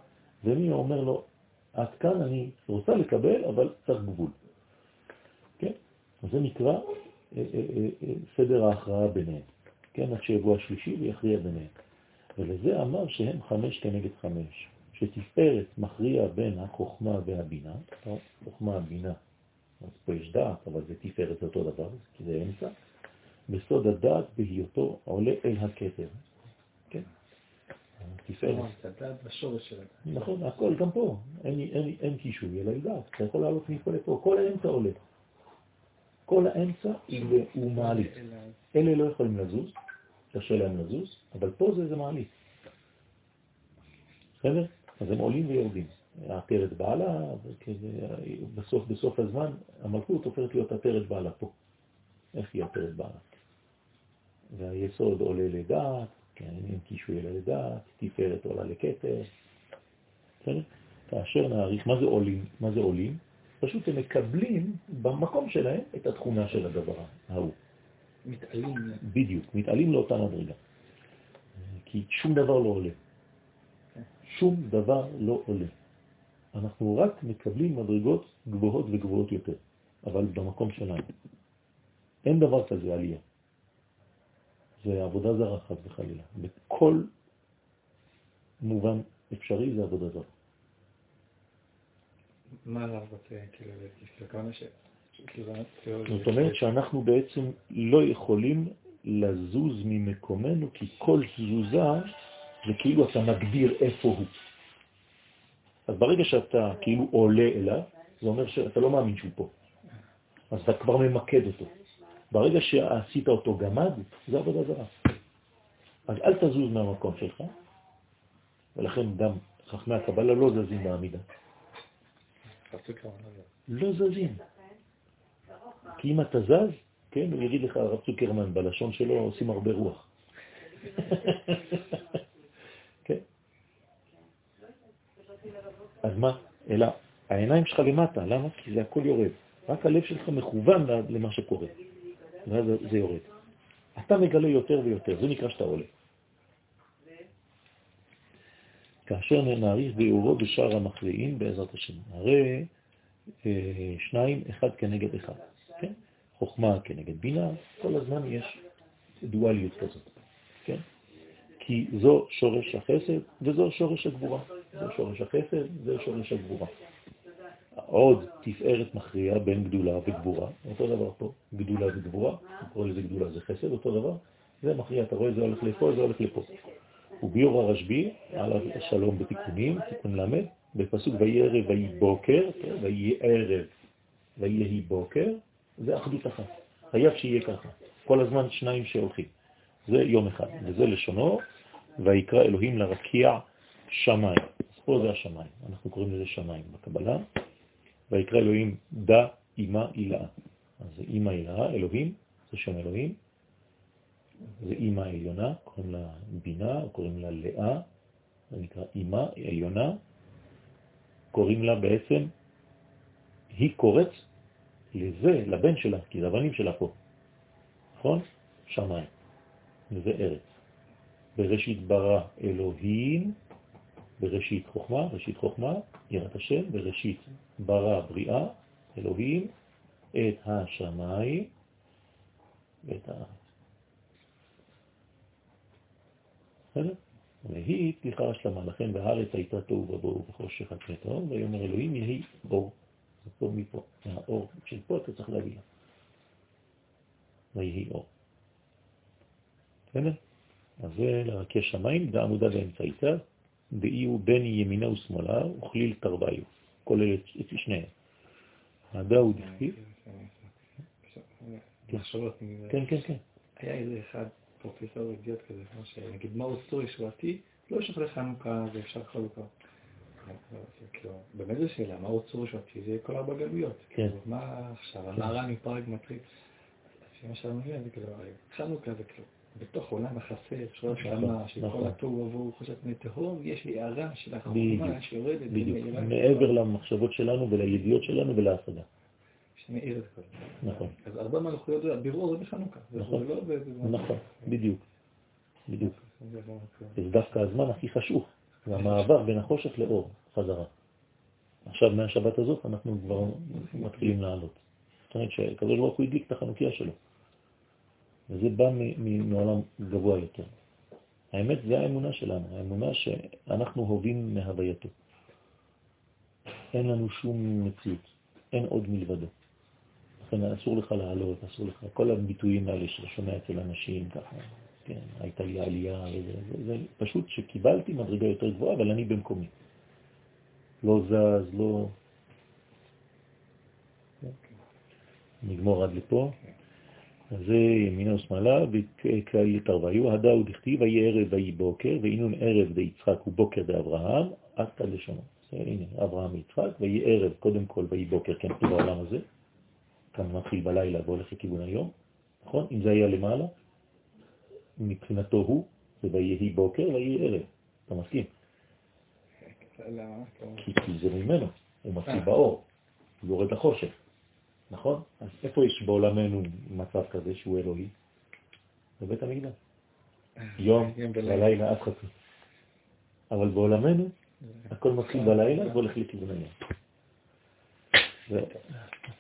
ומי אומר לו, עד כאן אני רוצה לקבל, אבל צריך גבול. כן? זה נקרא אה, אה, אה, סדר ההכרעה ביניהם. כן, עד שיבוא השלישי ויכריע ביניהם. ולזה אמר שהם חמש כנגד חמש, שתפארת מכריע בין החוכמה והבינה, חוכמה, בינה, אז פה יש דעת, אבל זה תפארת אותו דבר, כי זה אמצע, בסוד הדעת בהיותו עולה אל הכתר. כן? תפארת. הדעת בשורש של הדעת. נכון, הכל גם פה, אין קישוי, אלא דעת, אתה יכול לעלות מפה לפה, כל האמצע עולה. כל האמצע הוא מעלית. אלה לא יכולים לזוז, קשה להם לזוז, אבל פה זה מעלית. בסדר? אז הם עולים ויורדים. עטרת בעלה, בסוף, בסוף הזמן המלכות הופכת להיות עטרת בעלה פה. איך היא עטרת בעלה? והיסוד עולה לדעת, כן, אין קישוי אלא לדעת, תפארת עולה לכתר. בסדר? כאשר נעריך, מה זה עולים? מה זה עולים? פשוט הם מקבלים במקום שלהם את התכונה של הדבר ההוא. מתעלים. בדיוק, מתעלים לאותה מדרגה. כי שום דבר לא עולה. שום דבר לא עולה. אנחנו רק מקבלים מדרגות גבוהות וגבוהות יותר, אבל במקום שלנו. אין דבר כזה עלייה. זה עבודה זרה, חס וחלילה. בכל מובן אפשרי זה עבודה זרה. מה רוצה, כאילו, כמה ש... כאילו, זאת אומרת שאנחנו בעצם לא יכולים לזוז ממקומנו, כי כל תזוזה זה כאילו אתה מגדיר איפה הוא. אז ברגע שאתה כאילו עולה אליו, זה אומר שאתה לא מאמין שהוא פה. אז אתה כבר ממקד אותו. ברגע שעשית אותו גמד, זה עבודה זרה. אז אל תזוז מהמקום שלך, ולכן גם חכמי הקבלה לא זזים בעמידה. לא זזים. כי אם אתה זז, כן, הוא יגיד לך, הרב צוקרמן, בלשון שלו עושים הרבה רוח. כן? אז מה? אלא העיניים שלך למטה, למה? כי זה הכל יורד. רק הלב שלך מכוון למה שקורה, ואז זה יורד. אתה מגלה יותר ויותר, זה נקרא שאתה עולה. כאשר נעריך ביאורו בשאר המכריעים בעזרת השם. הרי אה, שניים, אחד כנגד אחד. כן? חוכמה כנגד בינה, כל הזמן יש דואליות כזאת. כן? כי זו שורש החסד וזו שורש הגבורה. זו שורש החסד וזו שורש הגבורה. עוד תפארת מכריעה בין גדולה וגבורה, אותו דבר פה, גדולה וגבורה, קורא לזה גדולה זה חסד, אותו דבר, זה מכריע, אתה רואה, זה הולך לפה, זה הולך לפה. וביור הרשב"י, על השלום בתיקונים, תיקון למד, בפסוק ויהי ערב ויהי בוקר, כן, ויהי ערב ויהי בוקר, זה אחדות אחת. חייב שיהיה ככה. כל הזמן שניים שהולכים. זה יום אחד, וזה לשונו, ויקרא אלוהים לרקיע שמיים. אז פה זה השמיים, אנחנו קוראים לזה שמיים בקבלה. ויקרא אלוהים דה אימה אילאה. אז זה אימה אילאה, אלוהים, זה שם אלוהים, זה אימא עליונה, קוראים לה בינה, קוראים לה לאה, זה נקרא אימא עליונה, קוראים לה בעצם, היא קוראת לזה, לבן שלה, כי זה הבנים שלה פה, נכון? שמיים, וזה ארץ. בראשית ברא אלוהים, בראשית חוכמה, ראשית חוכמה, יראת השם, בראשית ברא בריאה, אלוהים, את השמיים ואת הארץ. והיא פתיחה השלמה, לכן בארץ הייתה תוהו ובוהו וחושך על פני תהום, ויאמר אלוהים יהי אור. זה פה מפה, מהאור של פה אתה צריך להביא לה. ויהי אור. בסדר? אז זה לרקיע שמיים, בעמודה באמצעיתה, דאי הוא בין ימינה ושמאלה, וכליל תרוויו, כולל את שניהם. הדא הוא דכתיב. כן, כן, כן. היה איזה אחד פרופסור אידיוט כזה, כמו שנגיד מהו סור ישועתי, לא יש אחרי חנוכה ואפשר חלוקה. כאילו, באמת זו שאלה, מהו צור ישועתי? זה כל ארבע גלויות. כן. מה עכשיו, המהר"ן מפראג מתחיל. שמה שאנחנו מבינים זה כאילו, חנוכה זה כאילו, בתוך עולם החסר, של ראש נכון, של. כל התוהו ובוהו, חושת פני תהום, יש הערה של החוכמה שיורדת בדיוק, מעבר למחשבות שלנו ולידיעות שלנו ולהשגה. שמאיר את כל זה. נכון, אז ארבע מלכויות זה הבירור זה בחנוכה. נכון. לא. נכון, בדיוק, בדיוק. זה לא. זה דווקא הזמן הכי חשוך, זה המעבר בין החושך לאור, חזרה. עכשיו מהשבת הזאת אנחנו כבר מתחילים לעלות. זאת אומרת שהקדוש ברוך הוא הדליק את החנוכיה שלו. וזה בא מעולם גבוה יותר. האמת זה האמונה שלנו, האמונה שאנחנו הובים מהווייתו. אין לנו שום מציאות, אין עוד מלבדו. לכן אסור לך לעלות, אסור לך, כל הביטויים האלה שאתה שומע אצל אנשים ככה, כן, הייתה לי עלייה, וזה, זה, זה פשוט שקיבלתי מדרגה יותר גבוהה, אבל אני במקומי. לא זז, לא... נגמור עד לפה. זה ימינה ושמאלה, וכאי יתרוויו, הדאו דכתיב, ויהי ערב ויהי בוקר, והינון ערב דיצחק ובוקר דאברהם, עד כאן לשונו. זה, הנה, אברהם ויצחק, ויהי ערב, קודם כל, ויהי בוקר, כן, זה בעולם הזה. כאן מתחיל בלילה והולך לכיוון היום, נכון? אם זה היה למעלה, מבחינתו הוא, זה ויהי בוקר ויהי ערב. אתה מסכים? למה? כי, כי זה ממנו, הוא מתחיל באור, הוא יורד לחושך, נכון? אז איפה יש בעולמנו מצב כזה שהוא אלוהי? בבית המקדש. יום ולילה. ולילה אף חצי. אבל בעולמנו הכל מתחיל בלילה והולך לכיוון היום.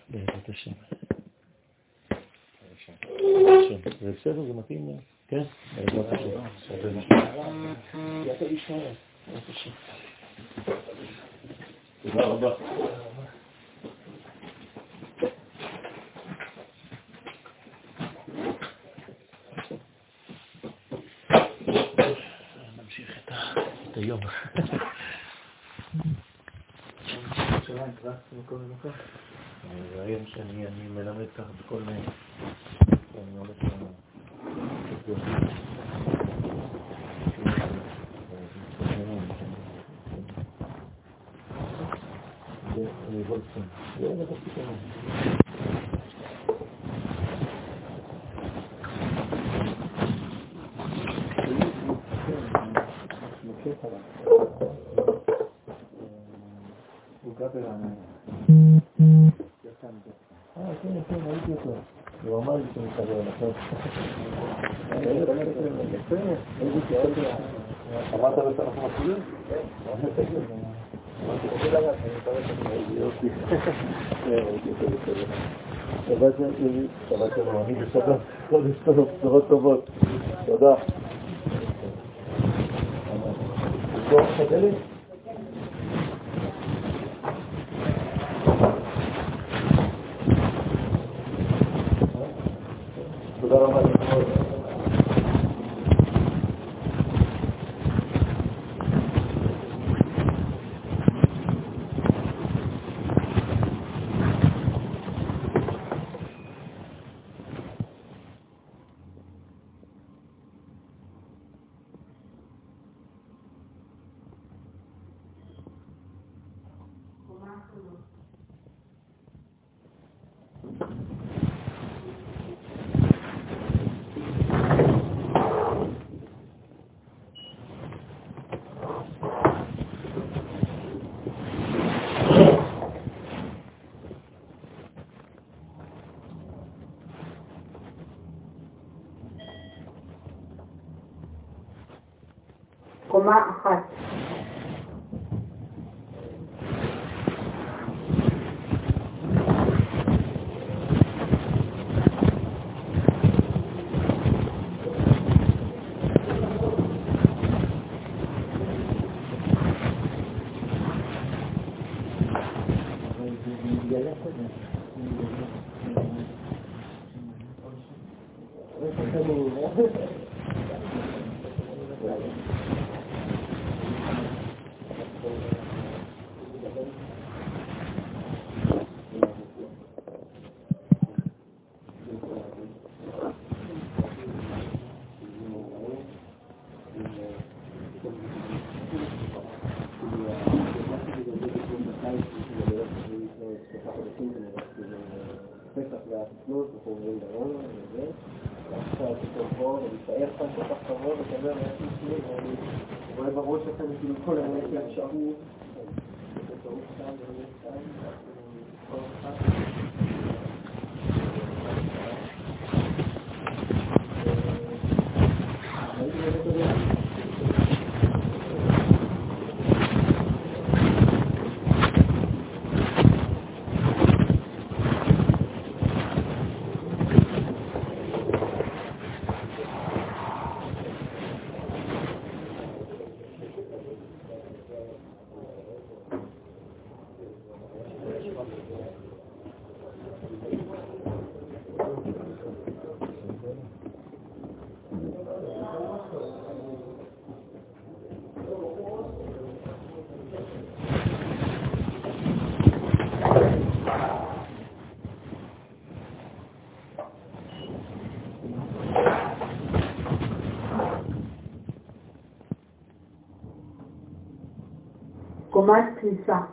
בעזרת השם. זה בסדר? זה מתאים? כן? בעזרת השם. תודה רבה. נמשיך את ה- את היום. היום שאני אני מלמד ככה בכל מיני... שבת שלום, אני בשבת, חודש טוב, בשורות טובות. תודה. תסגור את הדלת? תודה רבה matriza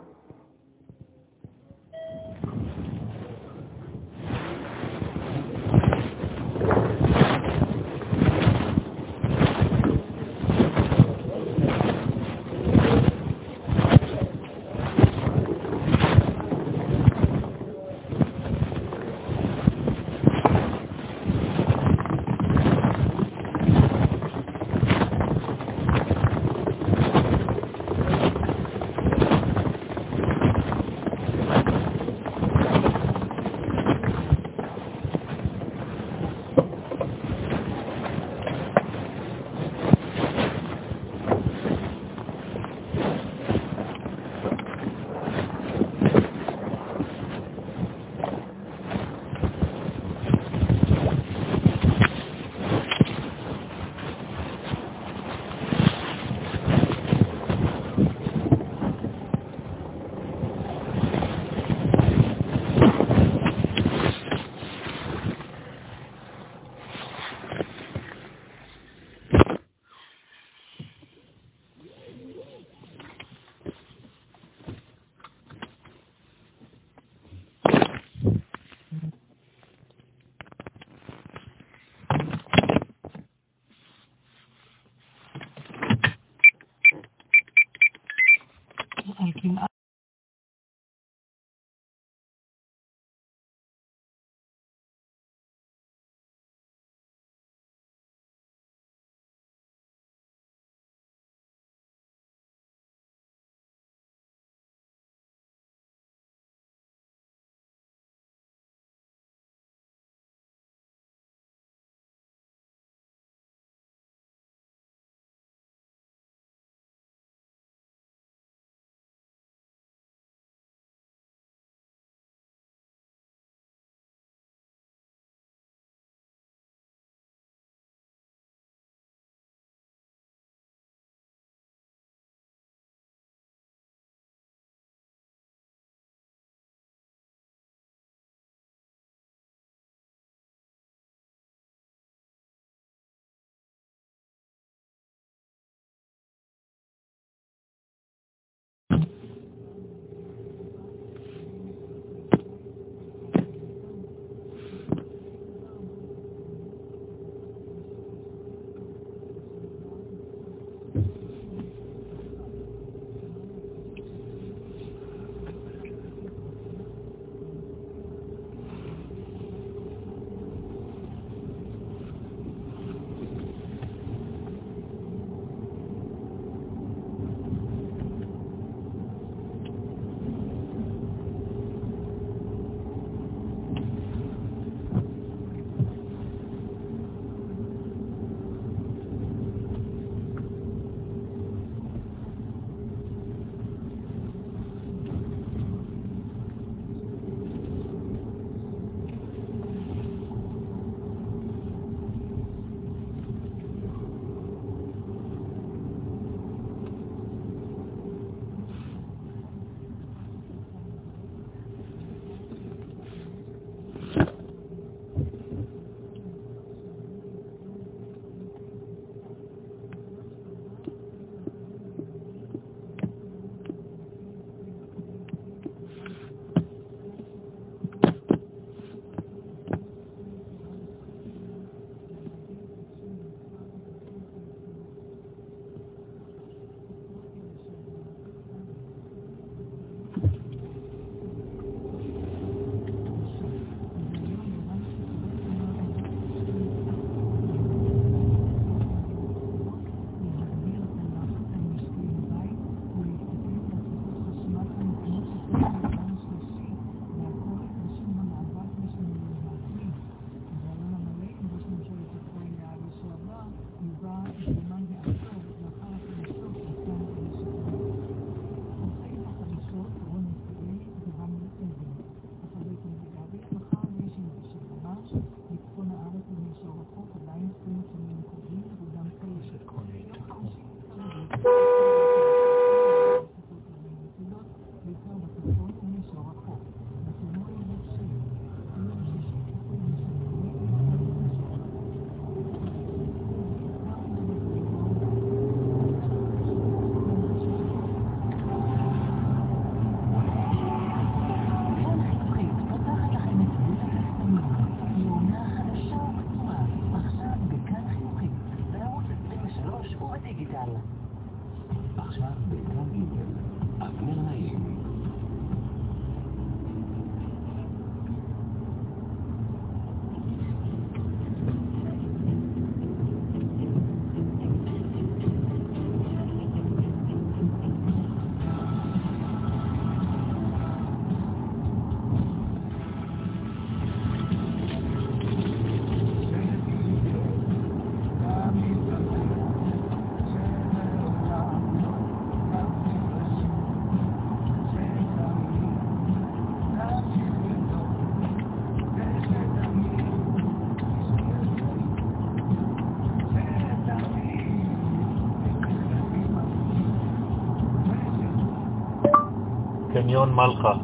Leon Malka.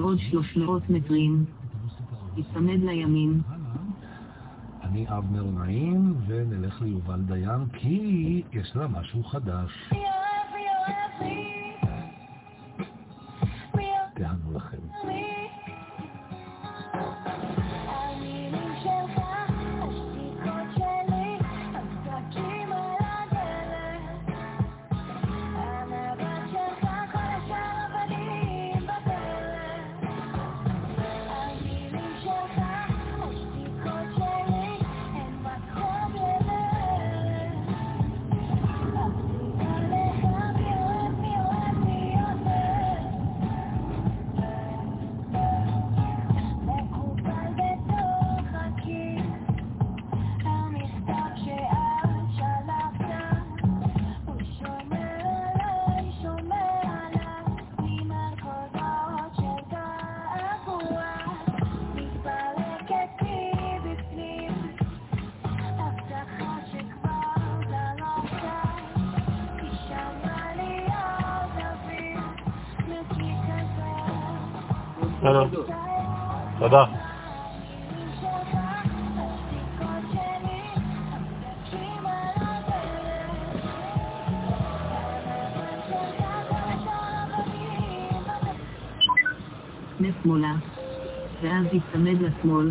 בעוד 300 מטרים. תיצמד לימין. אני אבנר נעים, ונלך ליובל דיין, כי יש לה משהו חדש. יואב, יואב, יואב. תודה. לשמאלה, ואז להצמד לשמאל,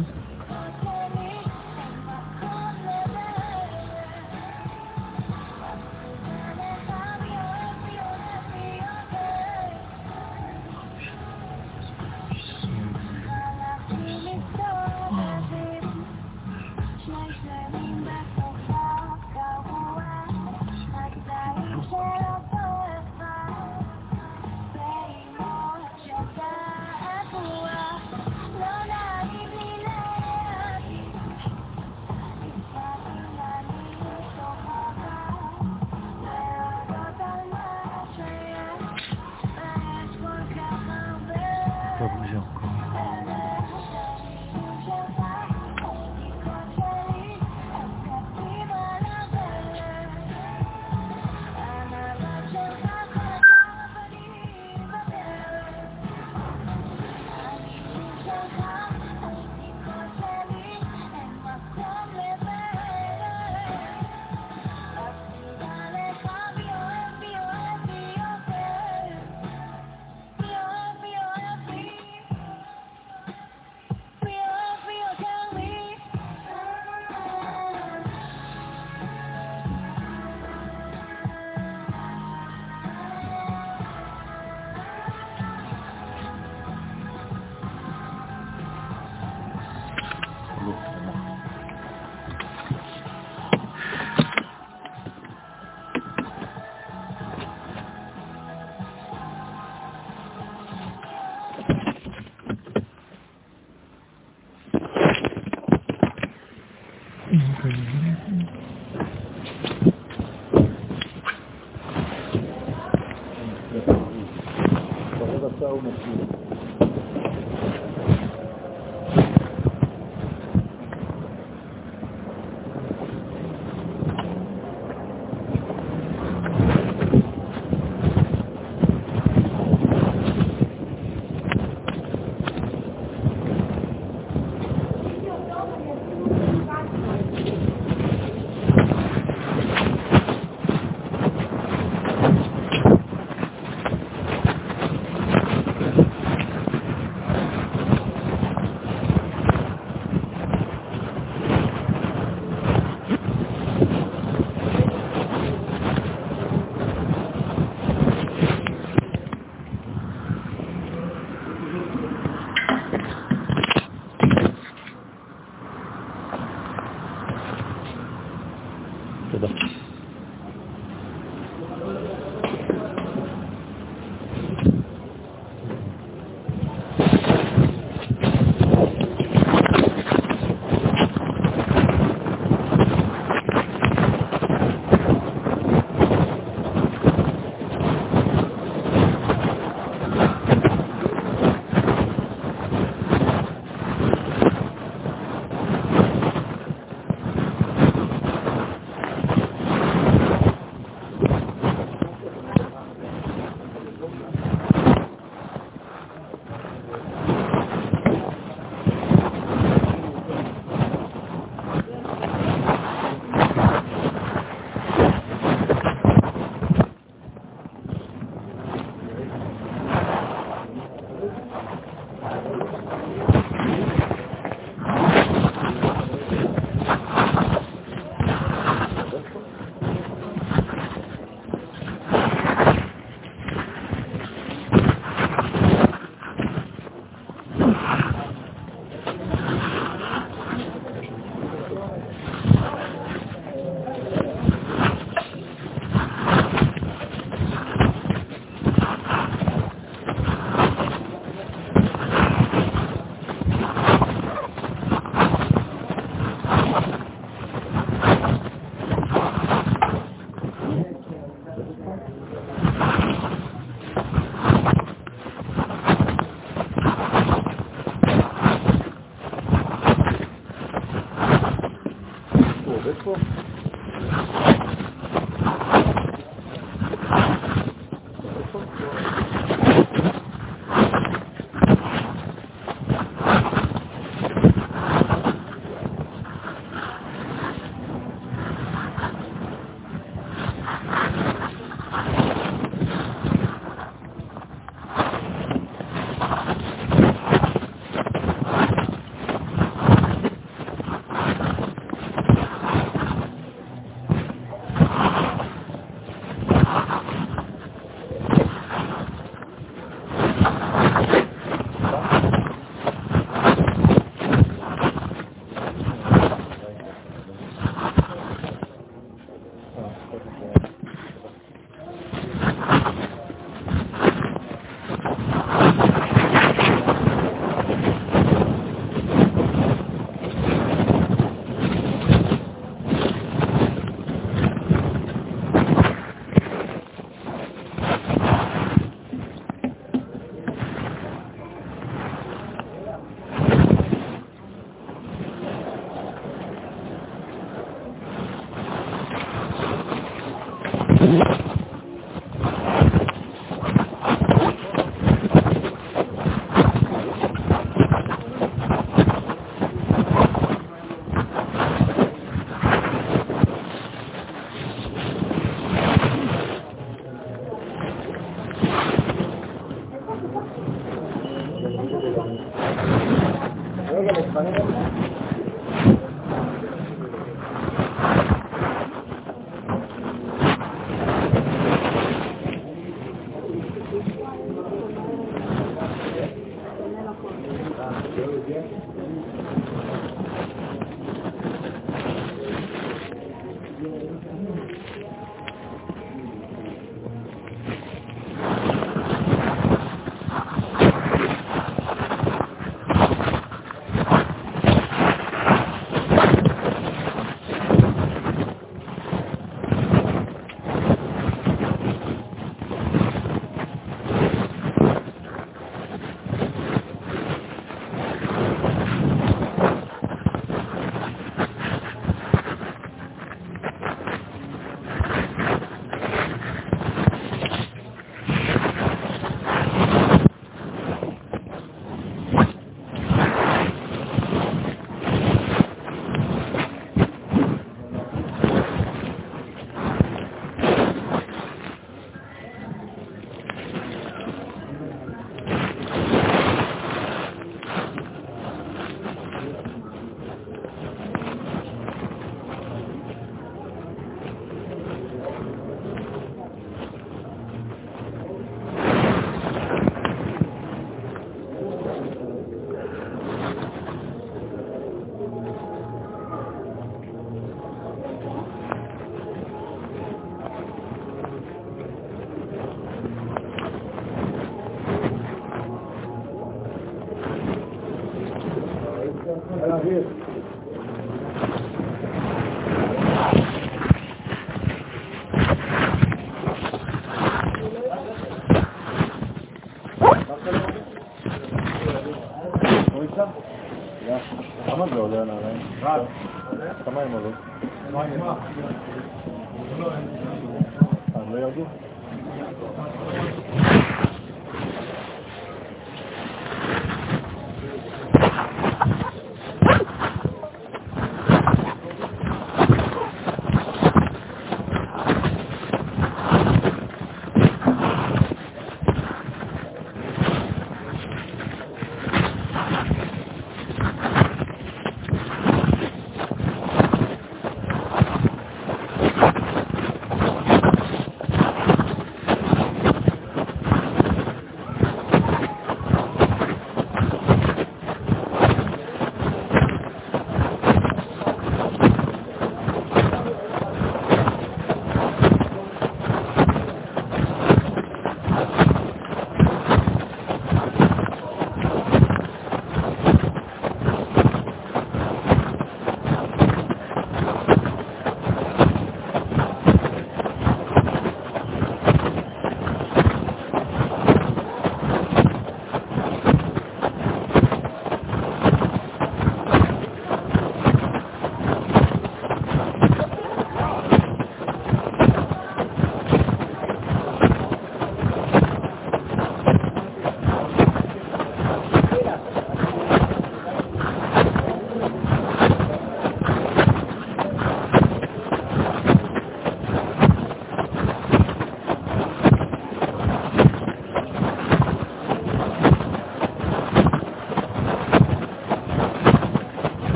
Yeah.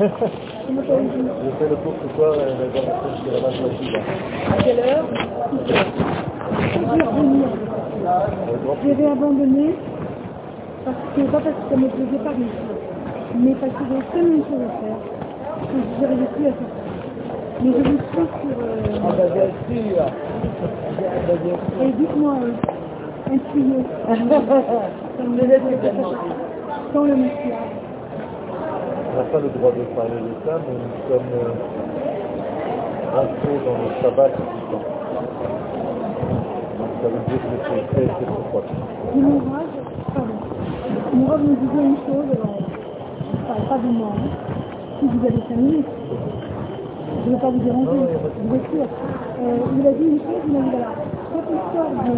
J'ai fait le cours ce soir, la je dit, là. À quelle heure J'ai revenu. J'avais abandonné parce que, pas parce que ça me plaisait pas mais parce que j'avais tellement de choses à faire que je n'arrivais plus à faire ça. Mais je vous suis sur... Ah bah bien sûr. Et dites-moi, euh, un tuyau. Sans le monsieur. On n'a pas le droit de parler de ça, mais nous sommes euh, rentrés dans le sabbat le temps. Donc ça veut dire que c'est très très très proche. Rave me disait une chose, alors, je ne parle pas de moi, hein. si vous avez cinq minutes, je ne vais pas vous déranger, êtes sûr? Euh, il a dit une chose, il m'a dit voilà, quand on sort de,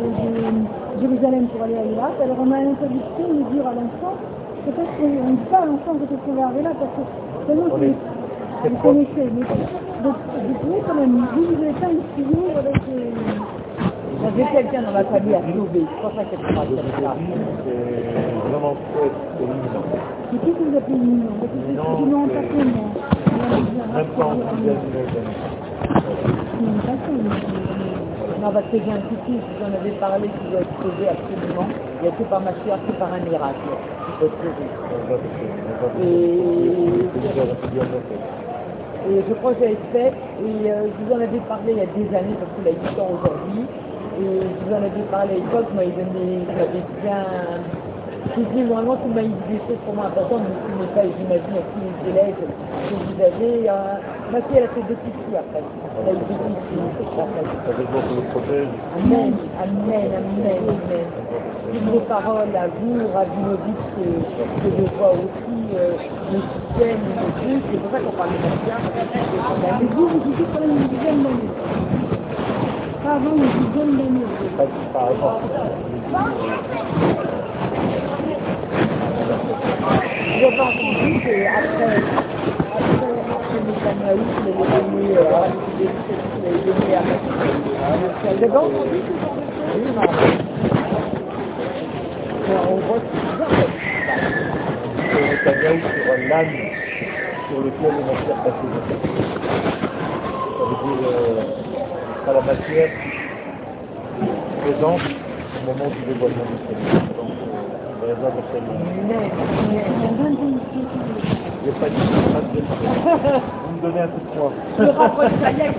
de Jérusalem pour aller à Irak, alors on a l'interdiction de dire à l'enfant, peut-être qu'on ne dit pas l'enfant peut-être qu'on va arriver là, parce que seulement On c'est est- vous connaissez, mais donc, vous pouvez quand même, vous, vous avez plein de tuyaux avec J'avais quelqu'un dans ma famille à sauver, c'est pour ça qu'elle parle comme ça. C'est vraiment très imminent. Et qu'est-ce que vous appelez mignon Parce que c'est Non, du nom c'est- pas que moi. Même pas en dizaine. Non, pas parce que j'ai un petit je vous en avais parlé, qui doit être sauvé absolument. Il n'y a que par ma soeur, que par un miracle. Et-. Et je crois que j'avais fait, et euh, je vous en avais parlé il y a des années, parce qu'il a 8 ans aujourd'hui, et je vous en avais parlé à l'époque, moi il donnait, il m'avait bien... Dit vraiment qu'il m'a dit des choses pour moi importantes, mais ce n'est pas, j'imagine, à tous les élèves que vous avez. Euh, ma fille, elle a fait deux petites filles après. Elle a eu deux petites filles après. Ça veut dire que le protège. Amen, amen, amen, amen. Toutes vos paroles à vous, Rabinovitch, que, que je vois aussi, euh, le système, le truc, c'est pour ça qu'on parle de bien. Et vous, vous disiez quand même une dizaine d'années. Pas avant une dizaine d'années. Pas par rapport. J'ai pas entendu qu'après, après, après Netanyahu, il avait donné, euh, il avait donné à J'ai pas entendu ce genre de choses On voit que c'est bizarre, C'est Netanyahu sur l'âne sur lequel la matière passée. Ça veut dire à la matière présente au moment du dévoilement Seigneur. Je n'ai pas de Vous me donnez un coup de poing. Je ça, il a.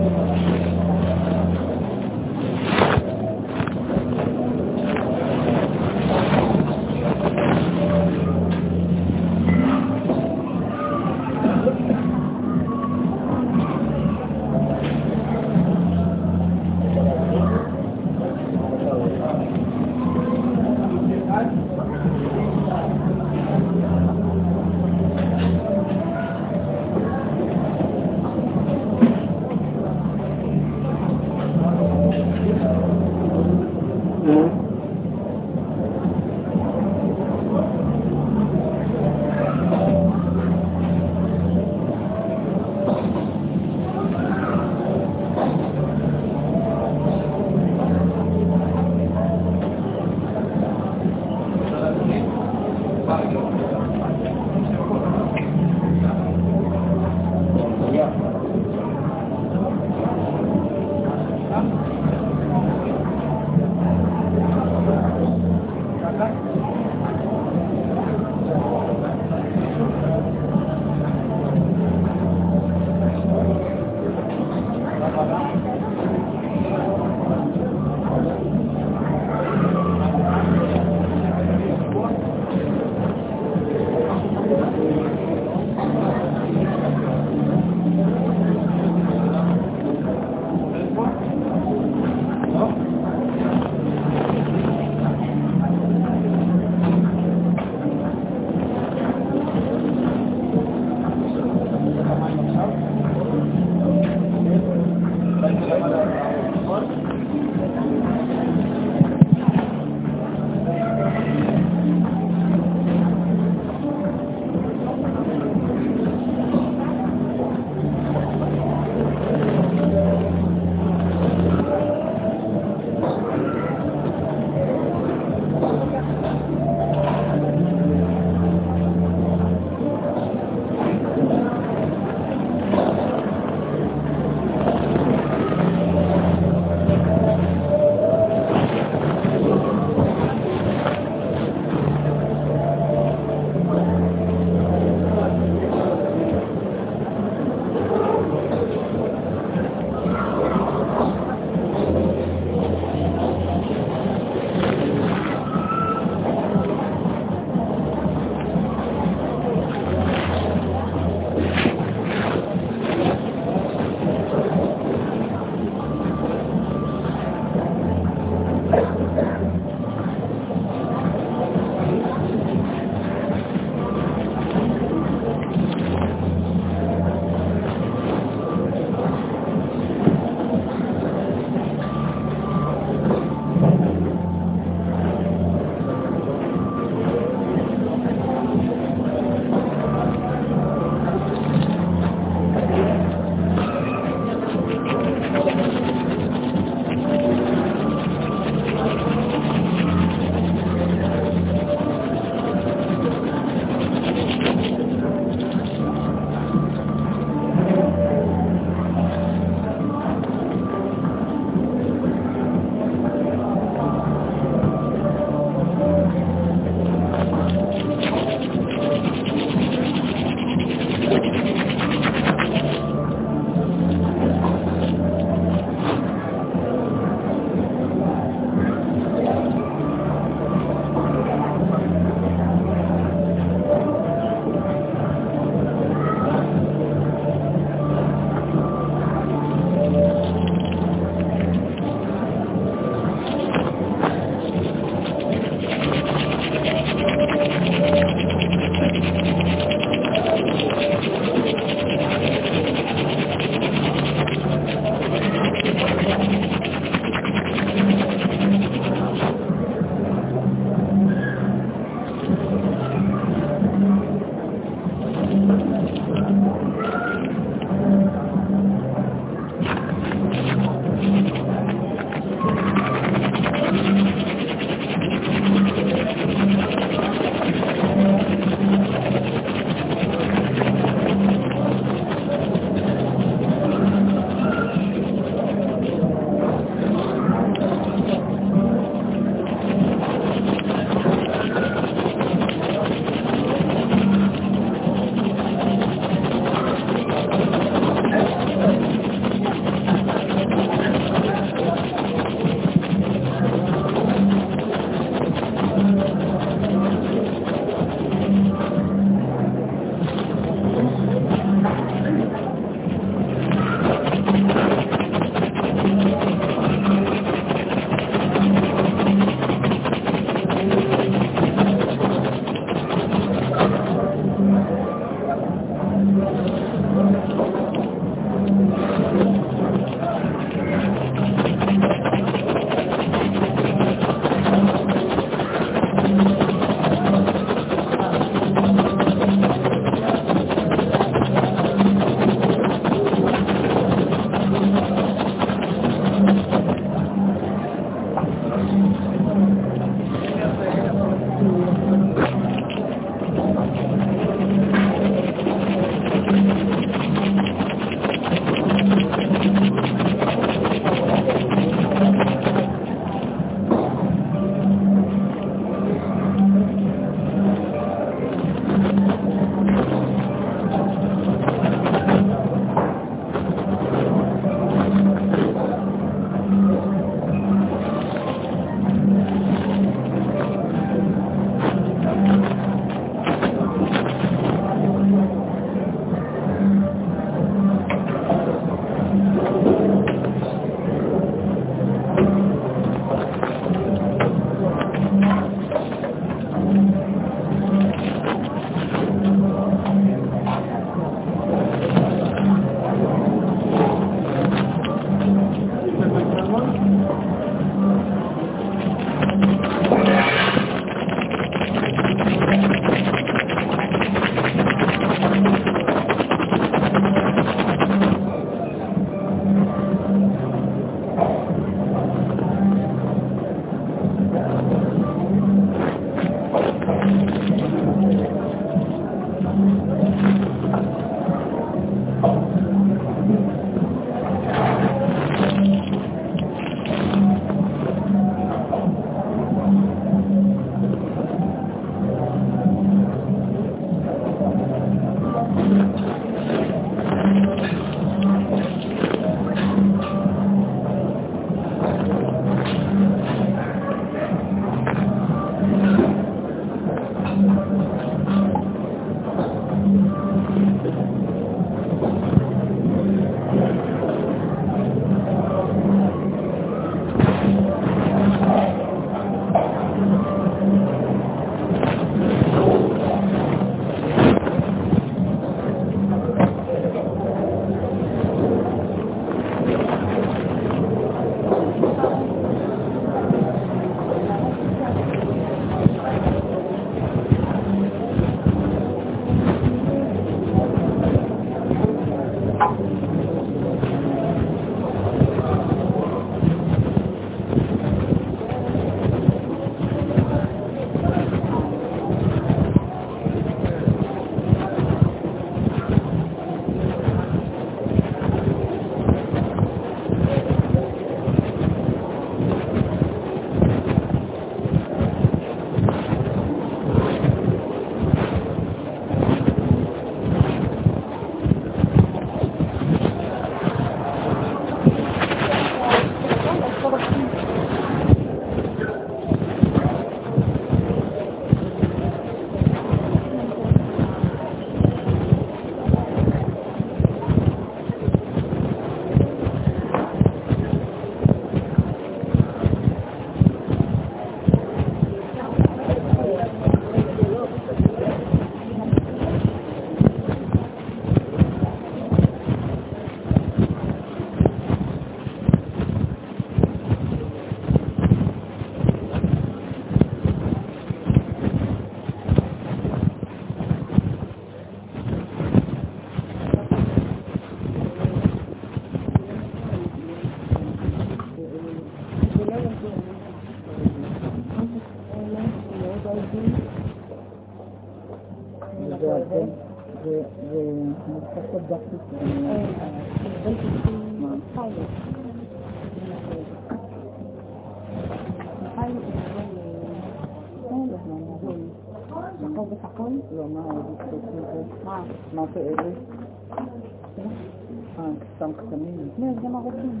קטנים. לא, זה גם ארוכים.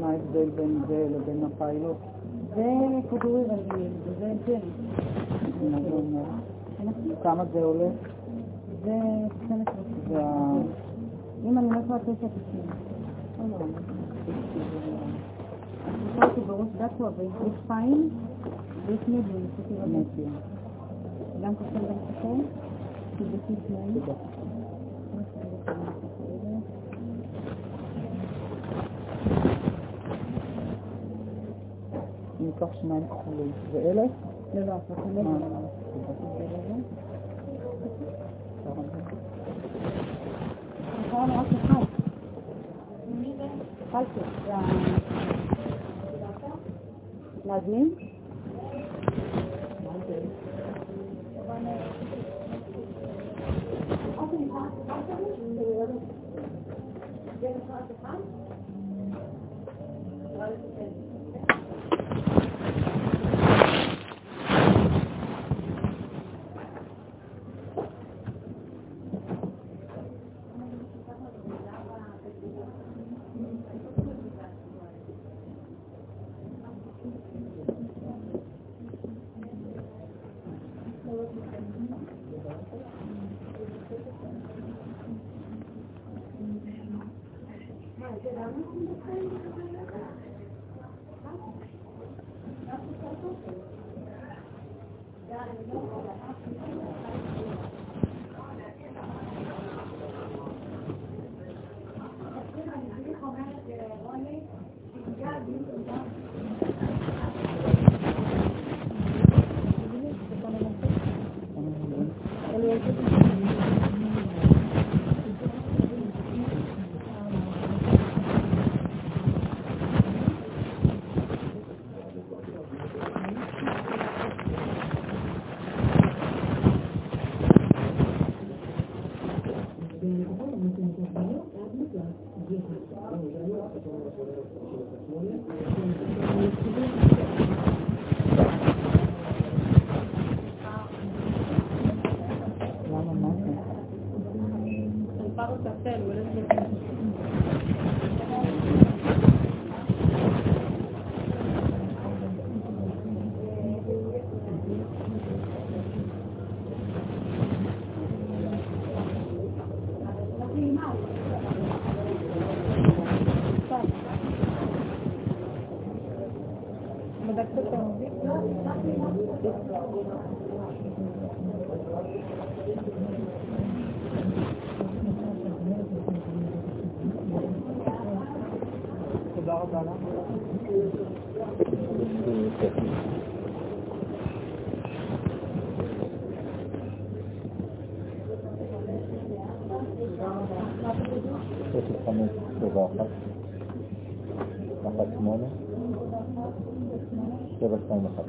מה ההבדל בין זה לבין הפיילוט? זה כדורי רגיל, וזה ג'ל. מה זה אומר? כמה זה עולה? זה 12 זה ה... אם אני לא טועה, 9 90. עושה אותי בראש דקו, אבל יש פיים ויש מדיום, ניסיתי לדעת. גם כחול גם כחול, כי זה כיס נעים. ניקח שניים כחולים. ואלה? לא, לא, את נגד. להזמין? Thank you. Vamos a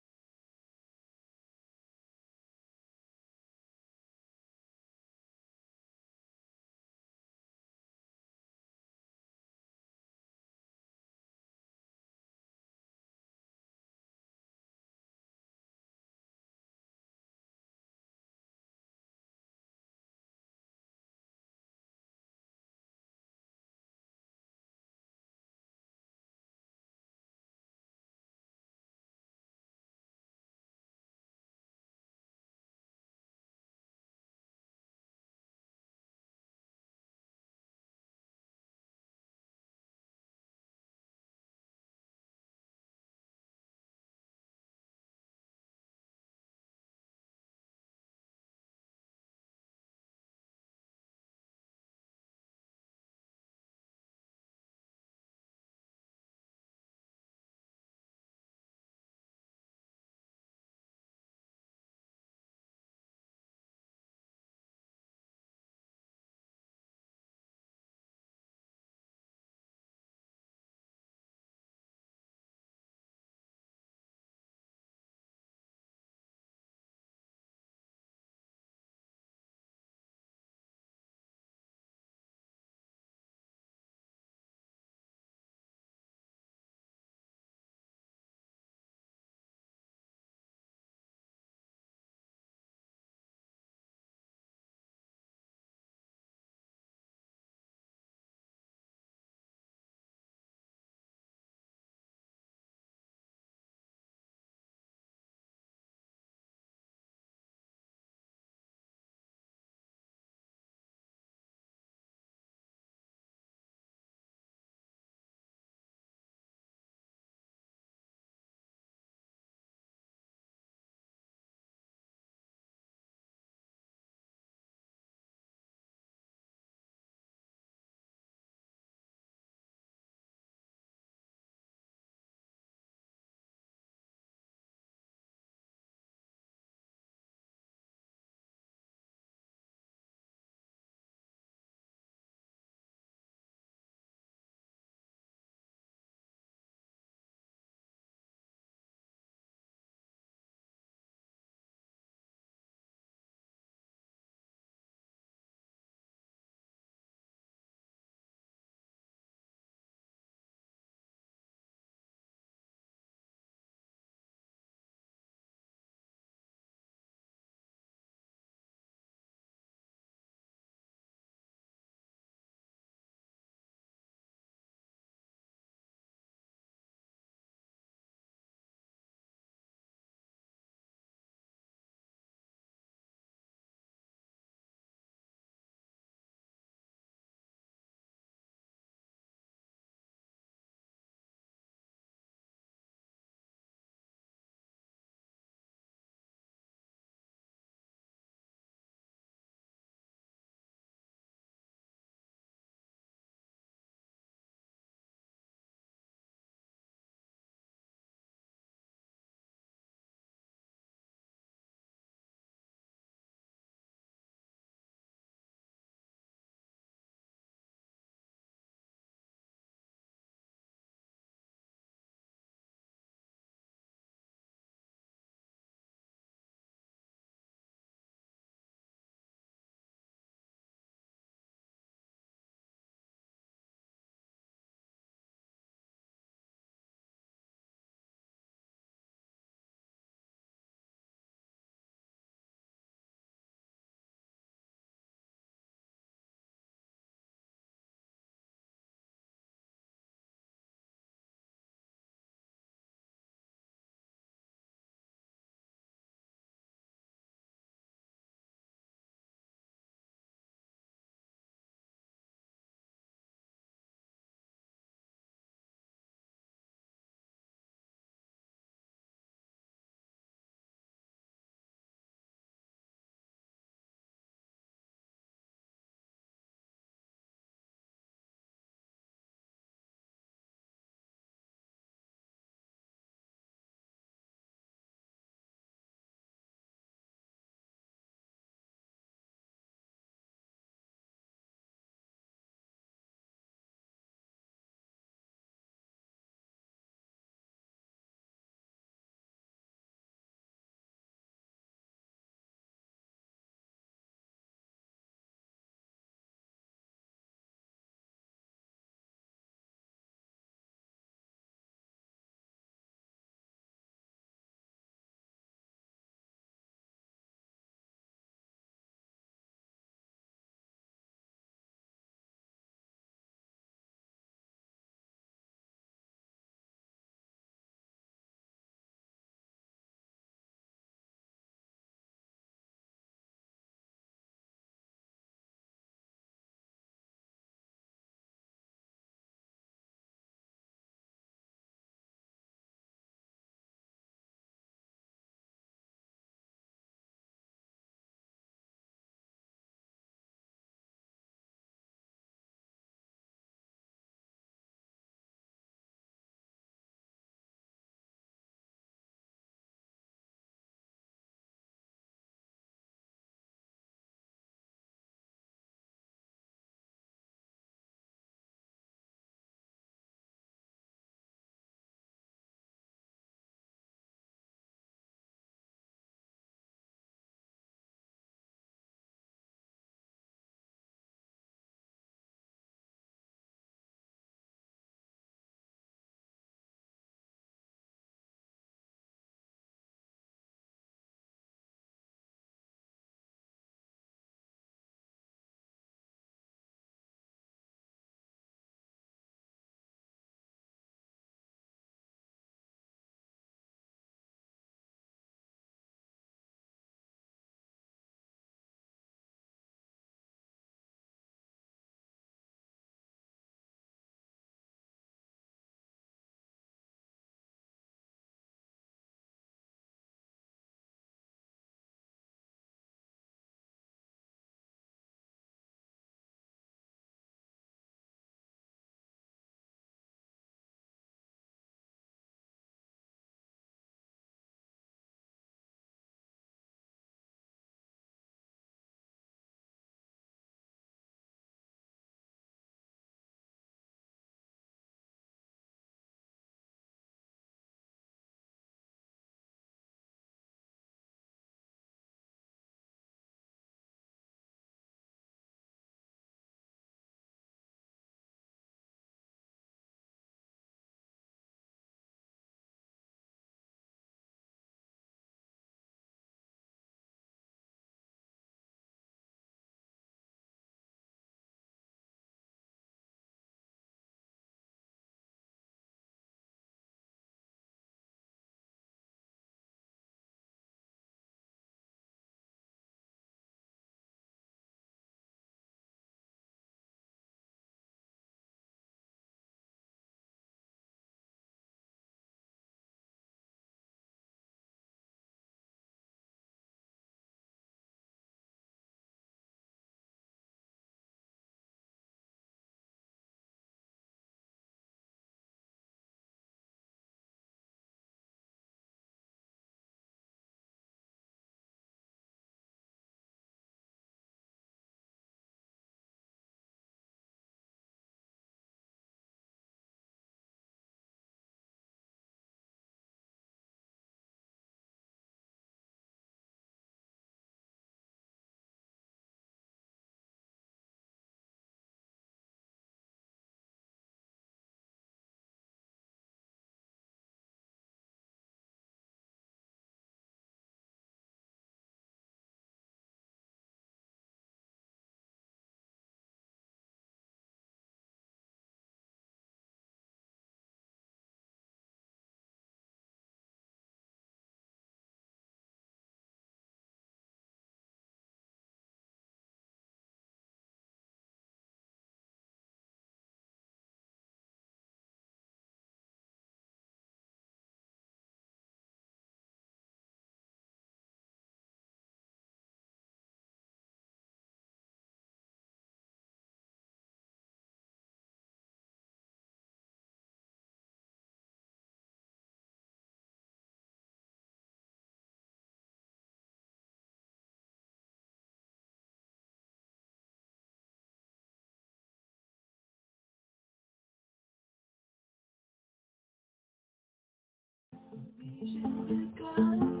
Visions of God.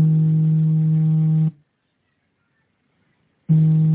Thank you.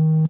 Mm-hmm.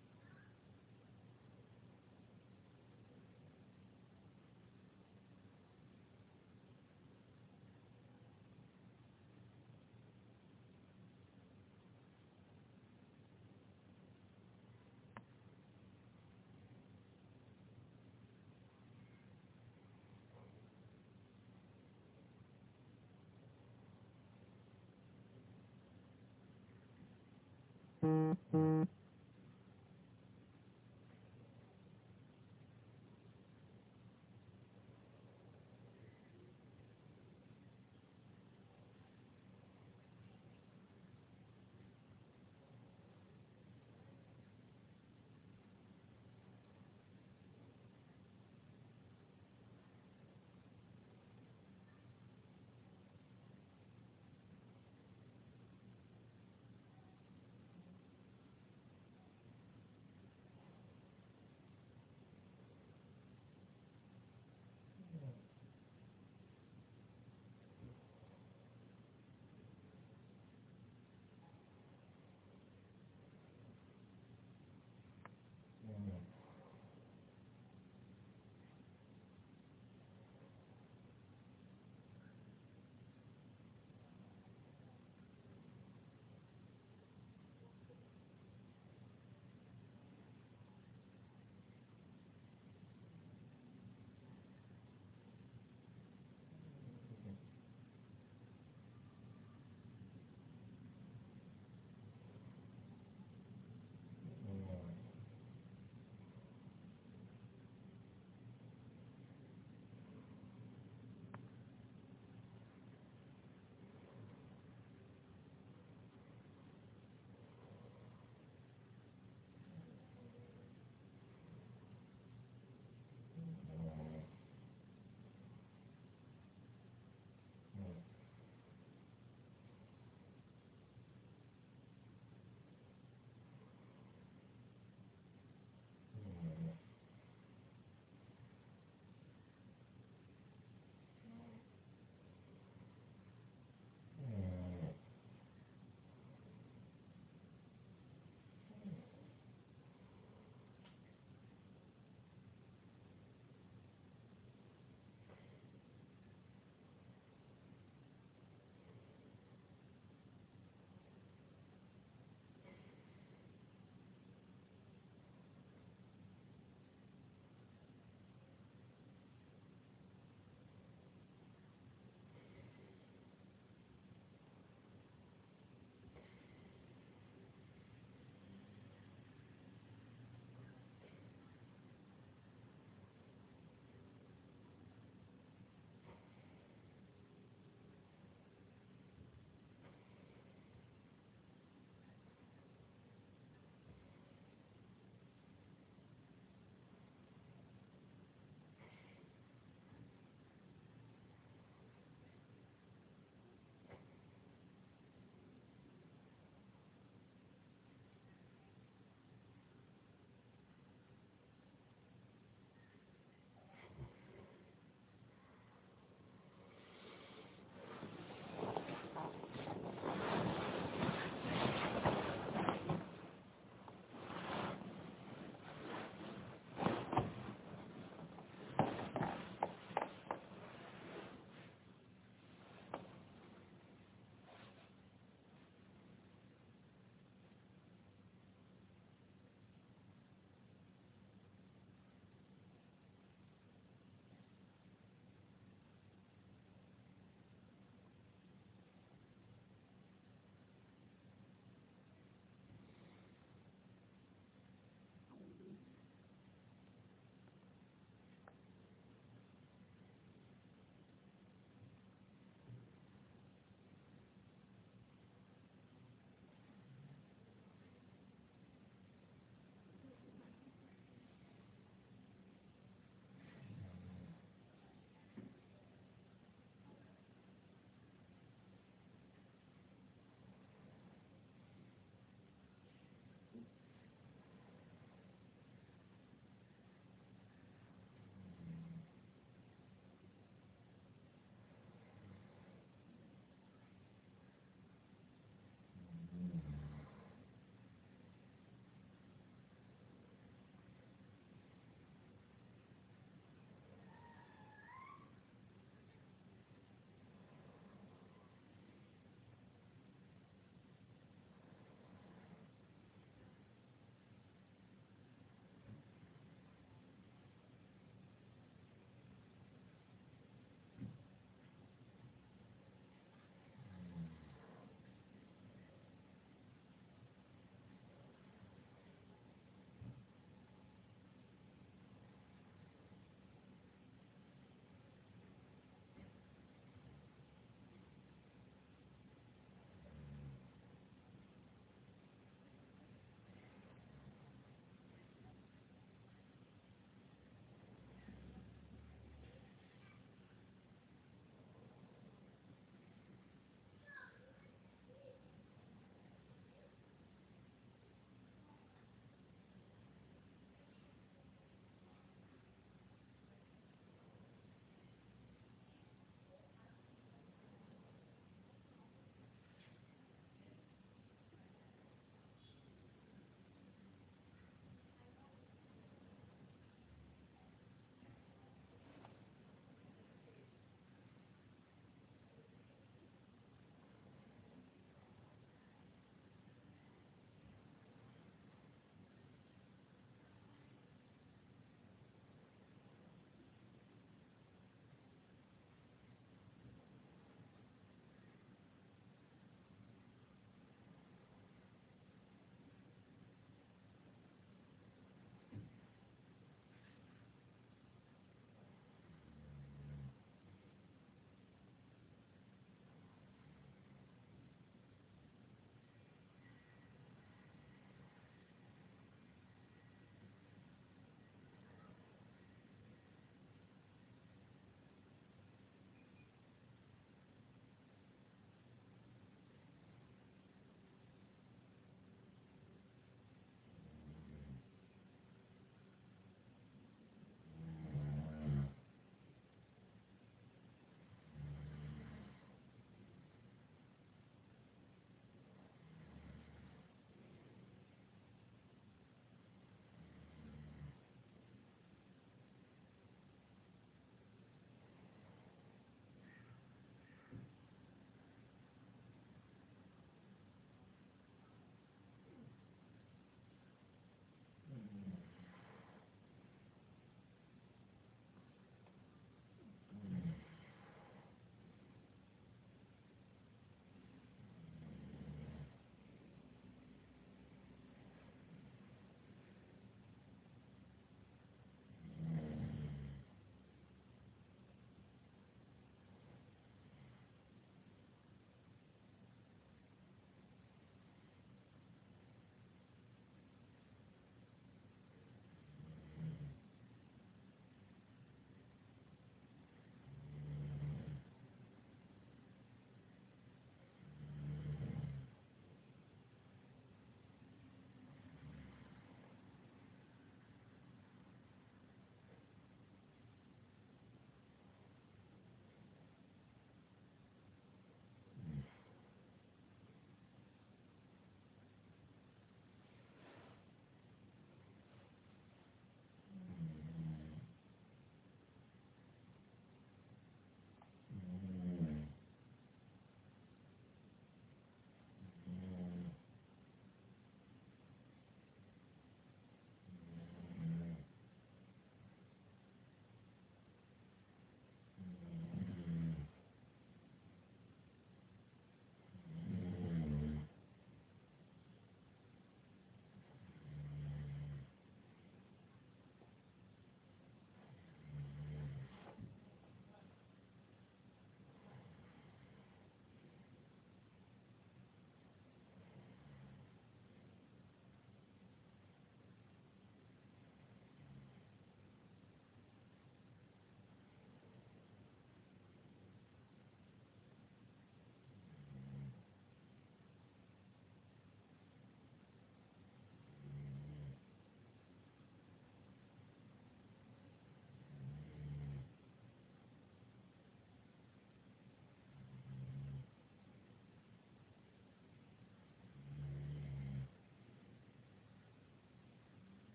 Mm-hmm.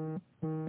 Mm-hmm.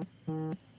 Mm-hmm.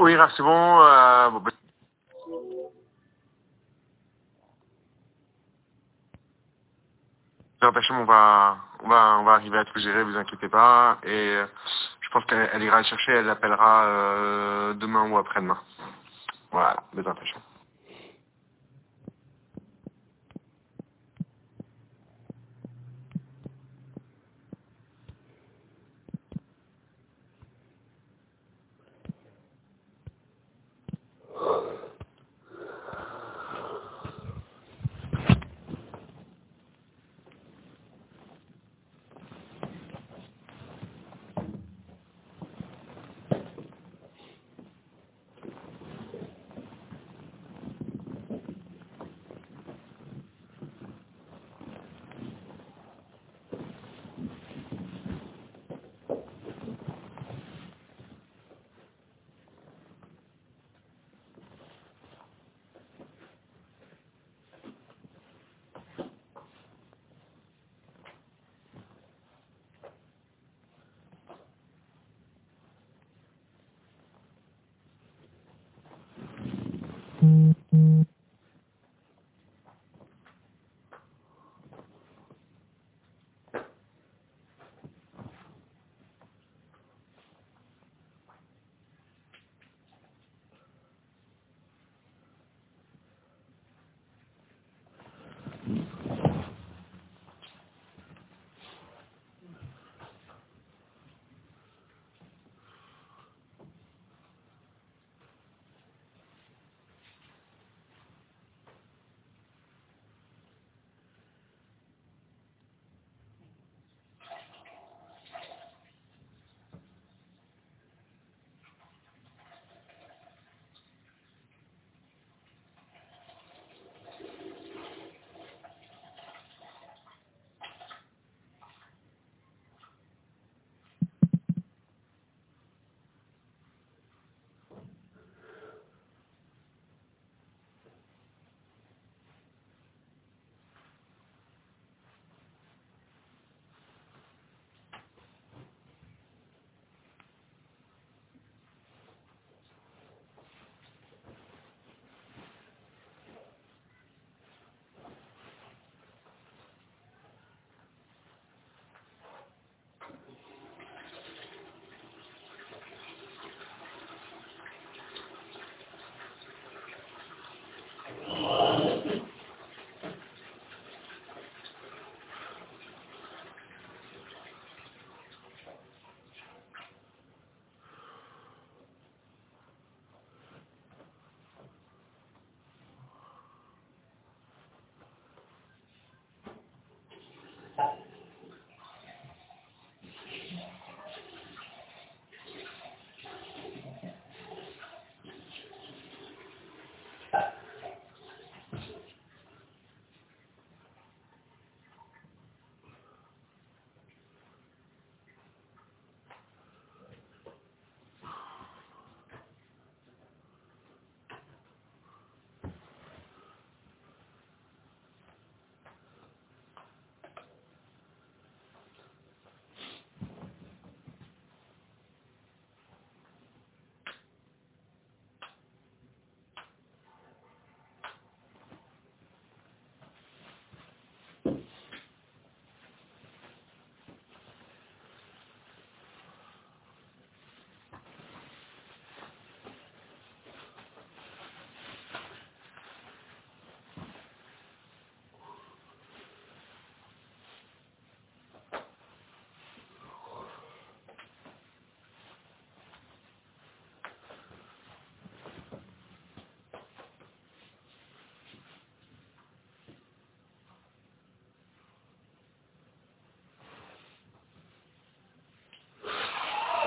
Oui, c'est bon. Euh, ben- on va, on va, on va arriver à tout gérer, vous inquiétez pas. Et euh, je pense qu'elle elle ira le chercher, elle l'appellera euh, demain ou après-demain. Voilà, Hashem.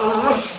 Uh-huh.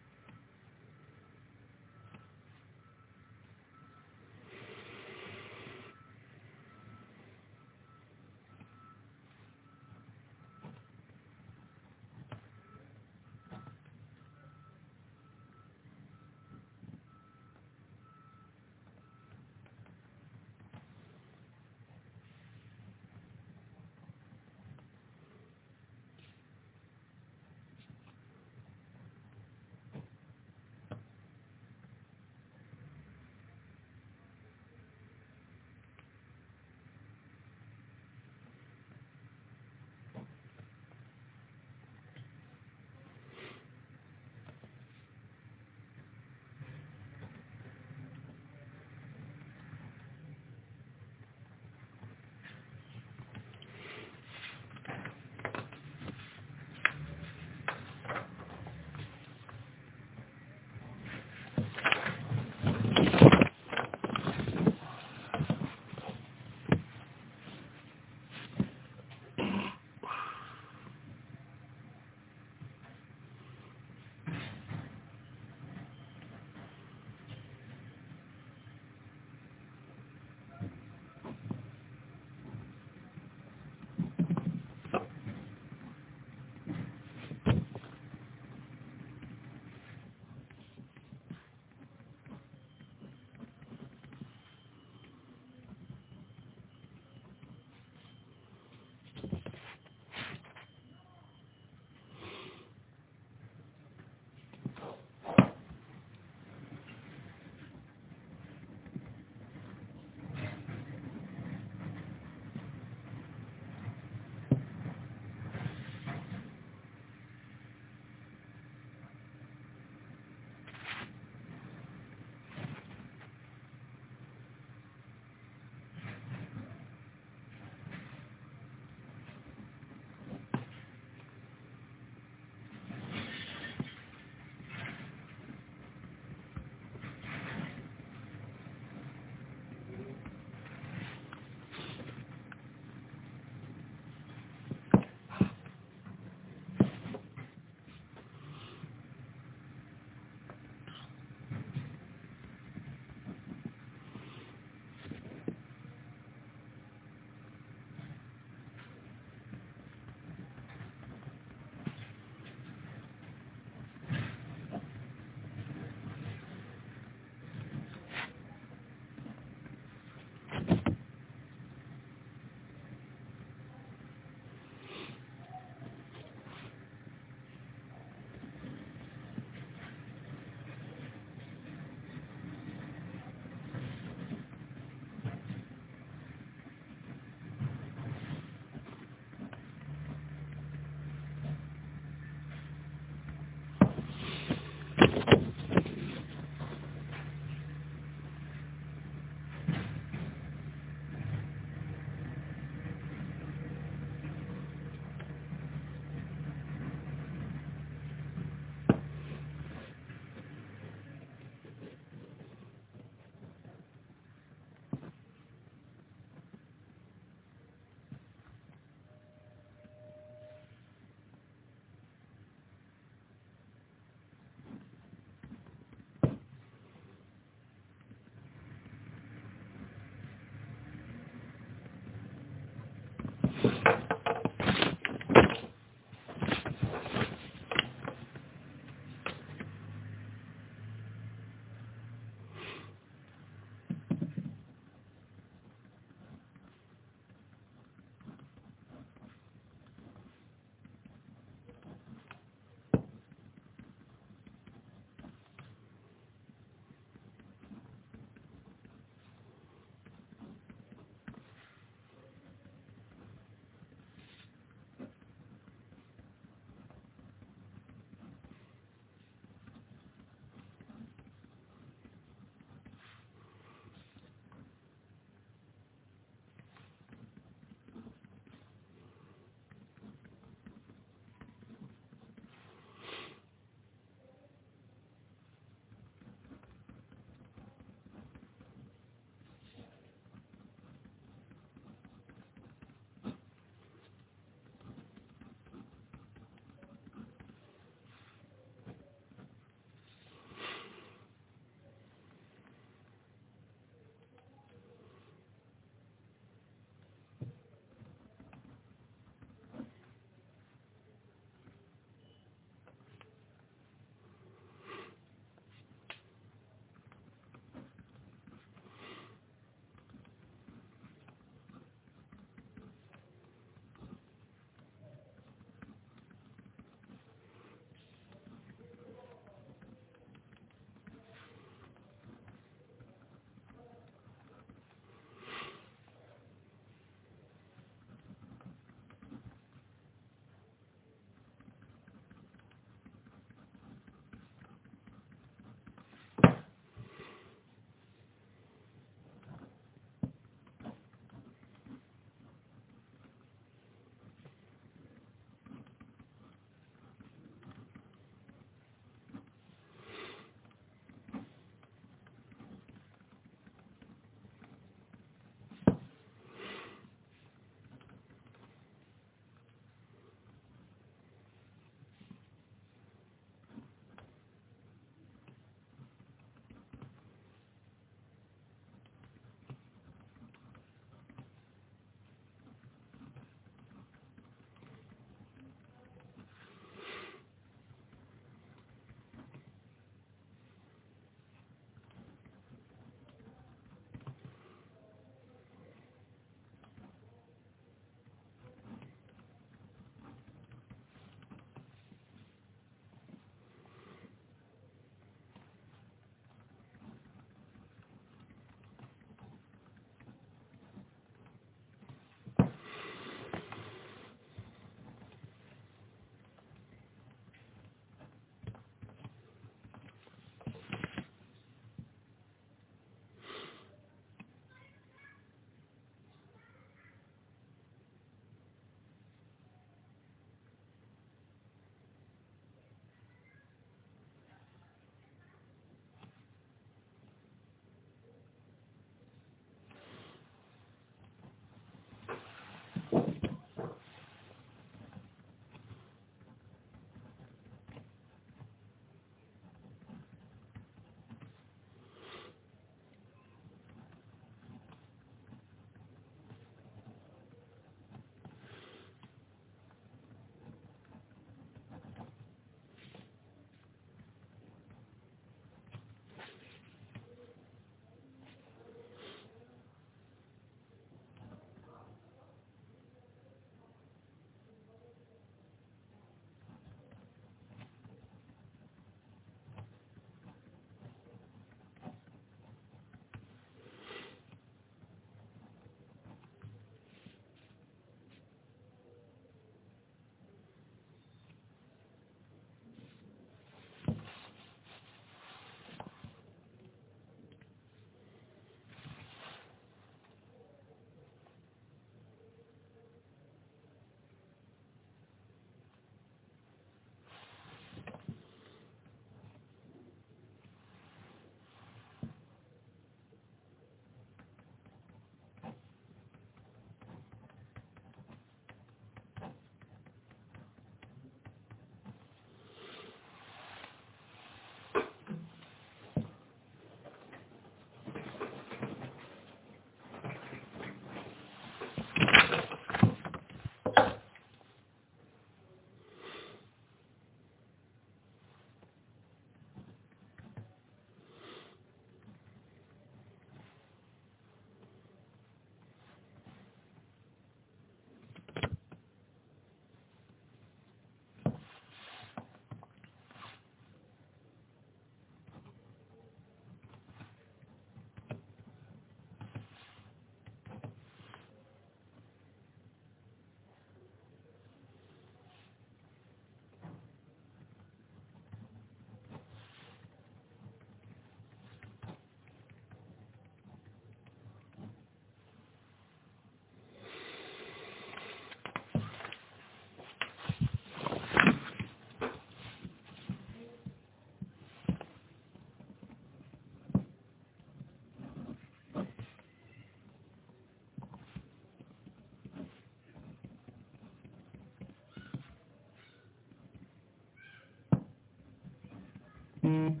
mm -hmm.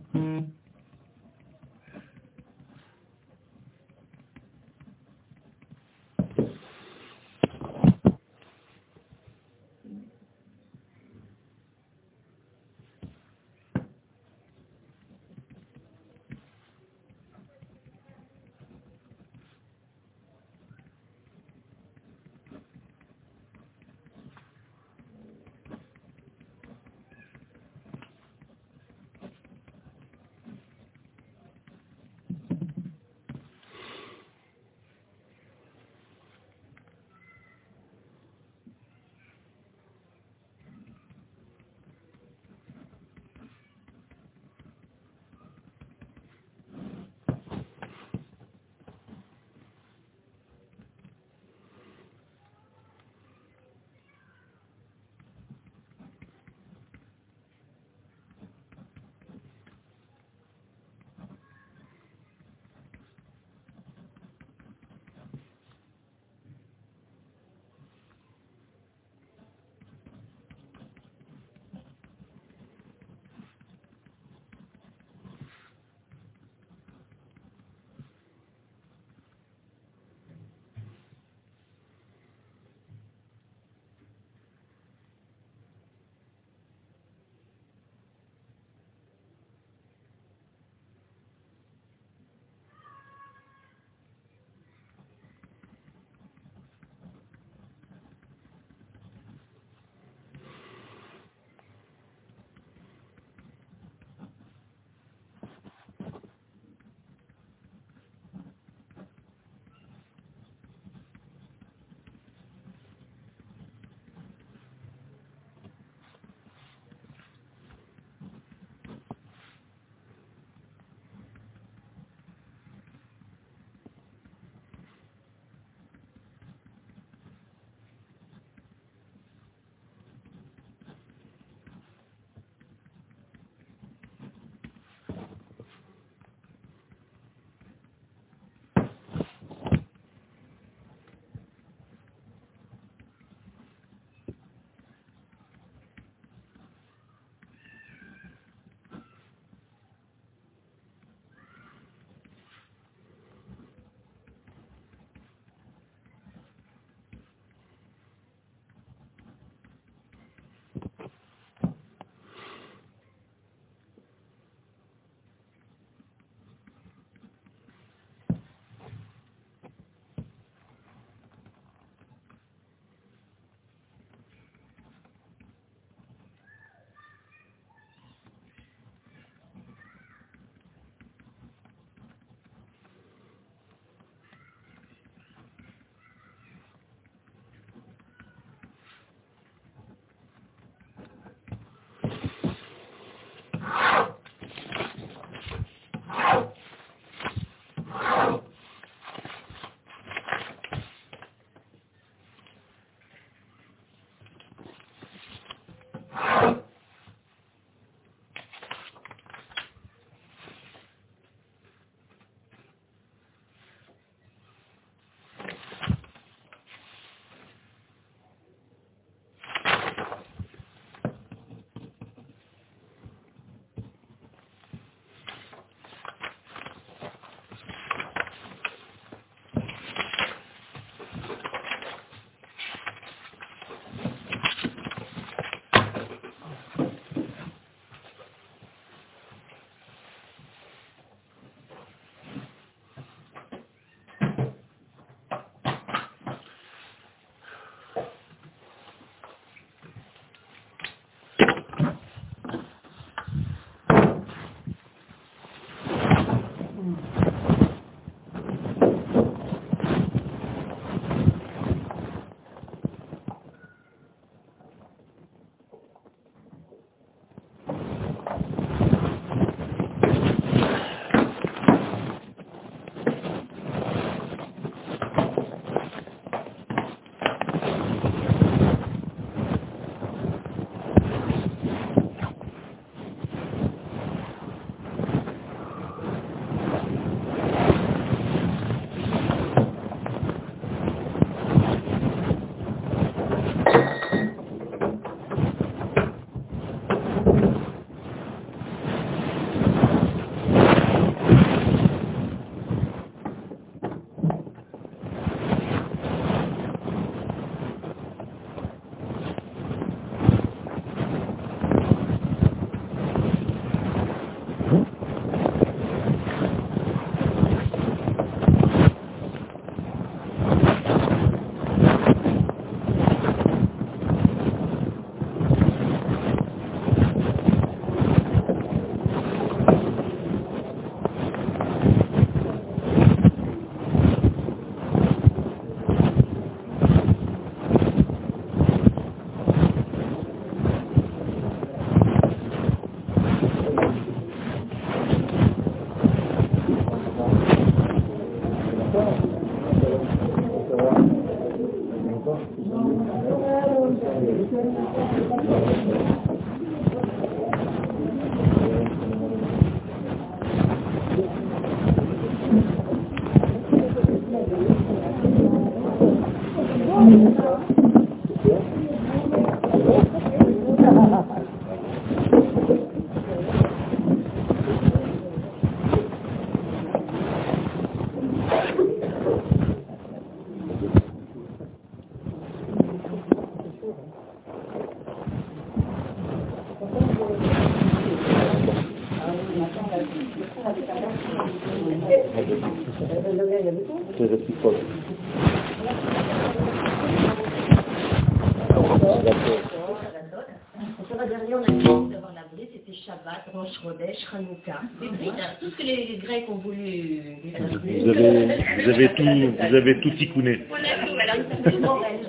Chodesh, Hanouka. C'est bride, hein. tout ce que les Grecs ont voulu. Vous avez, vous avez tout, vous avez tout ticouné. Voilà, voilà, c'est Morel.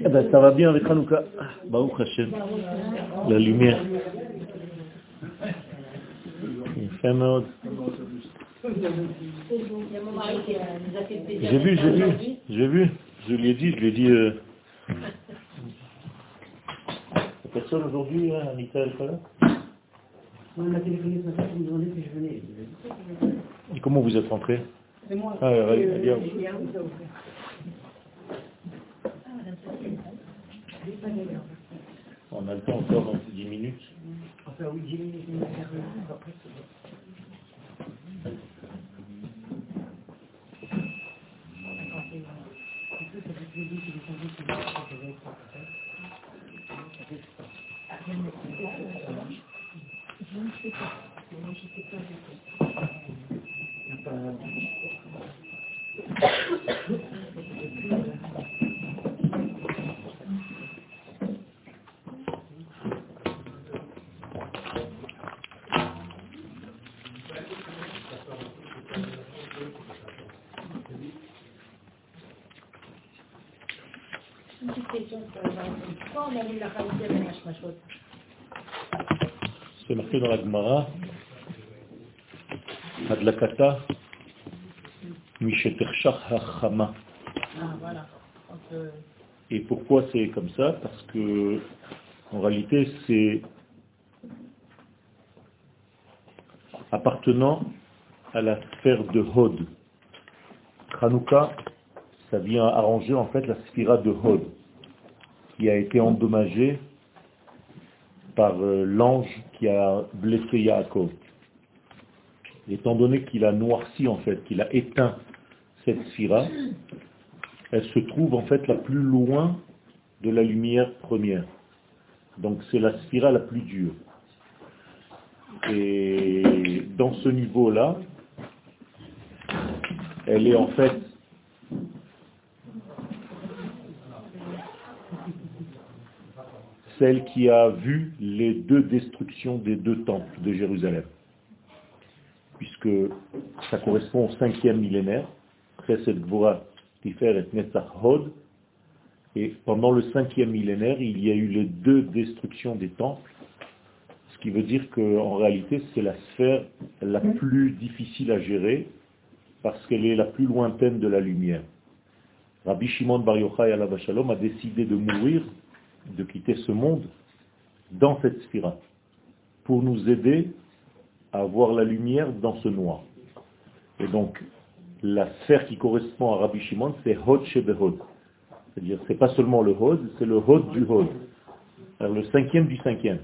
Eh ben, ça va bien avec Hanouka. Baruch Hashem. La lumière. יפה מאוד. J'ai vu, j'ai vu, j'ai vu. Je lui ai dit, je lui ai dit... Euh... Personne aujourd'hui, hein, Anita, elle est pas là On m'a téléphoné ce matin pour me demander si je venais. Et Comment vous êtes rentré C'est moi. Ah, Euh, bien. il y a un ou ça, au fait. On a le temps encore dans 10 minutes. Enfin, oui, 10 minutes, euh, après, c'est bon. Une petite question pour les enfants. Pourquoi on a mis la qualité avec la shmashot C'est marqué dans la Gemara. Adlakata Mishetershach Hachama. Et pourquoi c'est comme ça? Parce que, en réalité, c'est appartenant à la sphère de Hod. Hanouka, ça vient arranger en fait la spira de Hod, qui a été endommagée par euh, l'ange qui a blessé Yaakov. Étant donné qu'il a noirci en fait, qu'il a éteint cette spira, elle se trouve en fait la plus loin de la lumière première. Donc c'est la spira la plus dure. Et dans ce niveau-là, elle est en fait celle qui a vu les deux destructions des deux temples de Jérusalem. Puisque ça correspond au cinquième millénaire, et pendant le cinquième millénaire, il y a eu les deux destructions des temples, ce qui veut dire qu'en réalité, c'est la sphère la plus difficile à gérer, parce qu'elle est la plus lointaine de la lumière. Rabbi Shimon Bar Yochai Shalom a décidé de mourir, de quitter ce monde, dans cette sphira, pour nous aider à voir la lumière dans ce noir. Et donc, la sphère qui correspond à Rabbi Shimon, c'est Hod Shebehod. C'est-à-dire, c'est pas seulement le Hod, c'est le Hod du Hod. Alors, le cinquième du cinquième.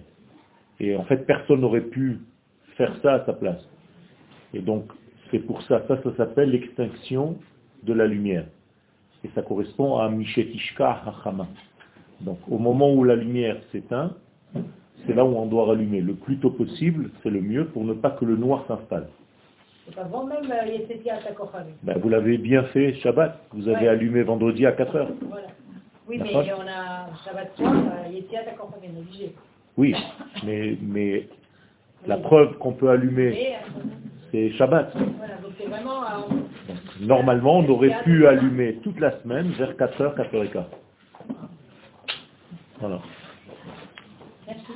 Et en fait, personne n'aurait pu faire ça à sa place. Et donc, c'est pour ça, ça, ça s'appelle l'extinction de la lumière. Et ça correspond à Mishetishka Hachama. Donc, au moment où la lumière s'éteint, c'est là où on doit rallumer. Le plus tôt possible, c'est le mieux pour ne pas que le noir s'installe. c'est avant même euh. Ben, vous l'avez bien fait Shabbat. Vous avez Ouais. allumé vendredi à 4 heures. Voilà. Oui, mais on a Shabbat soir, euh, obligé. Oui, mais, mais la preuve qu'on peut allumer, euh, c'est Shabbat. voilà, donc c'est vraiment. euh, Normalement, on aurait pu allumer toute la semaine vers 4h, 4h15. Voilà. Merci.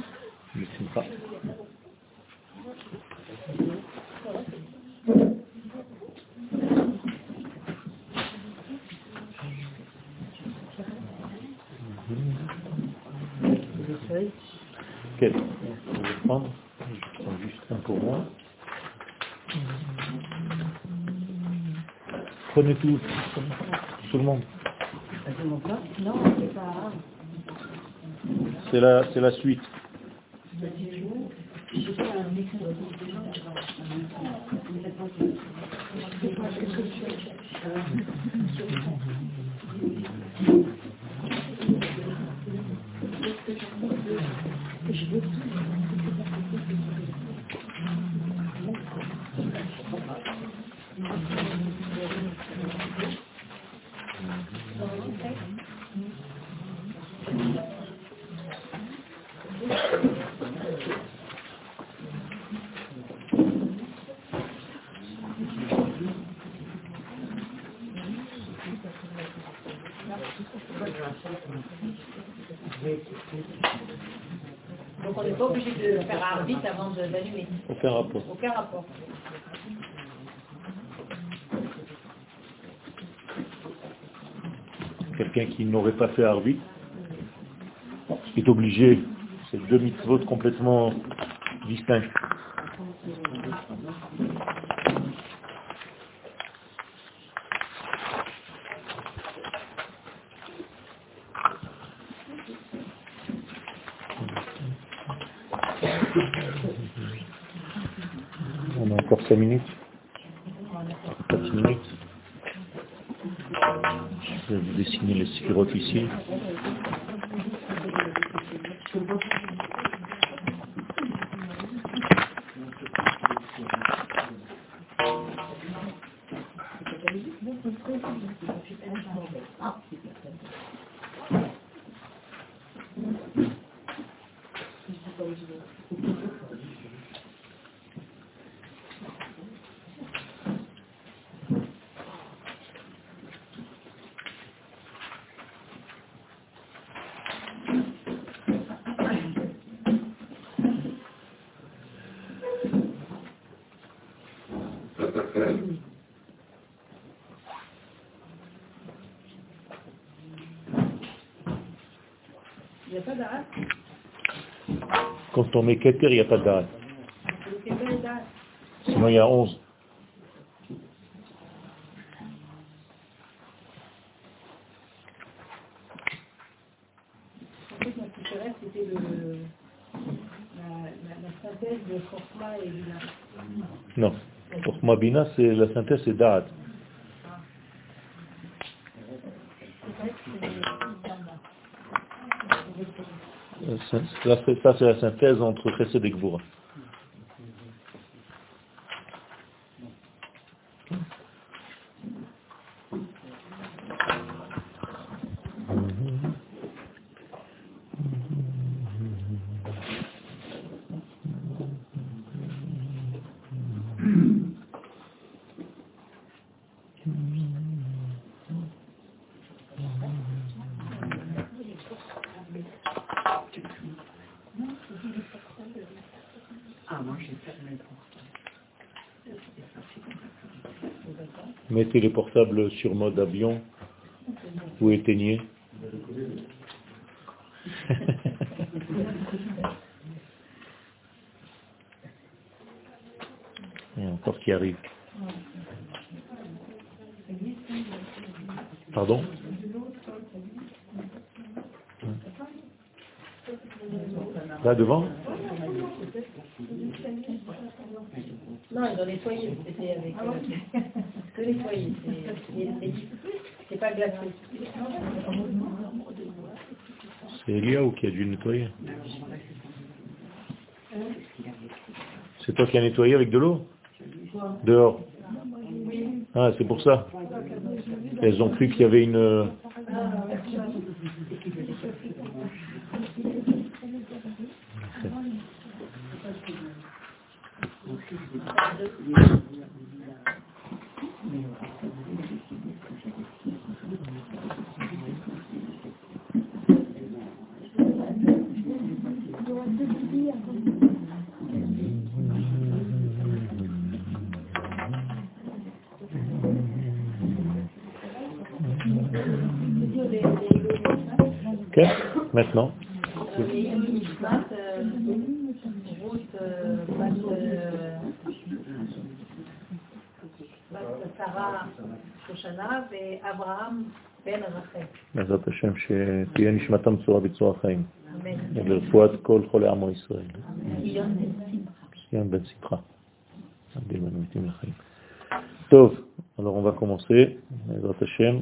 Feuille. Quel Je vais prendre. Je prends juste un pour moi. Prenez tout. Tout le monde. Non, c'est pas. C'est la, suite. Donc on n'est pas obligé de faire arbitre avant de- d'allumer. Aucun rapport. Aucun rapport. Quelqu'un qui n'aurait pas fait arbitre est obligé. C'est deux mitzvot complètement distincts. On a encore cinq minutes. Quatre minutes. Je vais vous dessiner les spirotes ici. Il n'y a pas d'arrêt. Quand on met Keter, il n'y a pas les dates. Sinon, il y a 11. En fait, moi, ce qui m'intéresse, c'était la, synthèse de Chorma et Lina. Non. Chokhmah Bina, c'est la synthèse, c'est Da'at. Ça, c'est la synthèse entre Chesed et Gvura. Ah, moi j'ai fermé le Portables sur mode avion ou éteignez. Il y a encore qui arrive. Pardon Là devant Non, ils ont nettoyé, c'était avec... euh, que nettoyé, c'est- c'est c'est pas glacé. C'est Eliaou qui a dû nettoyer. Nettoyé avec de l'eau Dehors. Ah, c'est pour ça. Elles ont cru qu'il y avait une... נשמתם צורה בצורה חיים. ולרפואת כל חולי עמו ישראל. ציון בן שמחה. עמדים בנו מתים לחיים. טוב, alors on va commencer, בעזרת השם.